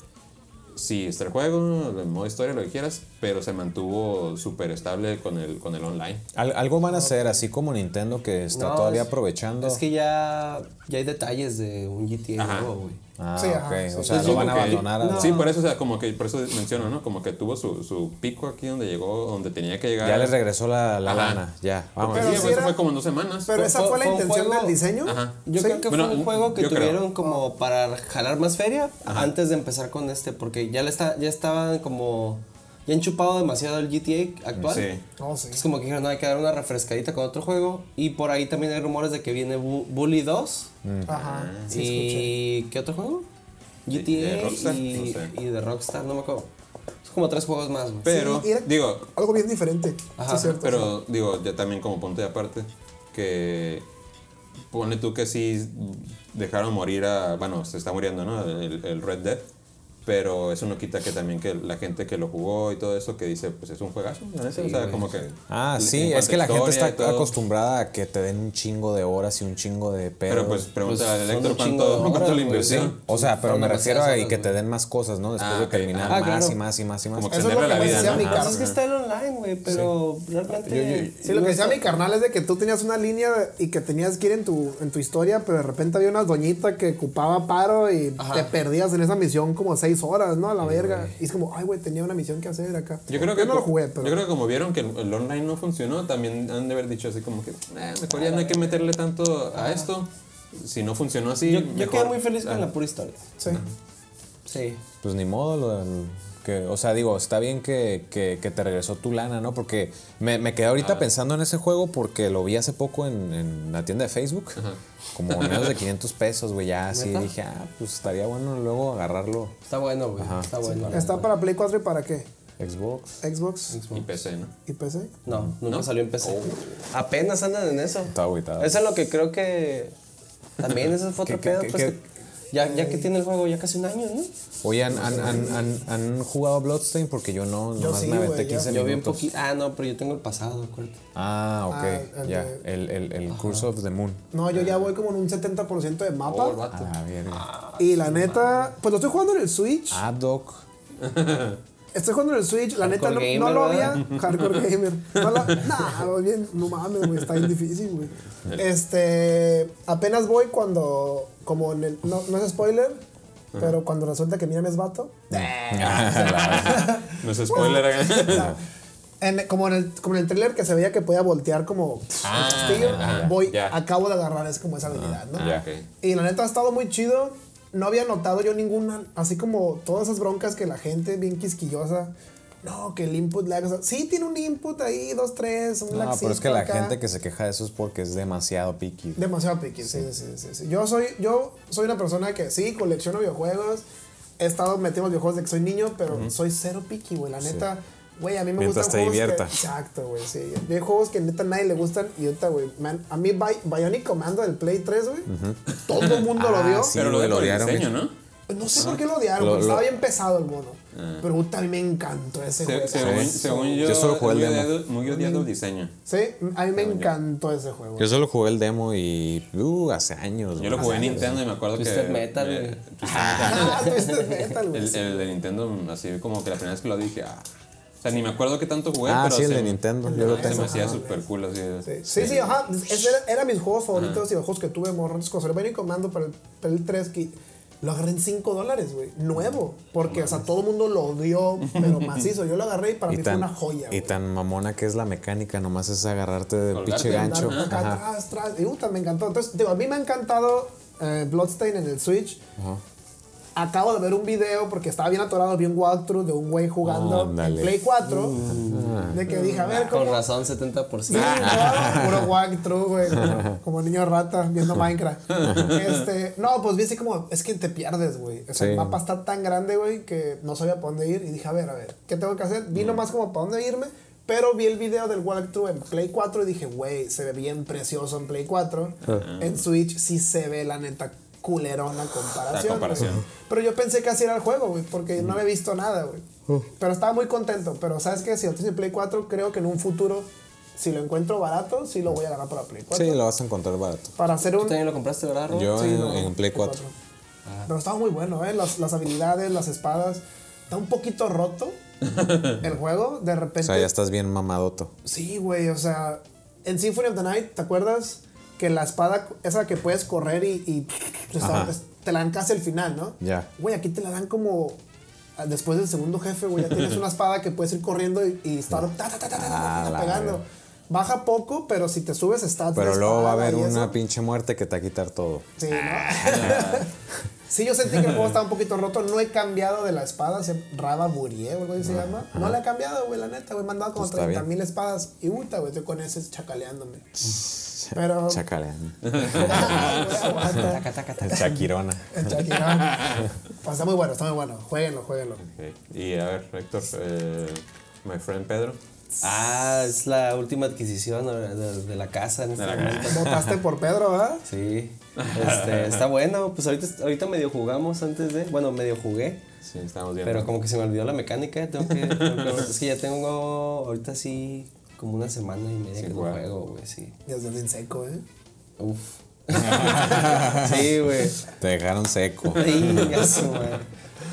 S3: sí está el juego, el modo historia, lo que quieras, pero se mantuvo súper estable con el, con el online.
S5: Al- algo van a hacer, así como Nintendo que está
S2: No,
S5: todavía
S2: es-
S5: aprovechando.
S2: Es que ya, ya hay detalles de un GTA
S3: Ajá.
S2: nuevo, güey.
S5: Ah,
S4: Sí,
S5: ok.
S4: sí.
S5: O sea,
S3: Entonces,
S5: lo van a
S3: creo que-
S5: abandonar. a-
S3: Sí, por eso, o sea, como que, por eso menciono, ¿no? Como que tuvo su, su pico aquí donde llegó, donde tenía que llegar.
S5: Ya les regresó la, la lana. Ya, vamos.
S4: Pero
S3: sí,
S4: sí
S3: pues, eso
S4: era-
S3: fue como en dos semanas.
S4: Pero
S2: Fue-
S4: esa
S2: fue-
S4: fue la intención
S2: juego-
S4: del diseño.
S3: Ajá.
S2: Yo
S4: Sí.
S2: creo que
S3: Bueno,
S2: fue un juego que
S3: creo.
S2: tuvieron como para jalar más feria antes de empezar con este, porque ya le está, ya estaban como ya han chupado demasiado el GTA actual.
S3: Sí.
S4: No, sí.
S2: Es como que dijeron, no, hay que dar una refrescadita con otro juego. Y por ahí también hay rumores de que viene Bu- Bully 2.
S4: Ajá. Sí, escuché.
S2: ¿Y qué otro juego?
S3: de
S2: GTA
S3: Rockstar,
S2: y,
S3: no sé.
S2: y de Rockstar, no me acuerdo. Es como tres juegos más, güey.
S3: Pero,
S4: Sí,
S3: digo,
S4: Algo bien diferente.
S2: Ajá,
S4: sí, es cierto.
S3: Pero digo, ya también como punto de aparte, que pone tú que sí dejaron morir a, bueno, se está muriendo, ¿no? El, el Red Dead, pero eso no quita que también que la gente que lo jugó y todo eso, que dice, pues es un juegazo, o sea, como que...
S5: Ah, sí, es que la gente está acostumbrada a que te den un chingo de horas y un chingo de pedo.
S3: Pero pues pregúntale
S2: Pues,
S3: al
S2: chingo
S3: cuánto, cuánto
S2: horas,
S3: le
S2: güey,
S3: inversión.
S5: O sea, pero me refiero a que te den más cosas, ¿no? Después
S3: Ah,
S5: de terminar
S2: Ah,
S5: más
S2: claro.
S5: y más y más y más.
S3: Como
S4: Eso es lo que
S3: la
S4: me
S3: vida,
S4: decía
S3: ¿no?
S4: mi carnal.
S2: Es que está el online, güey, pero realmente.
S4: Sí, lo que decía mi carnal es de que tú tenías una línea y que tenías que ir en tu, en tu historia, pero de repente había una doñita que ocupaba paro y te perdías en esa misión como seis horas, ¿no? A la verga. Y es como, ay, güey, tenía una misión que hacer acá.
S3: Yo creo que
S4: no lo jugué, pero.
S3: yo creo que como vieron que el, el online no funcionó, también han de haber dicho así como que, "Eh, mejor ya no hay que meterle tanto a esto si no funcionó así,
S2: Yo, yo
S3: mejor-
S2: quedé muy feliz
S3: Ah,
S2: con la pura historia.
S4: Sí.
S2: Sí.
S5: Pues ni modo, lo del- que, o sea, digo, está bien que, que- que te regresó tu lana, ¿no? Porque me, me quedé ahorita pensando en ese juego porque lo vi hace poco en, en la tienda de Facebook. Como menos de 500 pesos, güey. Ya así
S2: ¿Neta?
S5: dije, ah, pues estaría bueno luego agarrarlo.
S2: Está bueno, güey. Está bueno.
S4: ¿Está para Play 4 y para qué?
S5: Xbox.
S4: Xbox
S3: Y PC, ¿no?
S4: y PC.
S2: No, nunca salió en PC. Apenas andan en eso.
S5: Está agüitado.
S2: Eso es lo que creo que. También eso fue otro
S5: ¿Qué- qué-
S2: pedo.
S5: qué-
S2: pues,
S5: qué?
S2: que ya, ya que tiene el juego ya casi un año, ¿no?
S5: Oye, ¿han, han, han, han- han jugado Bloodstain? Porque yo no, nomás
S4: sí,
S5: me aventé
S4: güey,
S5: 15
S2: Yo vi un
S5: minutos.
S2: poquito. Ah, no, pero yo tengo el pasado, acuérdate.
S5: Ah, ok,
S4: Ah, el
S5: ya.
S4: de-
S5: El, el, el Curse of the Moon.
S4: No, yo ya voy como en un 70% de mapa.
S3: Oh, el vato.
S5: Ah,
S4: y la neta, pues lo estoy jugando en el Switch.
S5: Ah, Doc.
S4: Estoy jugando en el Switch, la neta no, no lo había. Hardcore gamer. No lo, nah, voy bien, no mames, güey, está bien difícil, güey. Este, apenas voy cuando, como en el, no, no es spoiler, pero cuando resulta que Miriam es vato.
S3: No es spoiler. ¿eh?
S4: En- como, en el, como en el trailer que se veía que podía voltear como
S3: Ah,
S4: el castillo,
S3: ah,
S4: voy,
S3: ya.
S4: acabo de agarrar es como esa habilidad, ¿no?
S3: ya. ok.
S4: Y la neta ha estado muy chido. No había notado yo ninguna, así como todas esas broncas que la gente bien quisquillosa. No, que el input lag. o sea, sí tiene un input ahí, dos, tres, un
S5: No, pero es que la
S4: acá.
S5: gente que se queja de eso es porque es demasiado picky.
S4: Demasiado picky, sí, sí, sí, sí. Yo soy, yo soy una persona que sí, colecciono videojuegos. He estado metido en los videojuegos de que soy niño, pero soy cero picky, güey. La neta, güey, a mí me
S5: Mientras
S4: gustan
S5: te
S4: juegos que-
S5: divierta.
S4: exacto, güey, sí. Hay juegos que neta a nadie le gustan y ahorita, güey, man, a mí Bi- Bionic Commando del Play 3, güey, todo el mundo lo
S5: Ah,
S4: vio.
S5: sí.
S3: Pero lo
S5: lo güey.
S3: ¿no?
S4: No sé por qué lo odiaron,
S5: Lo-
S4: porque
S5: lo-
S4: estaba bien pesado el mono. Pero puta, a mí me encantó ese
S3: Se-
S4: juego.
S3: según, según yo,
S5: Yo solo jugué el
S3: muy
S5: demo.
S3: odiado, muy odiado el diseño.
S4: Sí, a mí me encantó ese juego.
S5: Yo solo jugué el demo y. Uh, hace años.
S3: Yo lo jugué en Nintendo y me acuerdo
S2: Twisted
S3: que.
S2: Metal.
S3: Twisted
S4: Ah, Twisted Metal, güey.
S3: El, el de Nintendo, así como que la primera vez que lo dije, ah. O sea, ni me acuerdo qué tanto jugué,
S5: Ah,
S3: pero
S5: sí, el
S3: se
S5: de Nintendo, yo lo
S3: se
S5: tengo.
S3: me hacía súper cool así.
S4: Sí, sí, sí, ajá. Ese era, era mis juegos favoritos y los juegos que tuve morros. Salió Bionic Commando para el, para el 3, que lo agarré en 5 dólares, güey. Nuevo. Porque, o sea, todo el mundo lo odió, pero macizo. Yo lo agarré y para
S5: Y
S4: mí
S5: tan,
S4: fue una joya,
S5: y tan mamona que es la mecánica, nomás es agarrarte de pinche gancho. Ajá.
S4: atrás, atrás. Y puta, me encantó. Entonces, digo, a mí me ha encantado eh, Bloodstain en el Switch. Acabo de ver un video porque estaba bien atorado. Vi un walkthrough de un güey jugando en. Play 4. De que dije, a ver,
S2: Con razón, 70%.
S4: Sí, no, puro walkthrough, güey. Como, niño rata viendo Minecraft. Este, no, pues vi así como, es que te pierdes, güey. O sea, el mapa está tan grande, güey, que no sabía para dónde ir. Y dije, a ver, a ver, ¿qué tengo que hacer? Vi nomás como para dónde irme. Pero vi el video del walkthrough en Play 4 y dije, güey, se ve bien precioso en Play 4. En Switch sí se ve, la neta, culerona comparación.
S3: La comparación.
S4: güey. Pero yo pensé que así era el juego, güey, porque no había visto nada, güey. Pero estaba muy contento. Pero sabes que si lo tienes en Play 4, creo que en un futuro, si lo encuentro barato, sí lo voy a ganar para Play 4.
S5: Sí, lo vas a encontrar barato.
S4: Para hacer
S2: ¿Tú
S4: un.
S2: también lo compraste, verdad, Rob?
S5: Yo
S4: Sí,
S5: en,
S4: no,
S5: en Play 4.
S4: Pero estaba muy bueno, ¿eh? Las, las habilidades, las espadas. Está un poquito roto el juego. De
S5: O
S4: repente.
S5: sea, ya estás bien mamadoto.
S4: Sí, güey, o sea, en Symphony of the Night, ¿te acuerdas? Que la espada, esa que puedes correr y, pues, te la dan casi al final, ¿no?
S5: Ya.
S4: Güey, aquí te la dan como ah, después del segundo jefe, güey, ya tienes una espada que puedes ir corriendo y, y estar ta, ta, ta, ta, ta, ta, ta,
S5: Ah,
S4: pegando. Baja poco, pero si te subes de
S5: Pero luego va a haber una pinche muerte que te va a quitar todo.
S4: Sí, ¿no? sí, yo sentí que el juego estaba un poquito roto. No he cambiado de la espada, se Raba Burie o algo así se llama. No la he cambiado, güey, la neta, güey. Me han dado como
S5: Pues está
S4: 30
S5: bien.
S4: mil espadas. Y puta, güey, estoy con ese chacaleándome. Pero.
S5: Shakirona.
S4: El Shakirón. Pues está muy bueno, está muy bueno. Jueguenlo, jueguenlo.
S3: Y a ver, Héctor, eh, my friend Pedro.
S2: Ah, es la última adquisición de, de- de la casa en este momento.
S4: Votaste por Pedro, ¿verdad?
S2: Sí. Este, está bueno. Pues ahorita, ahorita medio jugamos antes de. Bueno, medio jugué.
S3: Sí, estamos viendo.
S2: Pero como que se me olvidó la mecánica. Tengo que, tengo que- es que ya tengo ahorita sí como una semana y media
S3: Sin
S2: que no juego, güey, sí.
S4: Ya estás bien seco, ¿eh?
S2: Uf. sí, güey.
S5: Te dejaron seco.
S2: Ay, madre.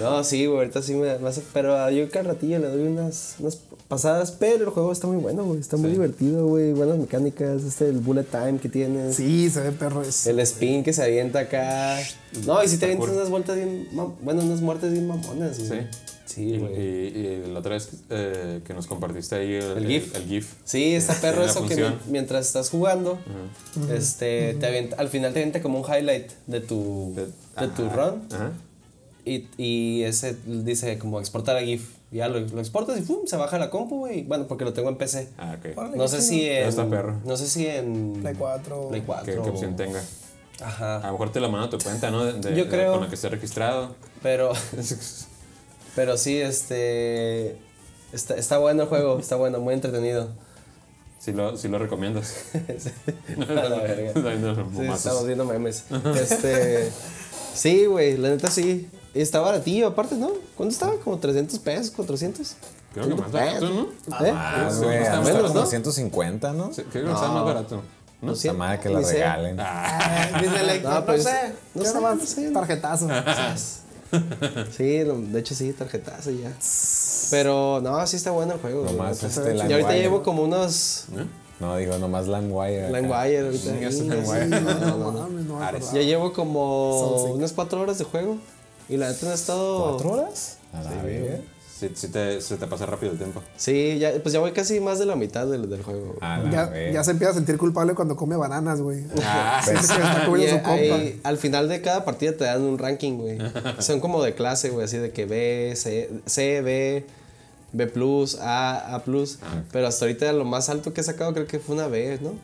S2: No, sí, güey, ahorita sí me, me hace. Pero a yo cada ratillo le doy unas, unas pasadas. Pero el juego está muy bueno, güey. Está muy divertido, güey. Buenas mecánicas. Este, el bullet time que tienes.
S4: Sí, se ve perro. Es,
S2: El spin que se avienta acá. No, y si te avientas unas vueltas bien. Bueno, unas muertes bien mamonas, güey.
S3: Sí.
S2: Sí,
S3: Y,
S2: güey.
S3: y- y la otra vez eh, que nos compartiste ahí el,
S2: El GIF.
S3: El, GIF.
S2: Sí, está perro
S3: Tiene la
S2: eso que mientras estás jugando, este, te avienta, al final te avienta como un highlight de tu, de,
S3: De-
S2: tu run.
S3: Ajá.
S2: Y, y ese dice como exportar a GIF. Ya lo, lo exportas y ¡pum! se baja la compu, güey. Bueno, porque lo tengo en PC.
S3: Ah, ok.
S2: No sé si en.
S3: Está perro.
S2: No sé si en.
S4: Play 4.
S2: Play 4.
S3: ¿Qué, qué opción tenga? A
S2: Ajá.
S3: lo mejor te la manda a tu cuenta, ¿no? De, de-
S2: Yo
S3: de-
S2: creo.
S3: Con la que esté registrado.
S2: Pero. pero sí, este. Está, está bueno el juego, está bueno, muy entretenido.
S3: Si lo, si lo recomiendas.
S2: A la verga.
S3: Ay, no,
S2: Sí, estamos viendo memes. Este. Sí, güey, la neta sí. Está baratillo, aparte, ¿no? ¿Cuánto estaba? ¿Como 300 pesos? ¿400?
S3: Creo que más barato, ¿no?
S2: ¿Eh?
S5: Ah,
S3: sí,
S5: güey,
S3: está
S2: menos,
S5: como
S2: ¿no?
S5: 150, ¿no?
S3: Sí, Creo que está más barato. ¿no?
S2: sé.
S5: Esa madre que la regalen.
S4: Ah, dice el Héctor,
S2: No,
S4: no,
S2: pues,
S4: sé.
S2: no sé, no sé.
S4: tarjetazo.
S2: Sí, de hecho sí, tarjetazo y ya. Pero no, sí está bueno el juego.
S5: Nomás
S2: Y
S5: este
S2: ahorita
S5: LimeWire.
S2: llevo como unos
S5: No, digo, nomás LimeWire. acá.
S2: LimeWire ahorita.
S3: Sí, es
S2: Sí,
S3: LimeWire.
S2: sí,
S4: No,
S2: no, no, no.
S4: mames, no me
S3: Ares.
S4: acordaba.
S2: Ya llevo como unas cuatro horas de juego. Y la neta no ha estado.
S5: ¿Cuatro horas? A la.
S3: Sí, sí te, se te pasa rápido el tiempo.
S2: Sí, ya, pues ya voy casi más de la mitad del, del juego.
S5: A la
S4: Ya, ya se empieza a sentir culpable cuando come bananas, güey.
S3: Ah,
S4: está comiendo su
S2: ahí, al final de cada partida te dan un ranking, güey. Son como de clase, güey, así de que B, C, C B, B+, A, A+. Pero hasta ahorita lo más alto que he sacado creo que fue una B, ¿no?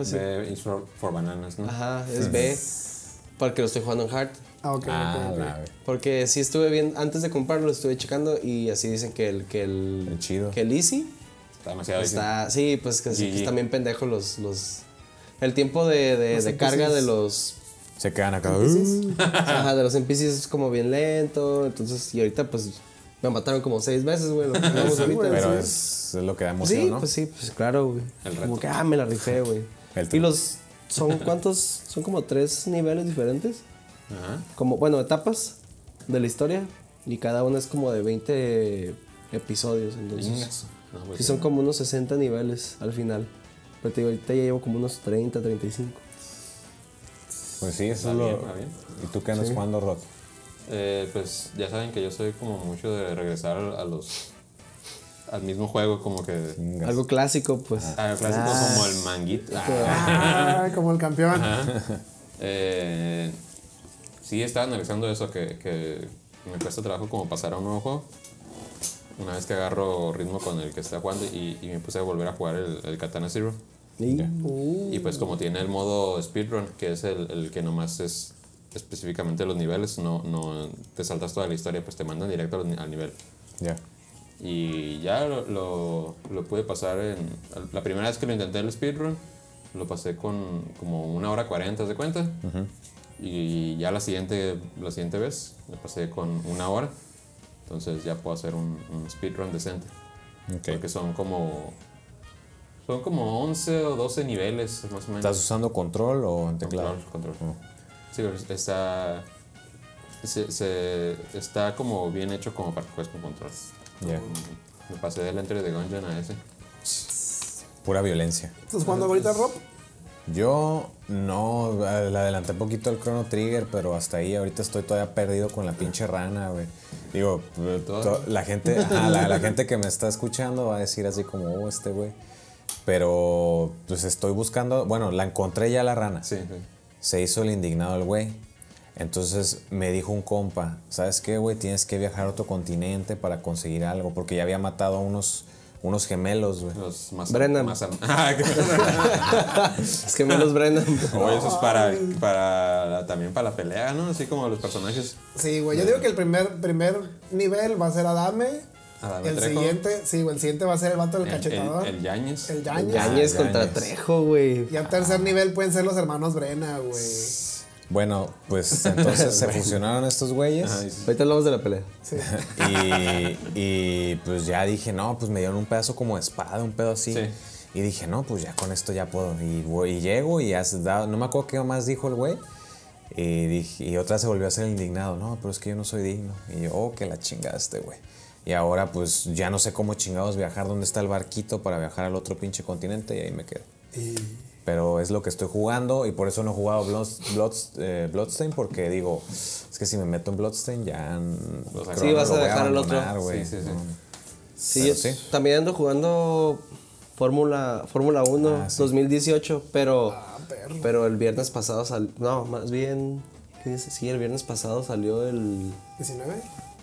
S2: así.
S3: de It's for, for Bananas, ¿no?
S2: Ajá, es B. Porque lo estoy jugando en hard.
S4: Ah, ok,
S5: Ah.
S2: Porque sí estuve bien, antes de comprarlo estuve checando y así dicen que el, que el,
S5: chido.
S2: que el Easy
S3: Está demasiado
S2: está, sí, pues que, sí, que están bien pendejos los, los, el tiempo de, de, de carga de los
S5: Se quedan acá.
S2: Ajá, de los NPCs es como bien lento. Entonces, y ahorita pues me mataron como seis veces, güey. Lo que jugamos ahorita.
S5: Pero
S2: Sí.
S5: es, es lo que da emoción,
S2: sí,
S5: ¿no?
S2: pues sí, pues claro, güey.
S3: El
S2: Como
S3: reto.
S2: que, ah, me la rifé, güey.
S5: El
S2: Y los, ¿son cuántos? Son como tres niveles diferentes.
S3: Ajá.
S2: Como, bueno, etapas de la historia. Y cada una es como de 20 episodios. Entonces.
S3: No, pues
S2: sí, son como unos 60 niveles al final. Pero te digo, ahorita ya llevo como unos 30, 35.
S5: Pues sí, eso es lo.
S3: bien.
S5: ¿Y tú qué andas jugando, Rod?
S3: Eh, pues ya saben que yo soy como mucho de regresar a los al mismo juego como que
S5: Chingas.
S2: Algo clásico, pues.
S3: ah, clásico como el manguito Ah,
S4: Ah, como el campeón.
S3: eh, sí estaba analizando eso que, que me cuesta trabajo como pasar a un nuevo juego una vez que agarro ritmo con el que está jugando y, y me puse a volver a jugar el, el Katana Zero
S2: Y-
S5: Ya.
S3: y pues como tiene el modo speedrun que es el, el que nomás es específicamente los niveles no, no te saltas toda la historia pues te mandan directo al, al nivel
S5: Ya.
S3: Y ya lo, lo, lo pude pasar en... La primera vez que lo intenté el speedrun, lo pasé con como una hora cuarenta, ¿de cuenta? Y ya la siguiente, la siguiente vez, lo pasé con una hora. Entonces ya puedo hacer un, un speedrun decente.
S5: Ok.
S3: Porque son como... Son como 11 o 12 niveles, más o menos.
S5: ¿Estás usando control o en teclado?
S3: Control, control. Sí, pero está... Se, se- está como bien hecho como para que juegues con control.
S5: Ya.
S3: Me pasé del Enter de Gungeon a ese.
S5: Pura violencia.
S4: ¿Estás jugando ahorita, Rob?
S5: Yo no, le adelanté un poquito el Chrono Trigger, pero hasta ahí ahorita estoy todavía perdido con la pinche rana, güey. Digo, to- la gente, ajá, la, la gente que me está escuchando va a decir así como, oh, este güey. Pero pues estoy buscando, bueno, la encontré ya la rana.
S3: Sí, sí.
S5: Se hizo el indignado el güey. Entonces me dijo un compa, ¿sabes qué, güey? Tienes que viajar a otro continente para conseguir algo, porque ya había matado a unos, unos gemelos, güey.
S3: Los más
S2: Brennan.
S3: más Ah,
S2: Es que me los Brennan.
S3: Oye, eso es para, para también para la pelea, ¿no? Así como los personajes.
S4: Sí, güey. Yo digo que el primer, primer nivel va a ser Adame.
S3: Adame
S4: el
S3: Trejo.
S4: siguiente, sí, güey. El siguiente va a ser el vato del
S3: El,
S4: cachetador.
S3: el, el Yañez.
S4: El Yañez.
S2: Yañez
S5: Ah,
S2: contra
S5: Yañez.
S2: Trejo, güey.
S4: Y al tercer nivel pueden ser los hermanos Brena, güey.
S5: Bueno, pues entonces se fusionaron estos güeyes.
S3: Ajá, y sí.
S2: Ahorita hablamos de la pelea.
S4: Sí.
S5: Y, y, pues ya dije, no, pues me dieron un pedazo como de espada, un pedo así.
S3: Sí.
S5: Y dije, no, pues ya con esto ya puedo. Y, voy, y llego y has dado, no me acuerdo qué más dijo el güey. Y, dije, y otra se volvió a ser el indignado. No, pero es que yo no soy digno. Y yo, oh, que la chingaste, güey. Y ahora pues ya no sé cómo chingados viajar, dónde está el barquito para viajar al otro pinche continente y ahí me quedo. Pero es lo que estoy jugando y por eso no he jugado Bloods- Bloods- eh, Bloodstain porque digo, es que si me meto en Bloodstain ya...
S3: Los
S5: creo
S3: Sí,
S2: vas a dejar al otro.
S5: güey.
S3: Sí, sí, sí.
S5: No.
S2: Sí, yo
S5: sí.
S2: también ando jugando Fórmula Fórmula 1
S5: Ah, sí.
S2: 2018, pero
S4: Ah, perro.
S2: pero el viernes pasado salió, no, más bien ¿qué dice? Sí, el viernes pasado salió el,
S4: 19.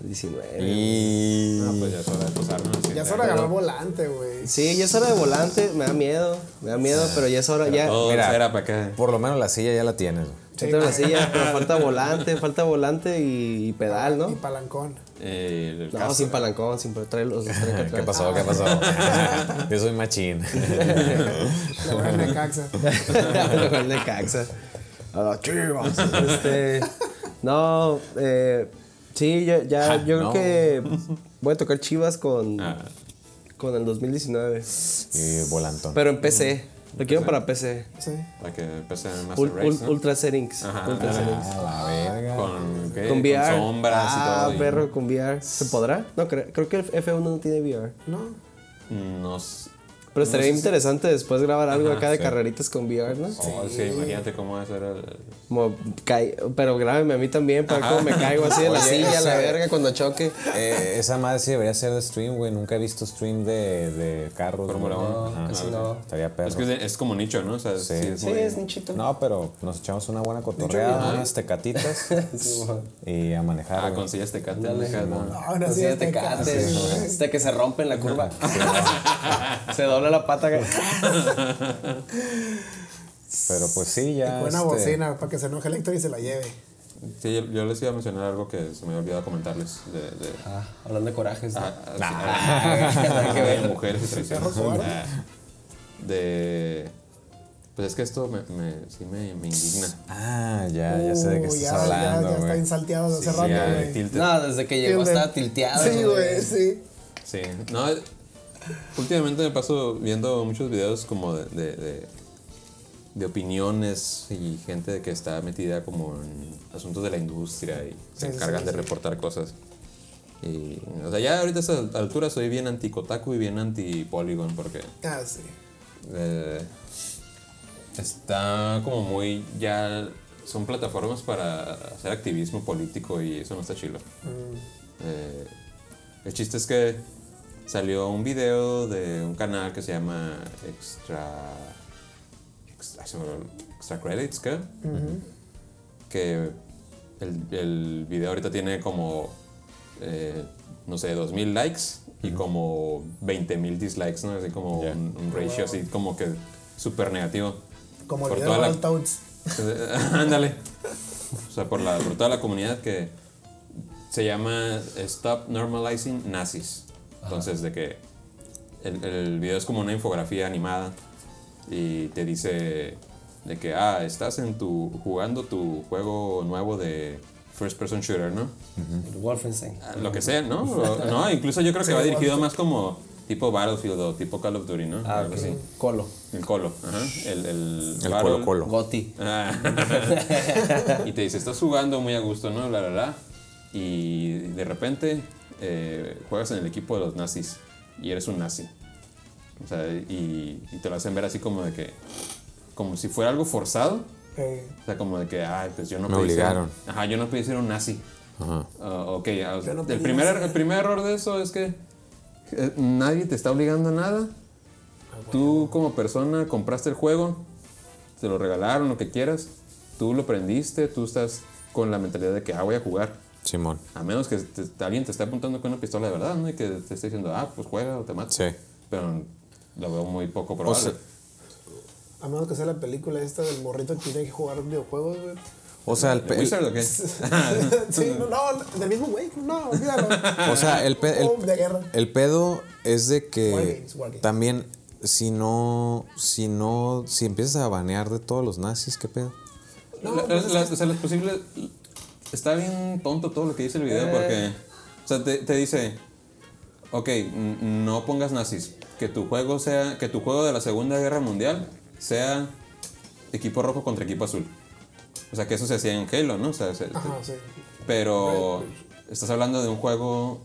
S2: El 19.
S5: Y...
S3: No, pues ya es hora de empezar, ¿no? Sí,
S4: Ya es hora de agarrar volante, güey.
S2: Sí, ya es hora de volante, me da miedo, me da miedo, pero ya es hora ya
S3: Todo
S5: Mira,
S3: era para que.
S5: Por lo menos la silla ya la tienes. güey.
S2: falta la silla, pero falta volante, falta volante y, y pedal,
S4: Y
S2: ¿no?
S4: palancón.
S3: eh,
S2: No,
S3: caso-
S2: sin palancón, sin traer los
S5: ¿Qué pasó? ¿Qué pasó? Yo soy machín.
S4: Le voy a Necaxa.
S2: Luego el Necaxa. A las chivas. Este, no, eh, sí, ya, ya
S5: Ja,
S2: yo
S5: no.
S2: creo que voy a tocar chivas con,
S3: Ah,
S2: con el 2019.
S5: Y volantón.
S2: Pero en PC. Lo quiero para PC.
S4: Sí.
S3: para que
S2: Ul- ul-
S3: ¿no?
S2: Ultra Settings.
S3: Ajá,
S2: Ultra
S3: ajá.
S2: Settings.
S5: A la verga.
S3: Con, ¿qué?
S2: Con VR.
S3: sombras
S2: ah,
S3: y todo. y-
S2: perro, con VR. ¿Se podrá? No, creo, creo que el F1 no tiene VR.
S4: ¿No?
S3: No
S2: Pero estaría interesante después grabar algo acá de
S5: sí.
S2: carreritas con VR, ¿no?
S3: Oh, sí, imagínate cómo va a ser el.
S2: Como cae, pero grábeme a mí también para ver cómo me caigo así de la
S5: Oye,
S2: silla, a la
S5: ese-
S2: verga cuando choque.
S5: Eh, esa madre sí debería ser de stream, güey. Nunca he visto stream de, de carros.
S3: Fórmula
S5: güey.
S3: uno.
S5: Ajá.
S2: Así no.
S5: Estaría perro.
S3: Es que es, de- es como nicho, ¿no? O sea, sí,
S5: Sí.
S3: es
S2: Sí,
S3: muy-
S2: es nichito.
S5: No, pero nos echamos una buena cotorreada, unas tecatitas y a manejar.
S3: Ah, con sillas te cantan
S2: Dale.
S3: acá, ¿no?
S4: Ahora
S2: Así
S4: sí
S2: de
S4: ya te
S2: tecate,
S4: casas.
S2: hasta que se rompe en la curva. se dobla la pata.
S5: Pero pues sí, ya.
S4: Buena
S5: este,
S4: bocina para que se enoje el Héctor y se la lleve.
S3: Sí, yo, yo les iba a mencionar algo que se me había olvidado comentarles de, de,
S2: Ah, hablando de corajes. ¿no?
S3: ah, ah, sí,
S2: que
S3: de mujeres y traiciones. Ah, De. Pues es que esto me, me, sí me, me indigna.
S5: Ah, ya, ya sé de qué
S4: Uh,
S5: estás
S4: ya,
S5: hablando,
S4: Ya, ya está insalteado desde hace
S3: Sí,
S4: rato, güey.
S2: No, desde que llegó estaba tilteado.
S4: Sí, güey, sí.
S3: Sí, no, últimamente me paso viendo muchos videos como de, de, de, de opiniones y gente que está metida como en asuntos de la industria y se
S4: Sí,
S3: encargan
S4: sí,
S3: de reportar cosas. Y, o sea, ya ahorita a esta altura soy bien anti-Kotaku y bien anti-Polygon porque
S4: Ah, sí.
S3: eh, está como muy ya son plataformas para hacer activismo político y eso no está chido. Eh, el chiste es que salió un video de un canal que se llama Extra Extra, Credits, ¿qué? Que el, el video ahorita tiene como eh, no sé, 2000 likes y como 20.000 dislikes, ¿no? Así como un, un ratio así como que súper negativo.
S4: Como el
S3: Por
S4: video de
S3: toda la-
S4: Battletoads.
S3: Ándale. O sea, por, la, por toda la comunidad que se llama Stop Normalizing Nazis. Entonces, de que el, el video es como una infografía animada y te dice de que, ah, estás en tu, jugando tu juego nuevo de first person shooter, ¿no?
S2: El Wolfenstein.
S3: Ah, Lo que sea, ¿no? O- no, incluso yo creo que va dirigido más como tipo Battlefield o tipo Call of Duty, ¿no?
S2: Ah,
S3: Algo
S2: ok.
S3: así.
S2: Colo.
S3: El colo, ajá. El, el,
S5: El Colo Colo.
S2: Goti.
S3: Ah. y te dice, estás jugando muy a gusto, ¿no? La, la, la. Y de repente eh, juegas en el equipo de los nazis y eres un nazi. O sea, y, y te lo hacen ver así como de que, como si fuera algo forzado.
S4: Eh,
S3: O sea, como de que, ay, pues yo no
S5: Me
S3: pedí ser-
S5: obligaron.
S3: ajá, yo no pedí ser un nazi.
S5: Ajá.
S3: Ah, ok, ah,
S4: no
S3: el, primer,
S4: nazi.
S3: el primer error de eso es que eh, nadie te está obligando a nada. Tú como persona compraste el juego, te lo regalaron, lo que quieras. Tú lo prendiste, tú estás con la mentalidad de que, ah, voy a jugar.
S5: Simón.
S3: A menos que te- alguien te esté apuntando con una pistola de verdad, ¿no? Y que te esté diciendo, ah, pues juega o te mato.
S5: Sí.
S3: Pero lo veo muy poco
S5: O
S3: probable.
S5: sea,
S4: a menos que sea la película esta del morrito que tiene que jugar videojuegos, güey.
S5: o sea, el,
S3: ¿El Wizard o qué?
S4: sí, no, no, del mismo güey. No, olvídalo.
S5: o sea, el, pe- el-
S4: de guerra.
S5: el pedo es de que
S4: Wargames, wargames.
S5: también si no, si no, si empiezas a banear de todos los nazis, ¿qué pedo?
S4: No,
S3: La-
S4: pues
S3: o sea, las posibles. Está bien tonto todo lo que dice el video porque. O sea, te, te dice. Ok, no pongas nazis. Que tu juego sea. Que tu juego de la Segunda Guerra Mundial sea equipo rojo contra equipo azul. O sea, que eso se hacía en Halo, ¿no? O sea, se-
S4: Ajá, sí.
S3: pero estás hablando de un juego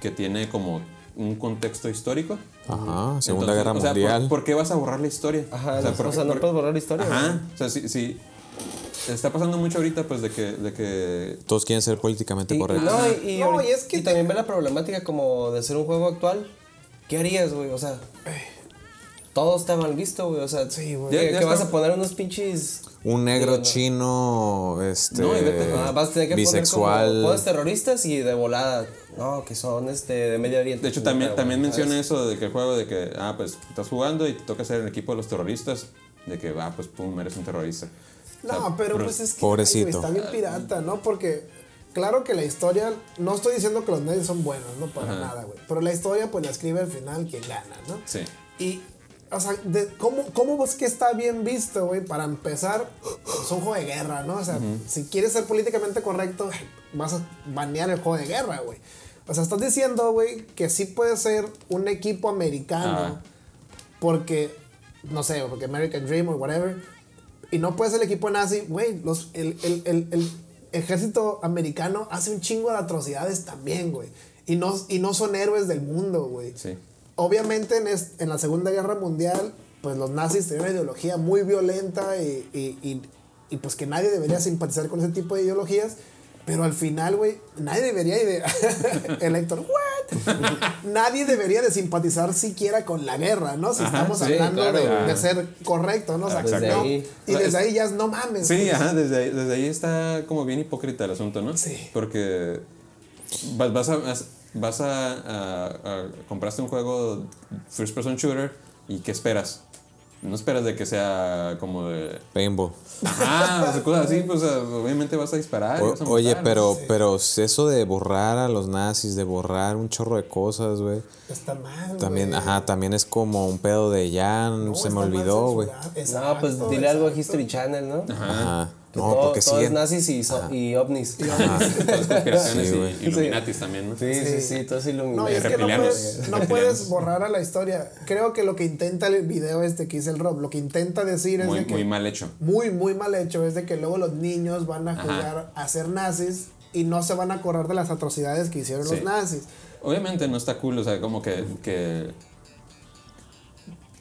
S3: que tiene como un contexto histórico.
S5: Ajá, Segunda
S3: Entonces,
S5: Guerra
S3: o sea, ¿por-
S5: Mundial.
S3: ¿por, qué vas a borrar la historia?
S2: Ajá,
S3: o sea,
S2: no,
S3: por-
S2: o sea, no
S3: por-
S2: puedes borrar la historia.
S3: Ajá, o sea, sí, sí. Está pasando mucho ahorita, pues, de que, de que
S5: Todos quieren ser políticamente
S2: Y,
S5: correctos.
S2: no, y, y,
S4: No,
S2: ahorita-
S4: y es que-
S2: y también ve la problemática como de ser un juego actual. ¿Qué harías, güey? O sea, todo está mal visto, güey. O sea,
S4: Sí, güey.
S2: ¿qué-
S3: Ya- ya
S2: qué vas a poner unos pinches.
S5: Un negro
S2: no.
S5: chino, este,
S3: No, y vete-
S2: Ah, vas a tener que
S5: bisexual.
S2: poner terroristas y de volada. No, que son este de Medio Oriente.
S3: De hecho, también, también menciona eso de que el juego de que, ah, pues estás jugando y te toca ser el equipo de los terroristas. De que, va, pues pum, eres un terrorista. O sea,
S4: No, pero pues es que
S5: Pobrecito.
S4: ay, güey, está bien pirata, ¿no? Porque claro que la historia, no estoy diciendo que los nazis son buenos, no para
S3: Ajá.
S4: nada, güey. Pero la historia pues la escribe al final quien gana, ¿no?
S3: Sí.
S4: Y, o sea, de- ¿cómo, ¿cómo es que está bien visto, güey? Para empezar, es un juego de guerra, ¿no? O sea, si quieres ser políticamente correcto, vas a banear el juego de guerra, güey. O sea, estás diciendo, güey, que sí puede ser un equipo americano porque, no sé, porque American Dream o whatever, y no puede ser el equipo nazi, güey, los, el, el, el, el ejército americano hace un chingo de atrocidades también, güey. Y no, y no son héroes del mundo, güey.
S3: Sí.
S4: Obviamente en, es- en la Segunda Guerra Mundial, pues los nazis tenían una ideología muy violenta y, y, y- y, pues que nadie debería simpatizar con ese tipo de ideologías. Pero al final, güey, nadie debería de... el Héctor, ¿what? nadie debería de simpatizar siquiera con la guerra, ¿no? Si estamos
S2: sí,
S4: hablando
S2: claro,
S4: de, ser correcto, ¿no? O sea,
S2: Desde
S4: no,
S2: ahí.
S4: Y desde ahí ya es, no mames.
S3: Sí,
S4: güey.
S3: ajá, desde ahí, desde ahí está como bien hipócrita el asunto, ¿no?
S4: Sí.
S3: Porque vas, vas a, vas a, a- a- compraste un juego first person shooter y ¿qué esperas? No esperas de que sea como de...
S5: Paintball.
S3: Ajá, o sea, cosas así, pues obviamente vas a disparar. y
S5: O-
S3: vas a
S5: oye, pero, pero eso de borrar a los nazis, de borrar un chorro de cosas, güey.
S4: Está mal,
S5: También,
S4: güey.
S5: ajá, también es como un pedo de ya
S4: No,
S5: se me olvidó, güey.
S2: No, pues
S4: Exacto,
S2: dile algo a. History Channel, ¿no?
S5: Ajá. No,
S2: todo,
S5: porque
S2: todo es
S5: siguen.
S2: nazis y, so- y ovnis.
S3: Todas conspiraciones
S5: Sí,
S3: y. Illuminatis también, ¿no?
S2: Sí, sí, sí, todo es iluminado.
S4: No, y es que no puedes, no puedes borrar a la historia. Creo que lo que intenta el video este que hice el Rob, lo que intenta decir es de que
S3: muy mal hecho.
S4: muy, muy mal hecho es de que luego los niños van a
S3: Ajá.
S4: jugar a ser nazis y no se van a acordar de las atrocidades que hicieron
S3: Sí.
S4: los nazis.
S3: Obviamente no está cool, o sea, como que, que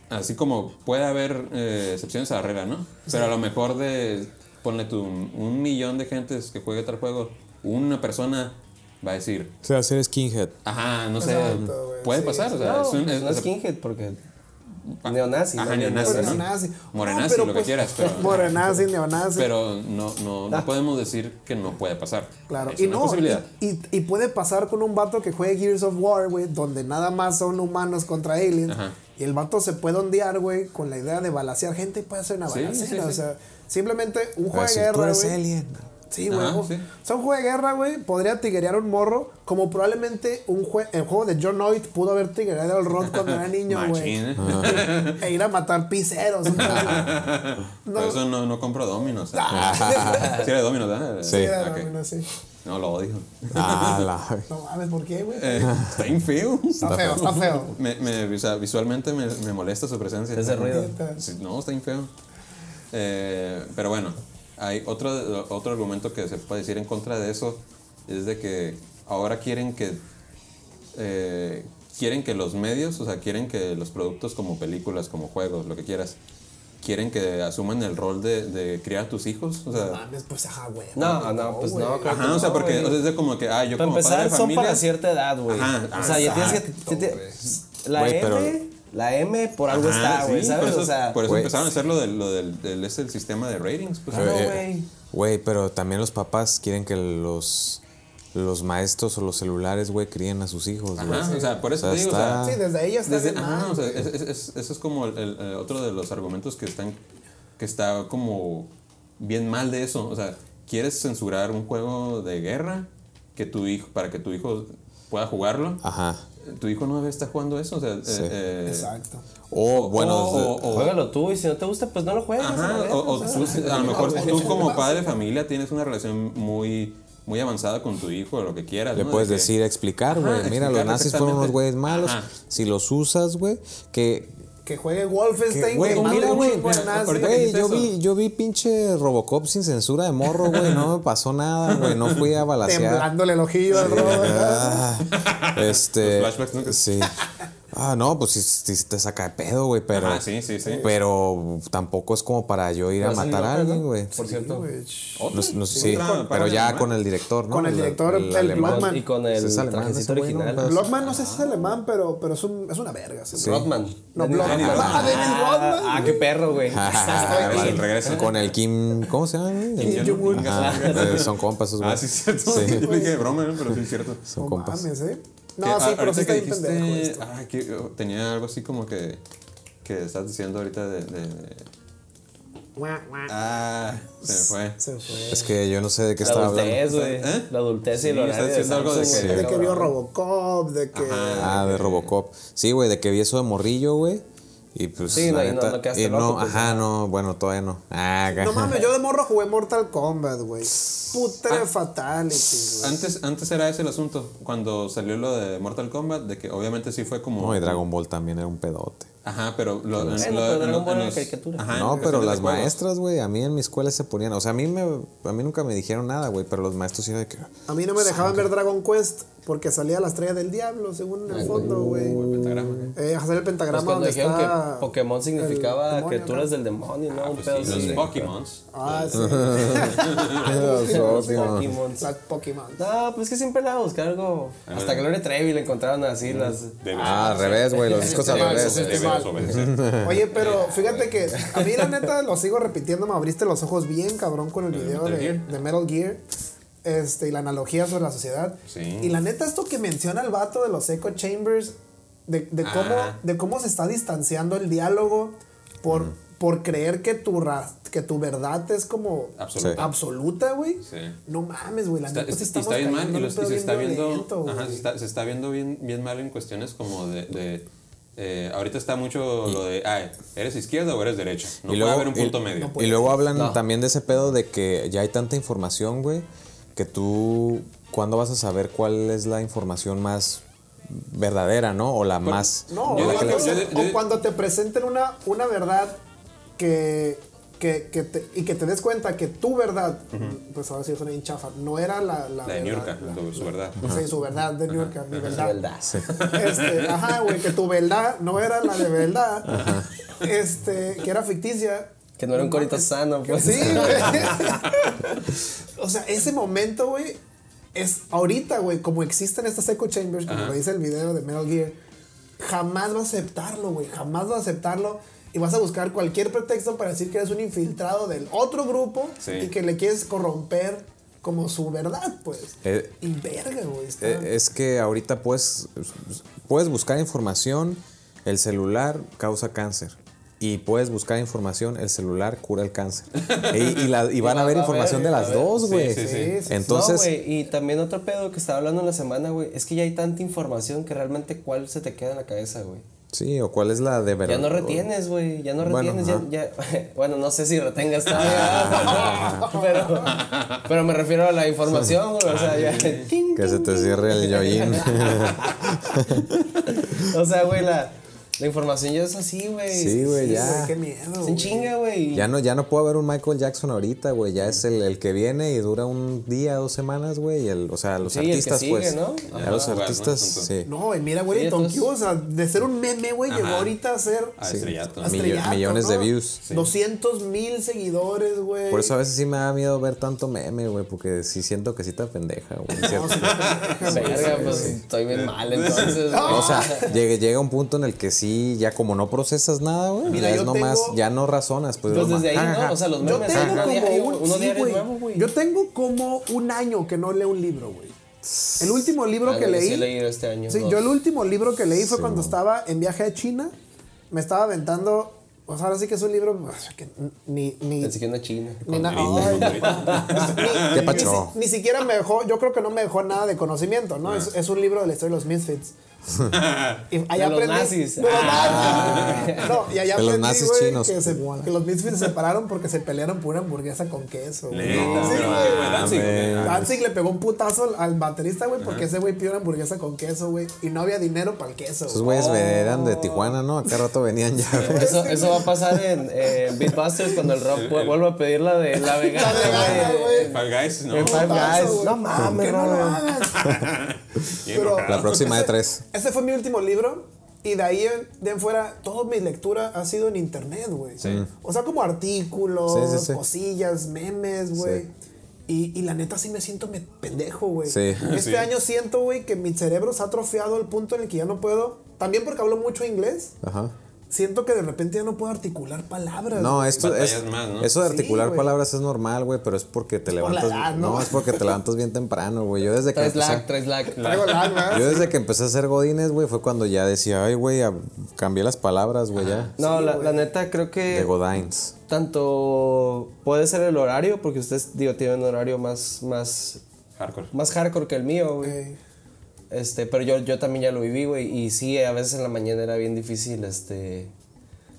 S3: así como puede haber eh, excepciones a la regla, ¿no? Pero a lo mejor de, ponle tú, un, un millón de gentes que juegue tal juego, una persona va a decir,
S5: O sea, ser skinhead.
S3: ajá, no sé,
S4: Exacto,
S3: puede
S4: sí,
S3: pasar, o sea,
S2: No,
S3: es un- es-
S2: no
S3: o
S2: es
S3: sea,
S2: skinhead porque neonazi.
S3: Ajá,
S2: ¿no?
S3: neonazi, ¿no?
S4: neonazi.
S3: Morenazi,
S4: pero
S3: lo que
S4: pues,
S3: quieras, pero-
S4: Morenazi, neonazi.
S3: pero no, no, no podemos decir que no puede pasar.
S4: Claro,
S3: es
S4: y
S3: una
S4: no,
S3: posibilidad.
S4: y, y- puede pasar con un vato que juegue Gears of War, güey, donde nada más son humanos contra aliens.
S3: Ajá.
S4: Y el vato se puede ondear, güey, con la idea de balasear gente y puede hacer una
S3: Sí,
S4: balacera.
S3: sí, sí.
S4: O sea, simplemente un juego de
S5: decir, tú
S4: guerra,
S5: eres
S4: güey.
S5: alien.
S4: Sí, güey. O-
S3: sí.
S4: O sea, un juego de guerra, güey, podría tiguerear un morro, como probablemente un jue- el juego de John Lloyd pudo haber tiguereado al Ron cuando era niño, güey.
S3: ¿eh?
S4: e ir a matar piseros. entonces,
S3: Por eso no, no compro Dominos. ¿eh?
S4: Ah.
S3: Sí, era Dominos, ¿verdad?
S4: sí, era,
S3: Ok.
S4: bueno, sí.
S3: No, lo odio.
S5: Ah, la.
S4: No mames, ¿por qué, güey?
S3: Eh, está bien feo.
S4: Está feo, está feo.
S3: Me, me- o sea, visualmente me, me molesta su presencia.
S2: Ese ruido.
S3: Sí, no, está bien feo. Eh, pero bueno, hay otro, otro argumento que se puede decir en contra de eso, es de que ahora quieren que eh, quieren que los medios, o sea, quieren que los productos como películas, como juegos, lo que quieras, quieren que asuman el rol de, de criar a tus hijos, o
S4: No
S3: sea,
S4: mames, pues ajá, güey.
S2: No, no, pues no, claro que
S3: ajá, o sea,
S2: no,
S3: porque o sea, es de como que, ah, yo
S2: Para
S3: como padre
S2: empezar,
S3: de
S2: son
S3: familia,
S2: para cierta edad, güey.
S3: Ajá,
S2: o sea, ya tienes que. te- la M,
S5: pero-
S2: la M por algo
S3: Ajá,
S2: está, güey,
S3: sí,
S2: ¿sabes?
S3: Por eso,
S2: o sea,
S3: por eso empezaron a hacer lo del, lo del, del- es el sistema de ratings. Pues,
S2: Claro,
S5: Eh,
S2: güey.
S5: Güey, pero también los papás quieren que los, los maestros o los celulares, güey, críen a sus hijos, güey.
S3: O sea, por eso
S5: O sea,
S3: te digo, o sea,
S5: está-
S4: Sí, desde ahí ya está
S3: desde- ajá, o sea, es- es- es- eso es como el, el- el otro de los argumentos que están, que está como bien mal de eso. O sea, quieres censurar un juego de guerra que tu hijo, para que tu hijo pueda jugarlo.
S5: Ajá.
S3: Tu hijo no debe estar jugando eso, o sea, eh,
S5: Sí.
S3: eh,
S4: Exacto.
S5: O, bueno,
S3: o- o-
S2: Juégalo tú y si no te gusta, pues no lo juegues. a
S3: Ajá,
S2: verga,
S3: o, tú, a lo mejor tú como padre de familia tienes una relación muy, muy avanzada con tu hijo o lo que quieras.
S5: Le
S3: ¿no?
S5: puedes
S3: De que-
S5: decir, explicar, güey. Mira, los nazis fueron unos güeyes malos.
S3: Ajá.
S5: Si los usas, güey, que
S4: que juegue Wolfenstein.
S5: Que, güey, mira, güey, yo vi, yo vi pinche Robocop sin censura de morro, güey. No me pasó nada, güey. No fui a balasear.
S4: Temblándole el ojillo al Robert.
S5: Ah, este.
S3: Los flashbacks, ¿no?
S5: Sí. Ah, no, pues sí, sí te saca de pedo, güey, pero.
S3: Ajá, sí, sí, sí.
S5: Pero tampoco es como para yo ir a matar a alguien, güey.
S2: Por cierto.
S4: Güey,
S5: No, no sé, sí,
S3: Otra
S5: pero ya
S3: alemán.
S5: con el director, ¿no?
S4: Con el director, el Blockman.
S2: Y con el trajecito
S5: güey,
S2: original.
S4: Blockman no sé si es alemán, pero, pero es, un, es una verga. sí.
S2: Rodman.
S4: No, Blockman.
S2: Rodman.
S4: Ah, Dennis Rodman.
S2: Ah, qué perro, güey.
S5: Ah, el-
S3: regreso.
S5: Con el Kim. ¿Cómo se llama? güey?
S4: Kim Jong-un.
S5: Eh, son compas esos
S3: Ah, sí, es cierto. Yo dije broma, pero sí es cierto.
S5: Son compas.
S4: ¿eh? No,
S3: ah,
S4: sí, pero
S3: ahorita
S4: sí está
S3: que
S4: bien
S3: dijiste- ah, que, oh, tenía algo así como que, que estás diciendo ahorita de, de-
S4: guau.
S3: Ah, se me fue.
S4: Se fue.
S5: Es que yo no sé de qué
S2: La
S5: estaba hablando.
S2: adultez, güey.
S3: ¿Eh?
S2: La adultez y
S3: Sí,
S2: el horario de
S3: algo de que-
S2: güey.
S4: De que vio. Robocop, de que.
S5: Ah, de Robocop. Sí, güey, de que vi eso de morrillo, güey. Y pues.
S2: Sí, no,
S5: la
S2: y no-
S5: neta-
S2: no quedaste
S5: y no,
S2: loco, pues,
S5: ajá, no, bueno, todavía no. Ah,
S4: No mames, yo de morro jugué Mortal Kombat, güey. Puta de Fatality, güey.
S3: Antes, antes era ese el asunto, cuando salió lo de Mortal Kombat, de que obviamente sí fue como...
S5: No, y Dragon Ball también era un pedote.
S3: Ajá, pero... Lo, lo-
S2: pero
S3: en
S2: Dragon
S3: lo-
S2: Ball
S3: en
S2: era
S3: los-
S2: caricatura.
S3: ajá,
S5: no, pero las maestras, güey, a mí en mi escuela se ponían. O sea, a mí, me, a mí nunca me dijeron nada, güey, pero los maestros sí de que.
S4: A mí no me dejaban ver Dragon Quest porque salía la estrella del diablo, según en el fondo, güey.
S3: Pentagrama, ¿qué?
S4: Eh, hacer el
S2: Pues
S4: pentagrama
S2: cuando
S4: donde
S2: dijeron
S4: está.
S2: que Pokémon significaba
S4: el demonio,
S2: criaturas
S4: ¿no?
S2: del demonio, ¿no? Un
S3: Pues
S2: pedo
S3: sí,
S2: así.
S3: los Pokémons.
S4: Ah, sí.
S2: Los Pokémon.
S4: Las Pokémon.
S2: No, pues que siempre andaba a buscar algo. Hasta Gloria Trevi le encontraron así las.
S5: Ah, al revés, güey, los discos al revés.
S4: Oye, pero fíjate que a mí la neta lo sigo repitiendo, me abriste los ojos bien cabrón con el video de Metal Gear. Este, y la analogía sobre la sociedad.
S3: Sí.
S4: Y la neta, esto que menciona el vato de los echo chambers, de, de cómo,
S3: Ah.
S4: de cómo se está distanciando el diálogo por, por creer que tu, ra- que tu verdad es como
S3: Absoluta.
S4: Güey.
S3: Sí.
S4: No mames, güey. La
S3: Está,
S4: neta estamos
S3: está bien mal y, los- y se
S4: bien
S3: está viendo
S4: violento,
S3: ajá,
S4: güey.
S3: se, está, se está viendo bien, bien mal en cuestiones como de, de, eh, ahorita está mucho lo de ay, eres izquierda o eres derecha no
S5: Y
S3: puede
S5: luego-
S3: haber un punto
S5: y-
S3: medio
S5: Y luego hablan también de ese pedo de que ya hay tanta información, güey, que tú, ¿cuándo vas a saber cuál es la información más verdadera, no? O la más...
S4: No,
S3: Yo
S4: o,
S3: digo que-
S4: cuando,
S3: yo-
S4: o
S3: yo-
S4: cuando te presenten una, una verdad que, que, que te, y que te des cuenta que tu verdad, pues ahora sí suena bien chafa, no era la, la,
S3: la de Niurka
S4: la-
S3: su, verdad
S4: Sí, su verdad de Niurka, mi verdad.
S2: verdad.
S4: Este, ajá, güey, que tu verdad no era la de verdad, este, que era ficticia.
S2: Que no era un corito sano, pues.
S4: Sí, güey. o sea, ese momento, güey, es ahorita, güey, como existen estas echo chambers, como lo dice el video de Metal Gear, jamás vas a aceptarlo, güey, jamás vas a aceptarlo. Y vas a buscar cualquier pretexto para decir que eres un infiltrado del otro grupo
S3: Sí.
S4: y que le quieres corromper como su verdad, pues.
S5: Eh,
S4: y verga, güey.
S5: Eh, Es que ahorita puedes, puedes buscar información, el celular causa cáncer. Y puedes buscar información, el celular cura el cáncer. Y, y la- y van a ver
S2: a
S5: información de las dos, güey.
S3: sí, sí.
S4: Sí, sí, sí.
S5: Entonces,
S2: no, güey, y también otro pedo que estaba hablando en la semana, güey, es que ya hay tanta información que realmente cuál se te queda en la cabeza, güey.
S5: sí, o cuál es la de verdad.
S2: Ya no retienes, güey, ya no retienes,
S5: ajá.
S2: ya, ya- bueno, no sé si retengas todavía, pero, pero me refiero a la información, güey, o sea, ya, ting,
S5: Que se te cierre el yoyin.
S2: o sea, güey, la, la información ya es así, güey.
S5: Sí, güey,
S4: Sí,
S5: ya.
S4: güey, qué miedo. Güey.
S2: chinga, güey.
S5: Ya no, ya no puede haber un Michael Jackson ahorita, güey. Ya es el, el que viene y dura un día, dos semanas, güey. y el- O sea, los
S2: Sí, el que
S5: artistas,
S2: sigue,
S5: pues.
S2: ¿no?
S3: Ajá,
S5: los artistas, sí.
S4: No, y mira, güey, Q, o sea, de ser un meme, güey, llegó ahorita a ser
S3: a estrellato
S4: a
S5: millones de views.
S4: 200 mil seguidores, güey.
S5: Por eso a veces sí me da miedo ver tanto meme, güey, porque sí siento que sí te pendeja, güey.
S4: No, sí,
S2: Verga, pues estoy bien mal, entonces, güey.
S5: O sea, llega, llega un punto en el que sí, ya como no procesas nada, güey,
S4: Mira,
S5: ya
S4: yo
S5: es nomás,
S4: tengo-
S5: ya no razonas, pues.
S2: Pues
S5: nomás,
S2: desde ahí,
S5: ja, ja,
S2: ¿no? O sea, los
S4: Yo
S2: memes,
S4: tengo
S2: uno
S4: como un,
S2: uno
S4: sí,
S2: diario
S4: güey.
S2: nuevo, güey.
S4: Yo tengo como un año que no leo un libro, güey. El último libro
S2: Ah,
S4: que
S2: no, yo
S4: leí.
S2: sí he leído este año,
S4: Sí,
S2: dos.
S4: yo el último libro que leí fue cuando estaba en viaje a China. Me estaba aventando. O sea, ahora sí que es un libro pues, que ni. ni
S2: Pensé que una china.
S4: ni, na- ni-. Ni, si- ni siquiera me dejó, yo creo que no me dejó nada de conocimiento, ¿no? Es, es un libro de la historia de los Misfits. Y allá
S2: De los
S4: aprendí-
S2: nazis.
S4: De los
S2: Ah.
S4: nazis. No, y allá
S5: De los
S4: aprendí,
S5: nazis chinos.
S4: Que, se- que los Misfits se separaron porque se pelearon por una hamburguesa con queso. güey.
S3: Neta,
S4: Sí, güey.
S3: Danzig,
S4: le pegó un putazo al, baterista, güey, porque ese güey pidió una hamburguesa con queso, güey. Y no había dinero para el queso.
S5: Esos
S4: güey.
S5: güeyes eran de Tijuana, ¿no? Acá rato venían ya.
S2: Eso, eso va a pasar en, Beatbusters cuando el rock vu- vuelva a pedir la de la vegana,
S4: vegana,
S2: güey.
S3: Fall Guys, ¿no?
S2: Five Guys. No mames,
S4: no Pero-.
S5: La próxima de tres.
S4: Ese fue mi último libro. Y de ahí en, de en fuera, toda mi lectura ha sido en internet, güey. O sea, como artículos,
S5: Sí, sí, sí.
S4: cosillas, memes, güey.
S5: Sí.
S4: Y, y la neta sí me siento me- pendejo, güey.
S5: Sí.
S4: Este
S3: Sí.
S4: año siento, güey, que mi cerebro se ha atrofiado al punto en el que ya no puedo. También porque hablo mucho inglés.
S5: Ajá.
S4: Siento que de repente ya no puedo articular palabras.
S5: No, esto es,
S3: más, ¿no?
S5: eso de articular palabras es normal, güey, pero es porque te
S4: por la
S5: levantas.
S4: edad, ¿no?
S5: es porque te levantas bien temprano, güey. Yo desde que empecé,
S2: lag, traes lag.
S4: Traigo lag, ¿verdad?
S5: yo desde que empecé a hacer godines, güey, fue cuando ya decía, ay, güey, cambié las palabras, güey, ya.
S2: No, la, la neta creo
S5: De
S2: que
S5: godines.
S2: tanto puede ser el horario, porque ustedes, digo, tienen un horario más, más,
S3: Hardcore.
S2: más hardcore que el mío, güey.
S4: Eh,
S2: Este, pero yo, yo también ya lo viví, güey. Y sí, a veces en la mañana era bien difícil, este,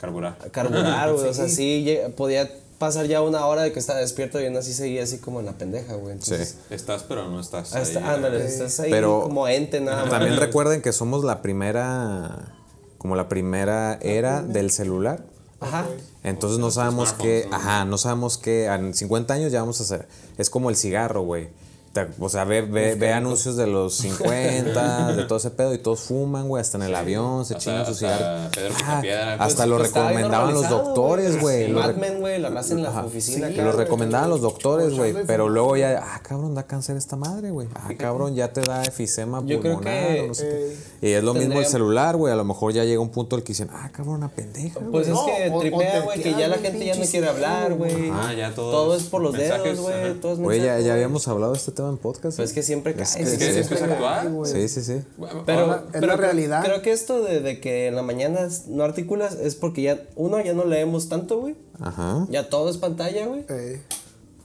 S3: Carburar.
S2: carburar, güey. O sea, sí, podía pasar ya una hora de que estaba despierto y aún así seguía así como en la pendeja, güey. Entonces,
S3: Estás, pero no estás.
S2: hasta-
S3: ahí,
S2: ándale, estás ahí
S5: Pero-
S2: como ente nada más.
S5: También recuerden que somos la primera, como la primera era del celular.
S2: Ajá.
S5: Entonces no sabemos qué, ajá, no sabemos qué, en 50 años ya vamos a hacer. Es como el cigarro, güey. Te- O sea, ve, ve, ve anuncios de los 50, de todo ese pedo, y todos fuman, güey, hasta en el avión, se
S3: Hasta-
S5: chingan su
S3: hasta
S5: cigarro. Ah, hasta lo recomendaban los doctores, güey. lo
S2: Mad
S5: rec-
S2: Men, güey, la raza en la oficina.
S4: Sí,
S5: lo recomendaban los doctores, güey. Pero luego ya, ah, cabrón, da cáncer esta madre, güey. Ah, cabrón, ya te da efisema
S2: Yo creo
S5: pulmonar
S2: que,
S5: o no sé qué. Y es lo mismo el celular, güey. A lo mejor ya llega un punto en el que dicen, ah, cabrón, una pendeja, güey.
S2: Pues
S4: No,
S2: es que tripea, güey, que ya la gente ya no quiere hablar, güey.
S3: Ah, ya todo
S2: Todo
S3: es
S2: por los dedos, güey.
S3: ajá.
S2: Todo es
S5: Güey, ya, habíamos hablado de este tema en podcast.
S2: Pues es que siempre cae.
S5: Es
S3: Es que es que es actual.
S5: Sí, sí, sí.
S2: Pero,
S4: Ahora, es
S2: pero
S4: la realidad.
S2: Creo que esto de, de que en la mañana no articulas es porque ya, uno, ya no leemos tanto, güey.
S5: Ajá.
S2: Ya todo es pantalla, güey.
S4: eh.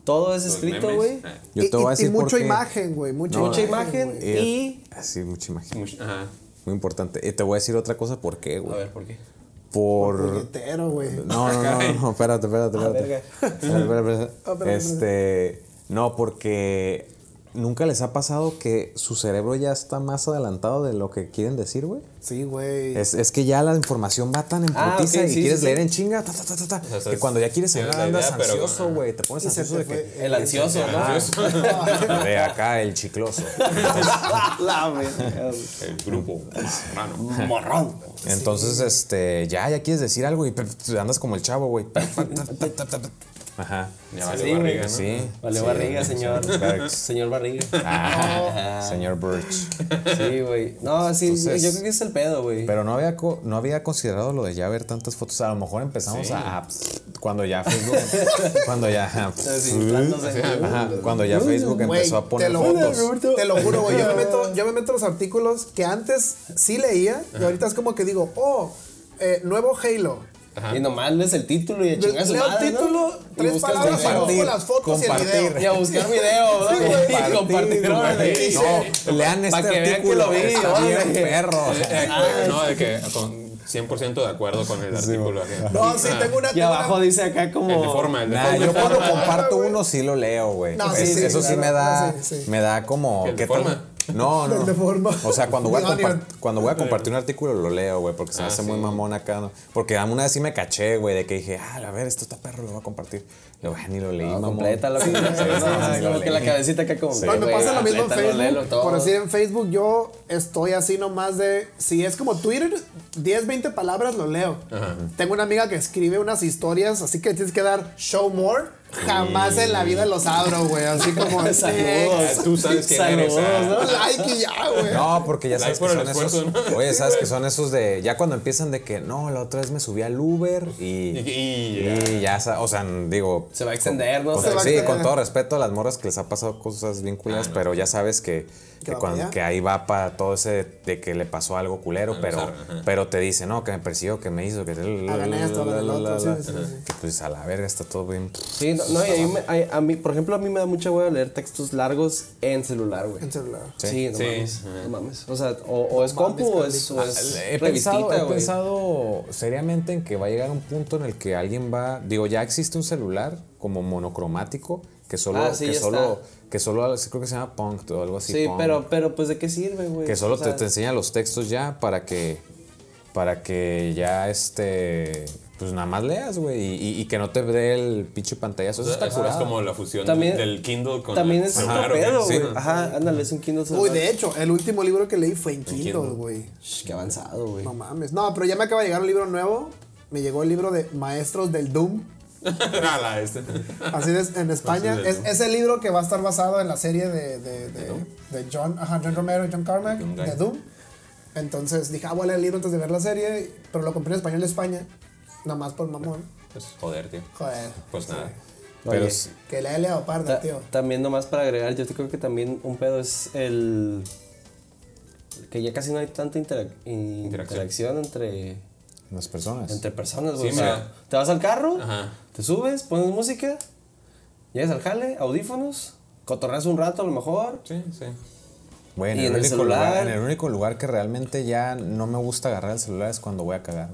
S2: Todo es
S3: Los
S2: escrito, güey.
S3: Ah,
S5: Yo
S4: y,
S5: te voy a
S4: y- y
S5: decir por
S4: mucha imagen, güey. Mucha,
S2: Mucha
S4: imagen.
S2: imagen
S5: güey.
S2: y...
S5: Así, mucha imagen.
S3: mucho- Ajá.
S5: Muy importante. Y te voy a decir otra cosa, ¿por qué,
S2: A
S5: güey?
S2: ver, ¿por qué?
S5: Por...
S4: Güey.
S5: No, no, no, no, espérate, espérate, espérate.
S2: verga.
S5: Espérate, espérate, espérate.
S4: Espérate,
S5: Este, no, porque nunca les ha pasado que su cerebro ya está más adelantado de lo que quieren decir, güey.
S4: Sí, güey.
S5: Es, es que ya la información va tan en
S2: Ah,
S5: putiza y
S2: sí,
S5: quieres
S2: sí,
S5: leer
S2: sí.
S5: en chinga, ta, ta, ta, ta, ta,
S3: O sea,
S5: que cuando ya quieres hablar
S3: la
S5: andas
S3: idea,
S5: ansioso, güey. Te pones ansioso de que...
S2: El ansioso, ¿no?
S5: De acá, el chicloso.
S2: La.
S3: El grupo. Marrano.
S5: Entonces, este, ya, ya quieres decir algo y andas como el chavo, güey. Ajá.
S3: Ya vale
S2: Sí,
S3: barriga. ¿no?
S5: Sí.
S2: Vale,
S5: sí,
S2: barriga,
S5: sí,
S2: señor.
S5: Bergs.
S2: Señor Barriga.
S5: Ah, señor Birch.
S2: Sí, güey. No, sí,
S5: Entonces-
S2: yo creo que es el pedo, güey.
S5: Pero no había, co- no había considerado lo de ya ver tantas fotos. A lo mejor empezamos a, a- cuando ya Facebook, cuando ya, ajá, cuando ya Facebook empezó a poner
S4: te lo,
S5: fotos.
S4: Te lo juro, güey. Yo me meto, yo me meto los artículos que antes sí leía y ahorita es como que digo, oh, eh, nuevo Halo.
S2: Y nomás lees el título y a chingar su
S4: Leo el
S2: madre, ¿no?
S4: título,
S2: Y
S4: tres palabras, busco las fotos y el video.
S2: Y a buscar video, ¿no?
S4: Sí, güey.
S2: Y compartir.
S5: No, lean este
S2: Pa' que vean que lo vi,
S5: está bien perro.
S3: Eh, eh, No, de que con 100% de acuerdo con el artículo. acá.
S4: No, sí, tengo una.
S2: Y abajo
S4: una-
S2: dice acá como...
S3: El de forma, el de
S5: Nah,
S3: forma.
S5: yo cuando
S4: Ah,
S5: comparto
S4: güey.
S5: uno sí lo leo, güey.
S4: No, sí, sí,
S5: eso sí
S4: claro,
S5: me da,
S4: sí, sí.
S5: me da como.
S3: ¿El de
S5: ¿qué tal?
S3: forma?
S5: No, no, no.
S4: de forma.
S5: O sea, cuando voy, a cuando voy a compartir un artículo lo leo, güey, porque se me
S3: Ah,
S5: hace
S3: sí.
S5: muy mamón acá. ¿no? Porque una vez sí me caché, güey, de que dije, ah, a ver, esto está perro, lo voy a compartir. Luego, "Ah, ni lo leí, mamón.
S2: Completa lo que...
S5: sí, sí, lo
S2: que la cabecita acá como...
S4: No, me pasa lo mismo en Facebook.
S2: todo.
S4: Por decir, en Facebook yo estoy así nomás de. Si es como Twitter, 10, 20 palabras lo leo. Tengo una amiga que escribe unas historias, así que tienes que dar show more. Jamás en la vida los abro, güey. Así como.
S2: Saludos.
S3: Tú sabes eres.
S2: Saludos,
S3: ah.
S2: ¿no?
S4: Like y ya, güey.
S5: No, porque ya
S3: Like
S5: sabes que son esos.
S3: ¿no?
S5: Oye, sabes que son esos de. Ya cuando empiezan de que no, la otra vez me subí al Uber y.
S3: Y-
S5: y ya, sa- o sea, digo.
S2: Se va a extender, ¿no?
S5: con-
S2: Se va a
S5: sí,
S4: extender.
S5: con todo respeto a las morras que les ha pasado cosas bien culeras, pero ya sabes que, que, ahí va para todo ese de que le pasó algo culero, pero, pero te dice, no, que me persiguió, que me hizo, que. Pues a la verga está todo bien.
S2: Sí, no, no, y a mí, me- a, a mí, por ejemplo, a mí me da mucha hueva leer textos largos en celular, güey.
S4: En celular.
S2: Sí, no
S3: Sí.
S2: mames. No mames. O sea, o, o es compu o es, o es
S5: He pensado, he pensado seriamente en que va a llegar un punto en el que alguien va. Digo, ya existe un celular como monocromático que solo.
S2: Ah, sí,
S5: que
S2: ya
S5: solo,
S2: está.
S5: Que solo creo que se llama Punk o algo así.
S2: Sí,
S5: Punk.
S2: pero, pero pues de qué sirve, güey.
S5: Que solo
S2: O sea,
S5: te, te enseña los textos ya para que. Para que ya este. Pues nada más leas, güey. Y, y- y que no te dé el pinche pantallazo. Eso está
S3: Eso es
S5: curado.
S3: como la fusión
S2: También-
S3: del Kindle con
S2: También
S3: el
S2: es
S3: celular,
S2: pedo, güey. Ajá, ándale, es un Kindle
S4: Uy, de hecho, el último libro que leí fue en Kindle,
S3: Kindle.
S4: güey.
S2: Shh, Qué avanzado, güey.
S4: No mames. No, pero ya me acaba de llegar un libro nuevo. Me llegó el libro de Maestros del Doom.
S3: Nada, este.
S4: Así es, en España. Es, es el libro que va a estar basado en la serie de, de, de, de John, ajá, John Romero y John Carmack, de Doom. Entonces dije, ah, voy a leer el libro antes de ver la serie, pero lo compré en español de España. Nada más por mamón.
S3: Pues, joder, tío.
S4: Joder.
S3: Pues nada.
S5: Pero
S2: Oye,
S4: Que le he leado parte,
S2: ta-
S4: tío.
S2: también nomás para agregar, yo creo que también un pedo es el... Que ya casi no hay tanta interac- interacción entre,
S5: las personas.
S2: entre personas, güey.
S3: Sí,
S2: o sea,
S3: mira.
S2: te vas al carro,
S3: Ajá.
S2: te subes, pones música, llegas al jale, audífonos, cotorreas un rato a lo mejor.
S3: Sí, sí.
S5: Güey, en,
S2: Y
S5: el,
S2: en el
S5: único
S2: celular.
S5: lugar, en el único lugar que realmente ya no me gusta agarrar el celular es cuando voy a cagar.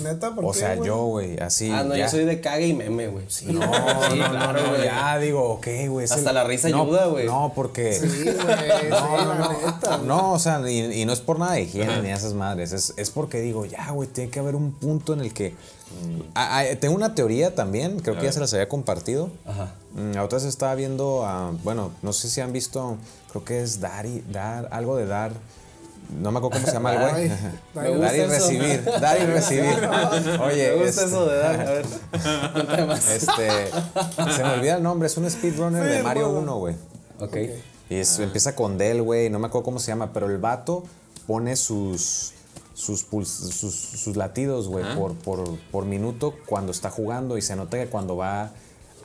S4: Neta, ¿por
S5: O
S4: qué,
S5: sea, yo, güey, así.
S2: ah, no,
S5: ya.
S2: yo soy de cague y meme, güey. Sí,
S5: No,
S2: sí,
S5: no,
S2: claro,
S5: no, no,
S2: güey.
S5: ya digo, ok, güey.
S2: Hasta
S5: el-
S2: la risa
S5: no,
S2: ayuda, güey.
S5: No, porque.
S4: Sí, güey. sí, la neta.
S5: No, o sea, y, y no es por nada de higiene ni esas madres. Es, es porque digo, ya, güey, tiene que haber un punto en el que. Ah, tengo una teoría también, creo que ya se las había compartido.
S2: Ajá.
S5: Mm, La otra vez estaba viendo, a, bueno, no sé si han visto, creo que es dar y dar, algo de dar. No me acuerdo cómo se llama el güey.
S4: Ay, me
S2: gusta
S5: dar y recibir, dar y recibir. Oye,
S2: Me gusta
S5: este,
S2: eso de dar, a ver.
S5: este, se me olvida el nombre, es un speedrunner de Mario 1, güey.
S2: Ok.
S5: Y es- empieza con Del, güey, no me acuerdo cómo se llama, pero el vato pone sus sus, puls- sus, sus latidos, güey, por, por, por minuto cuando está jugando y se nota que cuando va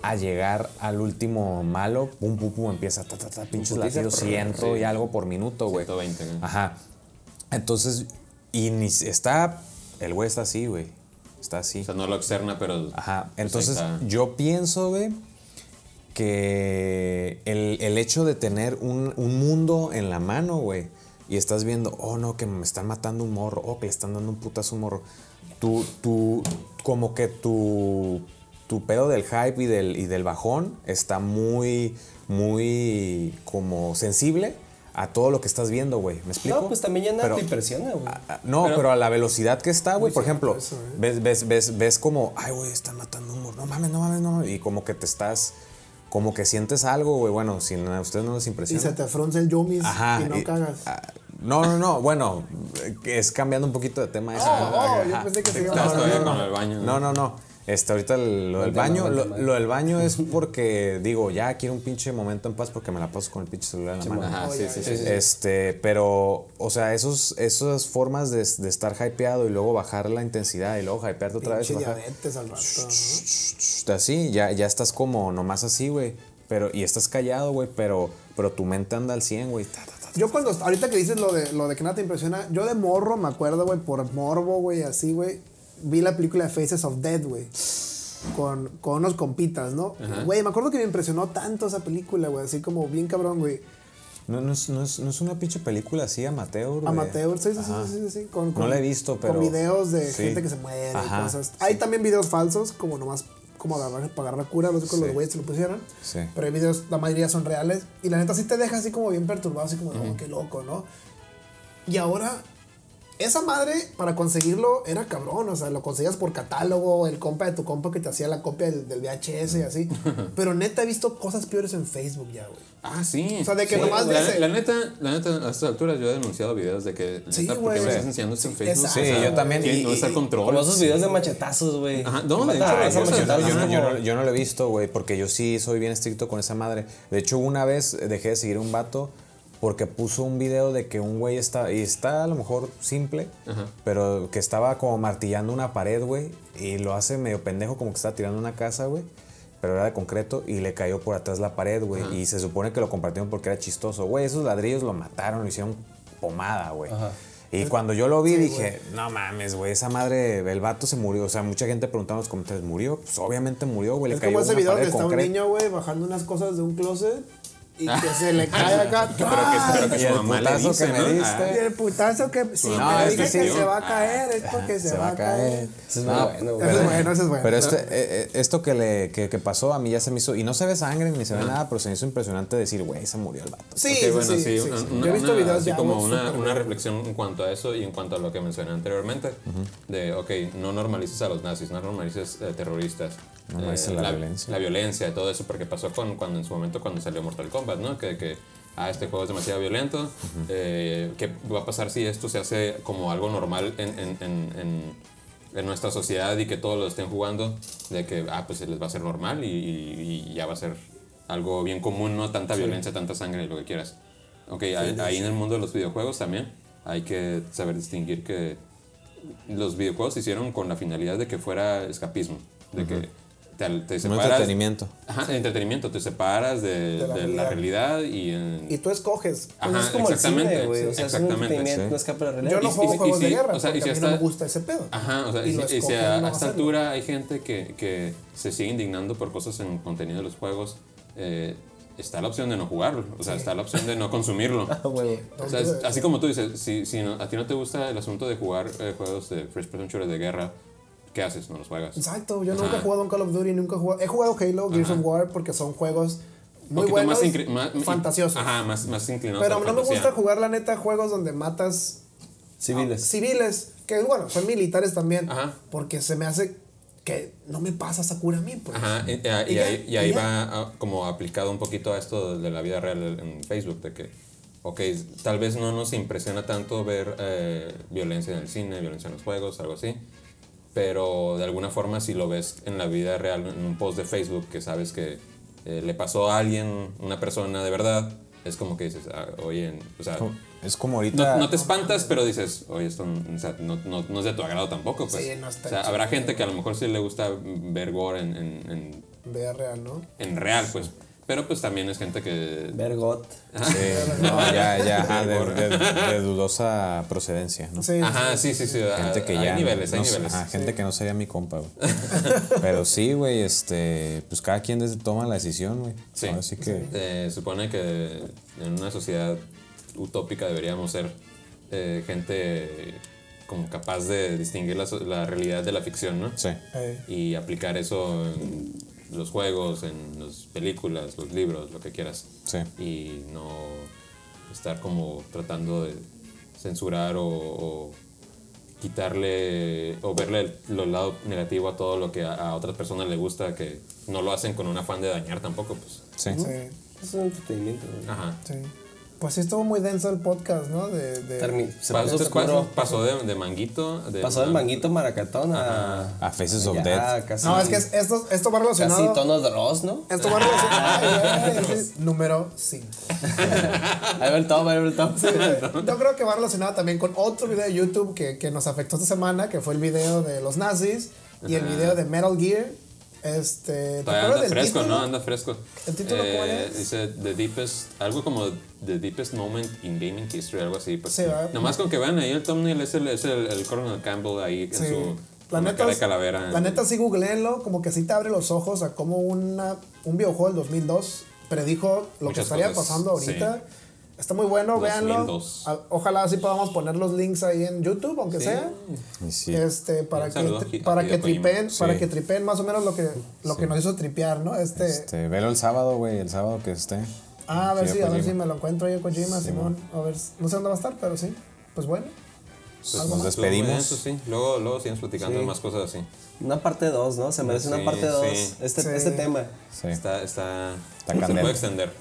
S5: a llegar al último malo, pum, pum, pum, empieza ta, ta, ta, pinches latidos,
S2: prr,
S5: ciento y algo por minuto, güey.
S3: 120, güey.
S5: Ajá. Entonces, y ni está, el güey está así, güey, está así.
S3: O sea, no lo externa, pero.
S5: Ajá.
S3: pues,
S5: Entonces,
S3: ahí está.
S5: yo pienso, güey, que el, el hecho de tener un, un mundo en la mano, güey, y estás viendo, oh no, que me están matando un morro, oh, que le están dando un putazo a un morro. Tu, tu, como que tu, tu pedo del hype y del, y del bajón está muy, muy como sensible a todo lo que estás viendo, güey. ¿Me explico?
S2: No, pues también ya nada
S5: Pero-
S2: te impresiona, güey.
S5: No, pero, a la velocidad que está, güey. Por ejemplo,
S4: eso, ¿eh?
S5: ves, ves, ves, ves como, ay, güey, están matando un morro. No mames, no mames, no mames. Y como que te estás, como que sientes algo, güey. Bueno, si a ustedes no les
S4: Y
S5: impresiona.
S4: se te frunce el yumis
S5: Ajá.
S4: y no
S5: y-
S4: cagas.
S5: ah, no, no, no. Bueno, es cambiando un poquito de tema eso.
S4: Oh, oh, yo pensé que se iba a.
S5: No, no, no. Este, ahorita el- lo del baño, lo, lo del baño es porque digo, ya quiero un pinche momento en paz porque me la paso con el pinche celular en la mano.
S3: Ajá, sí, sí, sí.
S5: Este, pero, o sea, esos, esas formas de, de estar hypeado y luego bajar la intensidad y luego hypearte otra vez. Bajar-
S4: diabetes al rato.
S5: así, ya, ya estás como nomás así, güey. Pero, y estás callado, güey, pero, pero tu mente anda al 100, güey.
S4: Yo cuando, ahorita que dices lo de, lo de que nada te impresiona, yo de morro me acuerdo, güey, por morbo, güey, así, güey, vi la película de Faces of Dead, güey, con, con unos compitas, ¿no? Güey, me acuerdo que me impresionó tanto esa película, güey, así como bien cabrón, güey.
S5: No, no, es, no, es, no es una pinche película así, amateur, güey.
S4: Amateur, sí, sí, sí,
S5: Ajá.
S4: sí, sí, sí, con,
S5: No la he visto, pero-
S4: Con videos de
S5: sí.
S4: gente que se muere
S5: Ajá,
S4: y cosas. Hay también videos falsos, como nomás como agarrar, para agarrar cura, no sé con
S5: Sí.
S4: los güeyes se lo pusieron.
S5: Sí.
S4: Pero hay videos, la mayoría son reales. Y la neta sí te deja así como bien perturbado, así como, oh, qué loco, ¿no? Y ahora, esa madre, para conseguirlo, era cabrón. O sea, lo conseguías por catálogo, el compa de tu compa que te hacía la copia del, del VHS y así. Pero neta he visto cosas peores en Facebook ya, güey.
S3: Ah, sí.
S4: O sea, de que
S3: Sí,
S4: nomás
S3: la,
S4: dice-
S3: la neta, la neta, a estas alturas yo he denunciado videos de que.
S4: Sí,
S3: neta, ¿por
S4: güey.
S3: qué me
S4: Sí.
S3: estás enseñando esto en Facebook?
S4: exacto.
S5: Sí, yo también.
S3: ¿Quién
S5: Y-
S3: no está el control?
S2: Como esos videos de machetazos, güey.
S3: Ajá, no, de hecho,
S2: machetazos,
S5: yo no, yo
S2: como-
S5: no- yo no lo he visto, güey, porque yo sí soy bien estricto con esa madre. De hecho, una vez dejé de seguir a un vato porque puso un video de que un güey está, y está a lo mejor simple, pero que estaba como martillando una pared, güey, y lo hace medio pendejo, como que está tirando una casa, güey, pero era de concreto y le cayó por atrás la pared, güey, y se supone que lo compartieron porque era chistoso. Güey, esos ladrillos lo mataron, lo hicieron pomada, güey. Y cuando yo lo vi dije, no mames, güey, esa madre, el vato se murió. O sea, mucha gente preguntaba en los comentarios, ¿murió? Pues obviamente murió, güey. Le
S4: Es
S5: cayó
S4: como ese
S5: una
S4: video
S5: pared
S4: está un niño, güey, bajando unas cosas de un closet y que se le cae acá.
S3: Espero que, espero que su mamá le dice,
S5: que me
S3: ¿no?
S5: diste.
S3: Ah,
S4: Y el putazo que si
S5: No,
S4: me dije
S5: que sí.
S4: se va a caer, es porque se, va a caer.
S2: Eso es muy bueno, güey.
S4: Eso es bueno, eso es bueno.
S5: Pero este, eh, eh, esto que, le, que, que pasó a mí ya se me hizo. Y no se ve sangre ni se ve nada, pero se me hizo impresionante decir, güey, se murió el vato.
S4: Sí,
S3: Ok,
S4: sí,
S3: bueno,
S4: sí,
S3: sí, una-
S4: Yo he visto videos
S3: así
S4: ya
S3: como una, una reflexión en cuanto a eso y en cuanto a lo que mencioné anteriormente, de, ok, no normalices a los nazis, no normalices eh, terroristas. eh,
S5: Normalices la violencia.
S3: La violencia y todo eso, porque pasó con, cuando en su momento cuando salió Mortal Kombat, ¿no? Que, que ah, este juego es demasiado violento, eh, ¿qué va a pasar si esto se hace como algo normal en, en, en, en- nuestra sociedad y que todos lo estén jugando? De que, ah, pues se les va a hacer normal y, y- y ya va a ser algo bien común, ¿no? Tanta violencia, tanta sangre, lo que quieras. Ok, ahí, ahí en el mundo de los videojuegos también hay que saber distinguir que los videojuegos se hicieron con la finalidad de que fuera escapismo, de que te, te
S5: Un
S3: separas...
S5: entretenimiento.
S3: Ajá, entretenimiento, te separas de,
S4: De la
S3: de la
S4: realidad.
S3: y... en-
S4: Y tú escoges.
S2: Pues
S3: Ajá,
S2: es como el
S3: exactamente,
S2: cine, güey. O sea, es un
S3: exactamente,
S2: entretenimiento,
S5: sí.
S2: no escapa de la realidad.
S4: Yo no juego
S3: y-
S4: juegos
S3: y
S4: de
S3: sí,
S4: guerra
S3: o sea, y si
S4: a mí no me gusta ese pedo.
S3: Ajá, o sea,
S4: Y
S3: si- y si a,
S4: no
S3: a esta altura hay gente que, que se sigue indignando por cosas en contenido de los juegos, eh, está la opción de no jugarlo, o sea, está la opción de no consumirlo.
S2: Ah, güey.
S3: O sea, es- así como tú dices, si, si no- a ti no te gusta el asunto de jugar eh, juegos de First Person Shooter de guerra, ¿qué haces? No los juegas.
S4: Exacto, yo nunca
S3: Ajá.
S4: he jugado un Call of Duty, nunca he jugado. He jugado Halo, Gears of War porque son juegos muy buenos,
S3: más incri- más-
S4: fantasiosos.
S3: Ajá, más, más inclinados
S4: Pero
S3: a la
S4: no me gusta jugar, la neta, juegos donde matas
S2: Civiles.
S4: civiles, que bueno, son militares también,
S3: Ajá.
S4: porque se me hace que no me pasa Sakura a mí, pues.
S3: Ajá, y, y- y
S4: Y ya,
S3: ahí, y
S4: y
S3: ahí
S4: ya.
S3: va ah, como aplicado un poquito a esto de la vida real en Facebook, de que, ok, tal vez no nos impresiona tanto ver eh, violencia en el cine, violencia en los juegos, algo así, pero de alguna forma si lo ves en la vida real, en un post de Facebook que sabes que eh, le pasó a alguien, una persona de verdad, es como que dices, ah, oye, o sea...
S5: Es como ahorita.
S3: No, no te espantas, pero dices, oye, esto o sea, no, no- no es de tu agrado tampoco. Pues.
S4: Sí, no está
S3: o sea, habrá gente que a lo mejor sí le gusta ver gore en, en, en,
S4: Vea real, ¿no?
S3: en real, pues. Pero pues también es gente que...
S2: Vergot.
S5: Sí, no, ya, ya, ajá, de, de- de dudosa procedencia, ¿no?
S4: Sí,
S3: Ajá, sí, sí, sí.
S5: Gente que
S3: hay
S5: ya.
S3: niveles, hay
S5: no sé,
S3: niveles.
S5: ajá, gente que no sería mi compa, güey. Pero sí, güey, este. Pues cada quien toma la decisión, güey.
S3: Sí.
S5: Así que.
S3: Eh, supone que en una sociedad utópica deberíamos ser eh, gente como capaz de distinguir la, la realidad de la ficción, ¿no?
S5: Sí.
S3: Y aplicar eso en los juegos, en las películas, los libros, lo que quieras.
S5: Sí.
S3: Y no estar como tratando de censurar o, o quitarle o verle el, lo- el lado negativo a todo lo que a, a otras personas le gusta, que no lo hacen con un afán de dañar tampoco, pues.
S5: Sí.
S4: sí,
S2: Es un entretenimiento.
S3: Ajá.
S4: sí. Pues sí estuvo muy denso el podcast, ¿no? De, de-
S2: Termi- se
S3: Pasó,
S2: puso oscuro.
S3: pasó de, de manguito. De,
S2: Pasó del manguito maracatón a.
S5: A Faces of
S2: ya,
S5: Death.
S2: Casi,
S4: No, es que es- esto, esto va
S2: Casi
S4: relacionado.
S2: tono Dross, ¿no?
S4: Esto va relacionado. Ay, güey, número 5.
S2: Ahí va el top, ahí va el top.
S4: Yo creo que va relacionado también con otro video de YouTube que, que nos afectó esta semana, que fue el video de los nazis y el video de Metal Gear. Este, ¿te
S3: anda fresco,
S4: título?
S3: ¿no? Anda fresco.
S4: ¿El título cuál
S3: Eh,
S4: es?
S3: Dice The Deepest, algo como The Deepest Moment in Gaming History, algo así. Pues,
S4: Sí.
S3: Nomás con que vean ahí el thumbnail es el, es el, el Colonel Campbell ahí en
S4: Sí.
S3: su
S4: La neta,
S3: cara de calavera.
S4: la neta sí googleenlo, como que sí te abre los ojos a cómo una, un videojuego del 2002 predijo lo que
S3: Muchas
S4: estaría
S3: cosas,
S4: pasando ahorita. Está muy bueno,
S3: 2002.
S4: véanlo. A- Ojalá así podamos poner los links ahí en YouTube, aunque sea.
S5: Sí.
S4: Este, para
S3: Un
S4: que,
S3: a
S4: para que tripen, para
S5: Sí.
S4: que tripen más o menos lo que, lo que nos hizo tripear, ¿no? Este,
S5: Este, velo el sábado, güey, el sábado que esté.
S4: ah, a ver
S5: Sí,
S4: si, a ver si me lo encuentro yo Kojima, Simón. A ver, no sé dónde va a estar, pero sí. Pues bueno.
S5: Pues
S4: ¿Algo
S5: nos despedimos.
S3: sí. Luego, luego sigamos platicando de más cosas así.
S2: Una parte 2, ¿no? Se merece
S3: Sí,
S2: una parte 2.
S3: sí.
S2: Este,
S4: Sí.
S2: este tema.
S5: Sí.
S3: Está, está,
S5: Está
S3: se puede extender.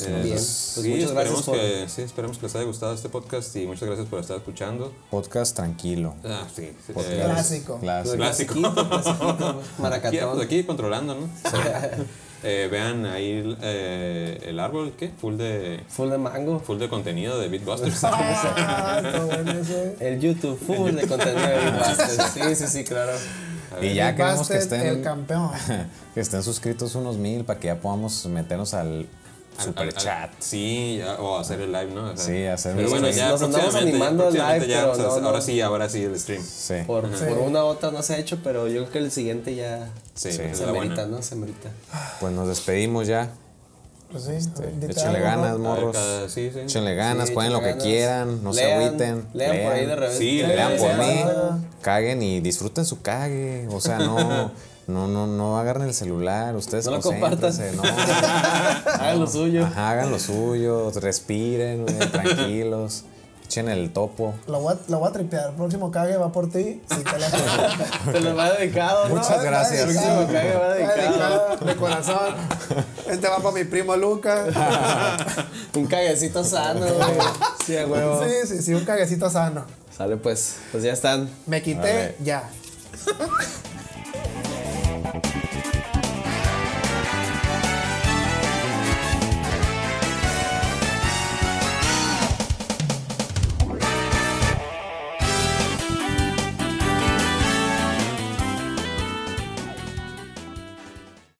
S3: Eh,
S2: Bien.
S3: pues,
S2: Pues
S3: sí,
S2: muchas gracias
S3: esperemos
S2: por-
S3: que, sí, esperemos que les haya gustado este podcast y muchas gracias por estar escuchando.
S5: Podcast tranquilo.
S3: Ah, sí. sí,
S5: Podcast
S3: eh,
S4: Clásico.
S5: Clásico.
S3: Clásico.
S2: Clasiquito, clasiquito, güey.
S3: Aquí,
S2: Maracatón.
S3: pues aquí controlando, ¿no? Eh, vean ahí eh, el árbol, ¿qué? Full de,
S2: Full de mango.
S3: full de contenido de Beatbusters.
S4: Ah, está bueno ese.
S2: El YouTube, full de contenido de Beatbusters. Sí, sí, sí, claro.
S5: Y ya queremos que
S4: el
S5: estén,
S4: campeón.
S5: que estén suscritos unos mil para que ya podamos meternos al super chat.
S3: Sí, ya, o hacer el live, ¿no? O sea,
S5: Sí, hacer
S3: Pero
S5: un
S3: bueno,
S5: stream.
S3: ya
S2: Nos andamos animando al live,
S3: ya,
S2: pero
S3: o sea,
S2: no, no.
S3: ahora sí, ahora sí el stream.
S5: Sí.
S2: Por,
S4: Sí.
S2: por una u otra no se ha hecho, pero yo creo que el siguiente ya
S3: Sí,
S2: se
S3: la
S2: merita,
S3: buena.
S2: ¿no? Se merita.
S5: Pues nos despedimos ya.
S4: Pues sí,
S5: Este, échenle ganas, morros.
S3: cada- sí, sí.
S5: Échenle ganas,
S2: Sí,
S5: jueguen lo que
S2: ganas.
S5: quieran, no se
S2: Lean,
S5: agüiten.
S2: Lean por ahí de repente.
S3: Sí,
S5: lean por mí, caguen y disfruten su cague. O sea, no, no, no, no agarren el celular, ustedes
S2: No lo compartan.
S5: No,
S2: Hagan lo suyo.
S5: Ajá, hagan lo suyo, respiren, güey, tranquilos, echen el topo.
S4: La voy, a, la voy a tripear. El próximo cague va por ti. Si te la
S2: Te lo va dedicado, ¿no?
S5: Muchas gracias.
S2: El próximo cague
S4: va
S2: dedicado.
S4: dedicado, De corazón. Este va para mi primo Luca.
S2: Un caguecito sano, güey. Sí, a huevo.
S4: Sí, sí, sí, un caguecito sano.
S2: Sale pues, pues ya están.
S4: Me quité
S5: Vale.
S4: ya.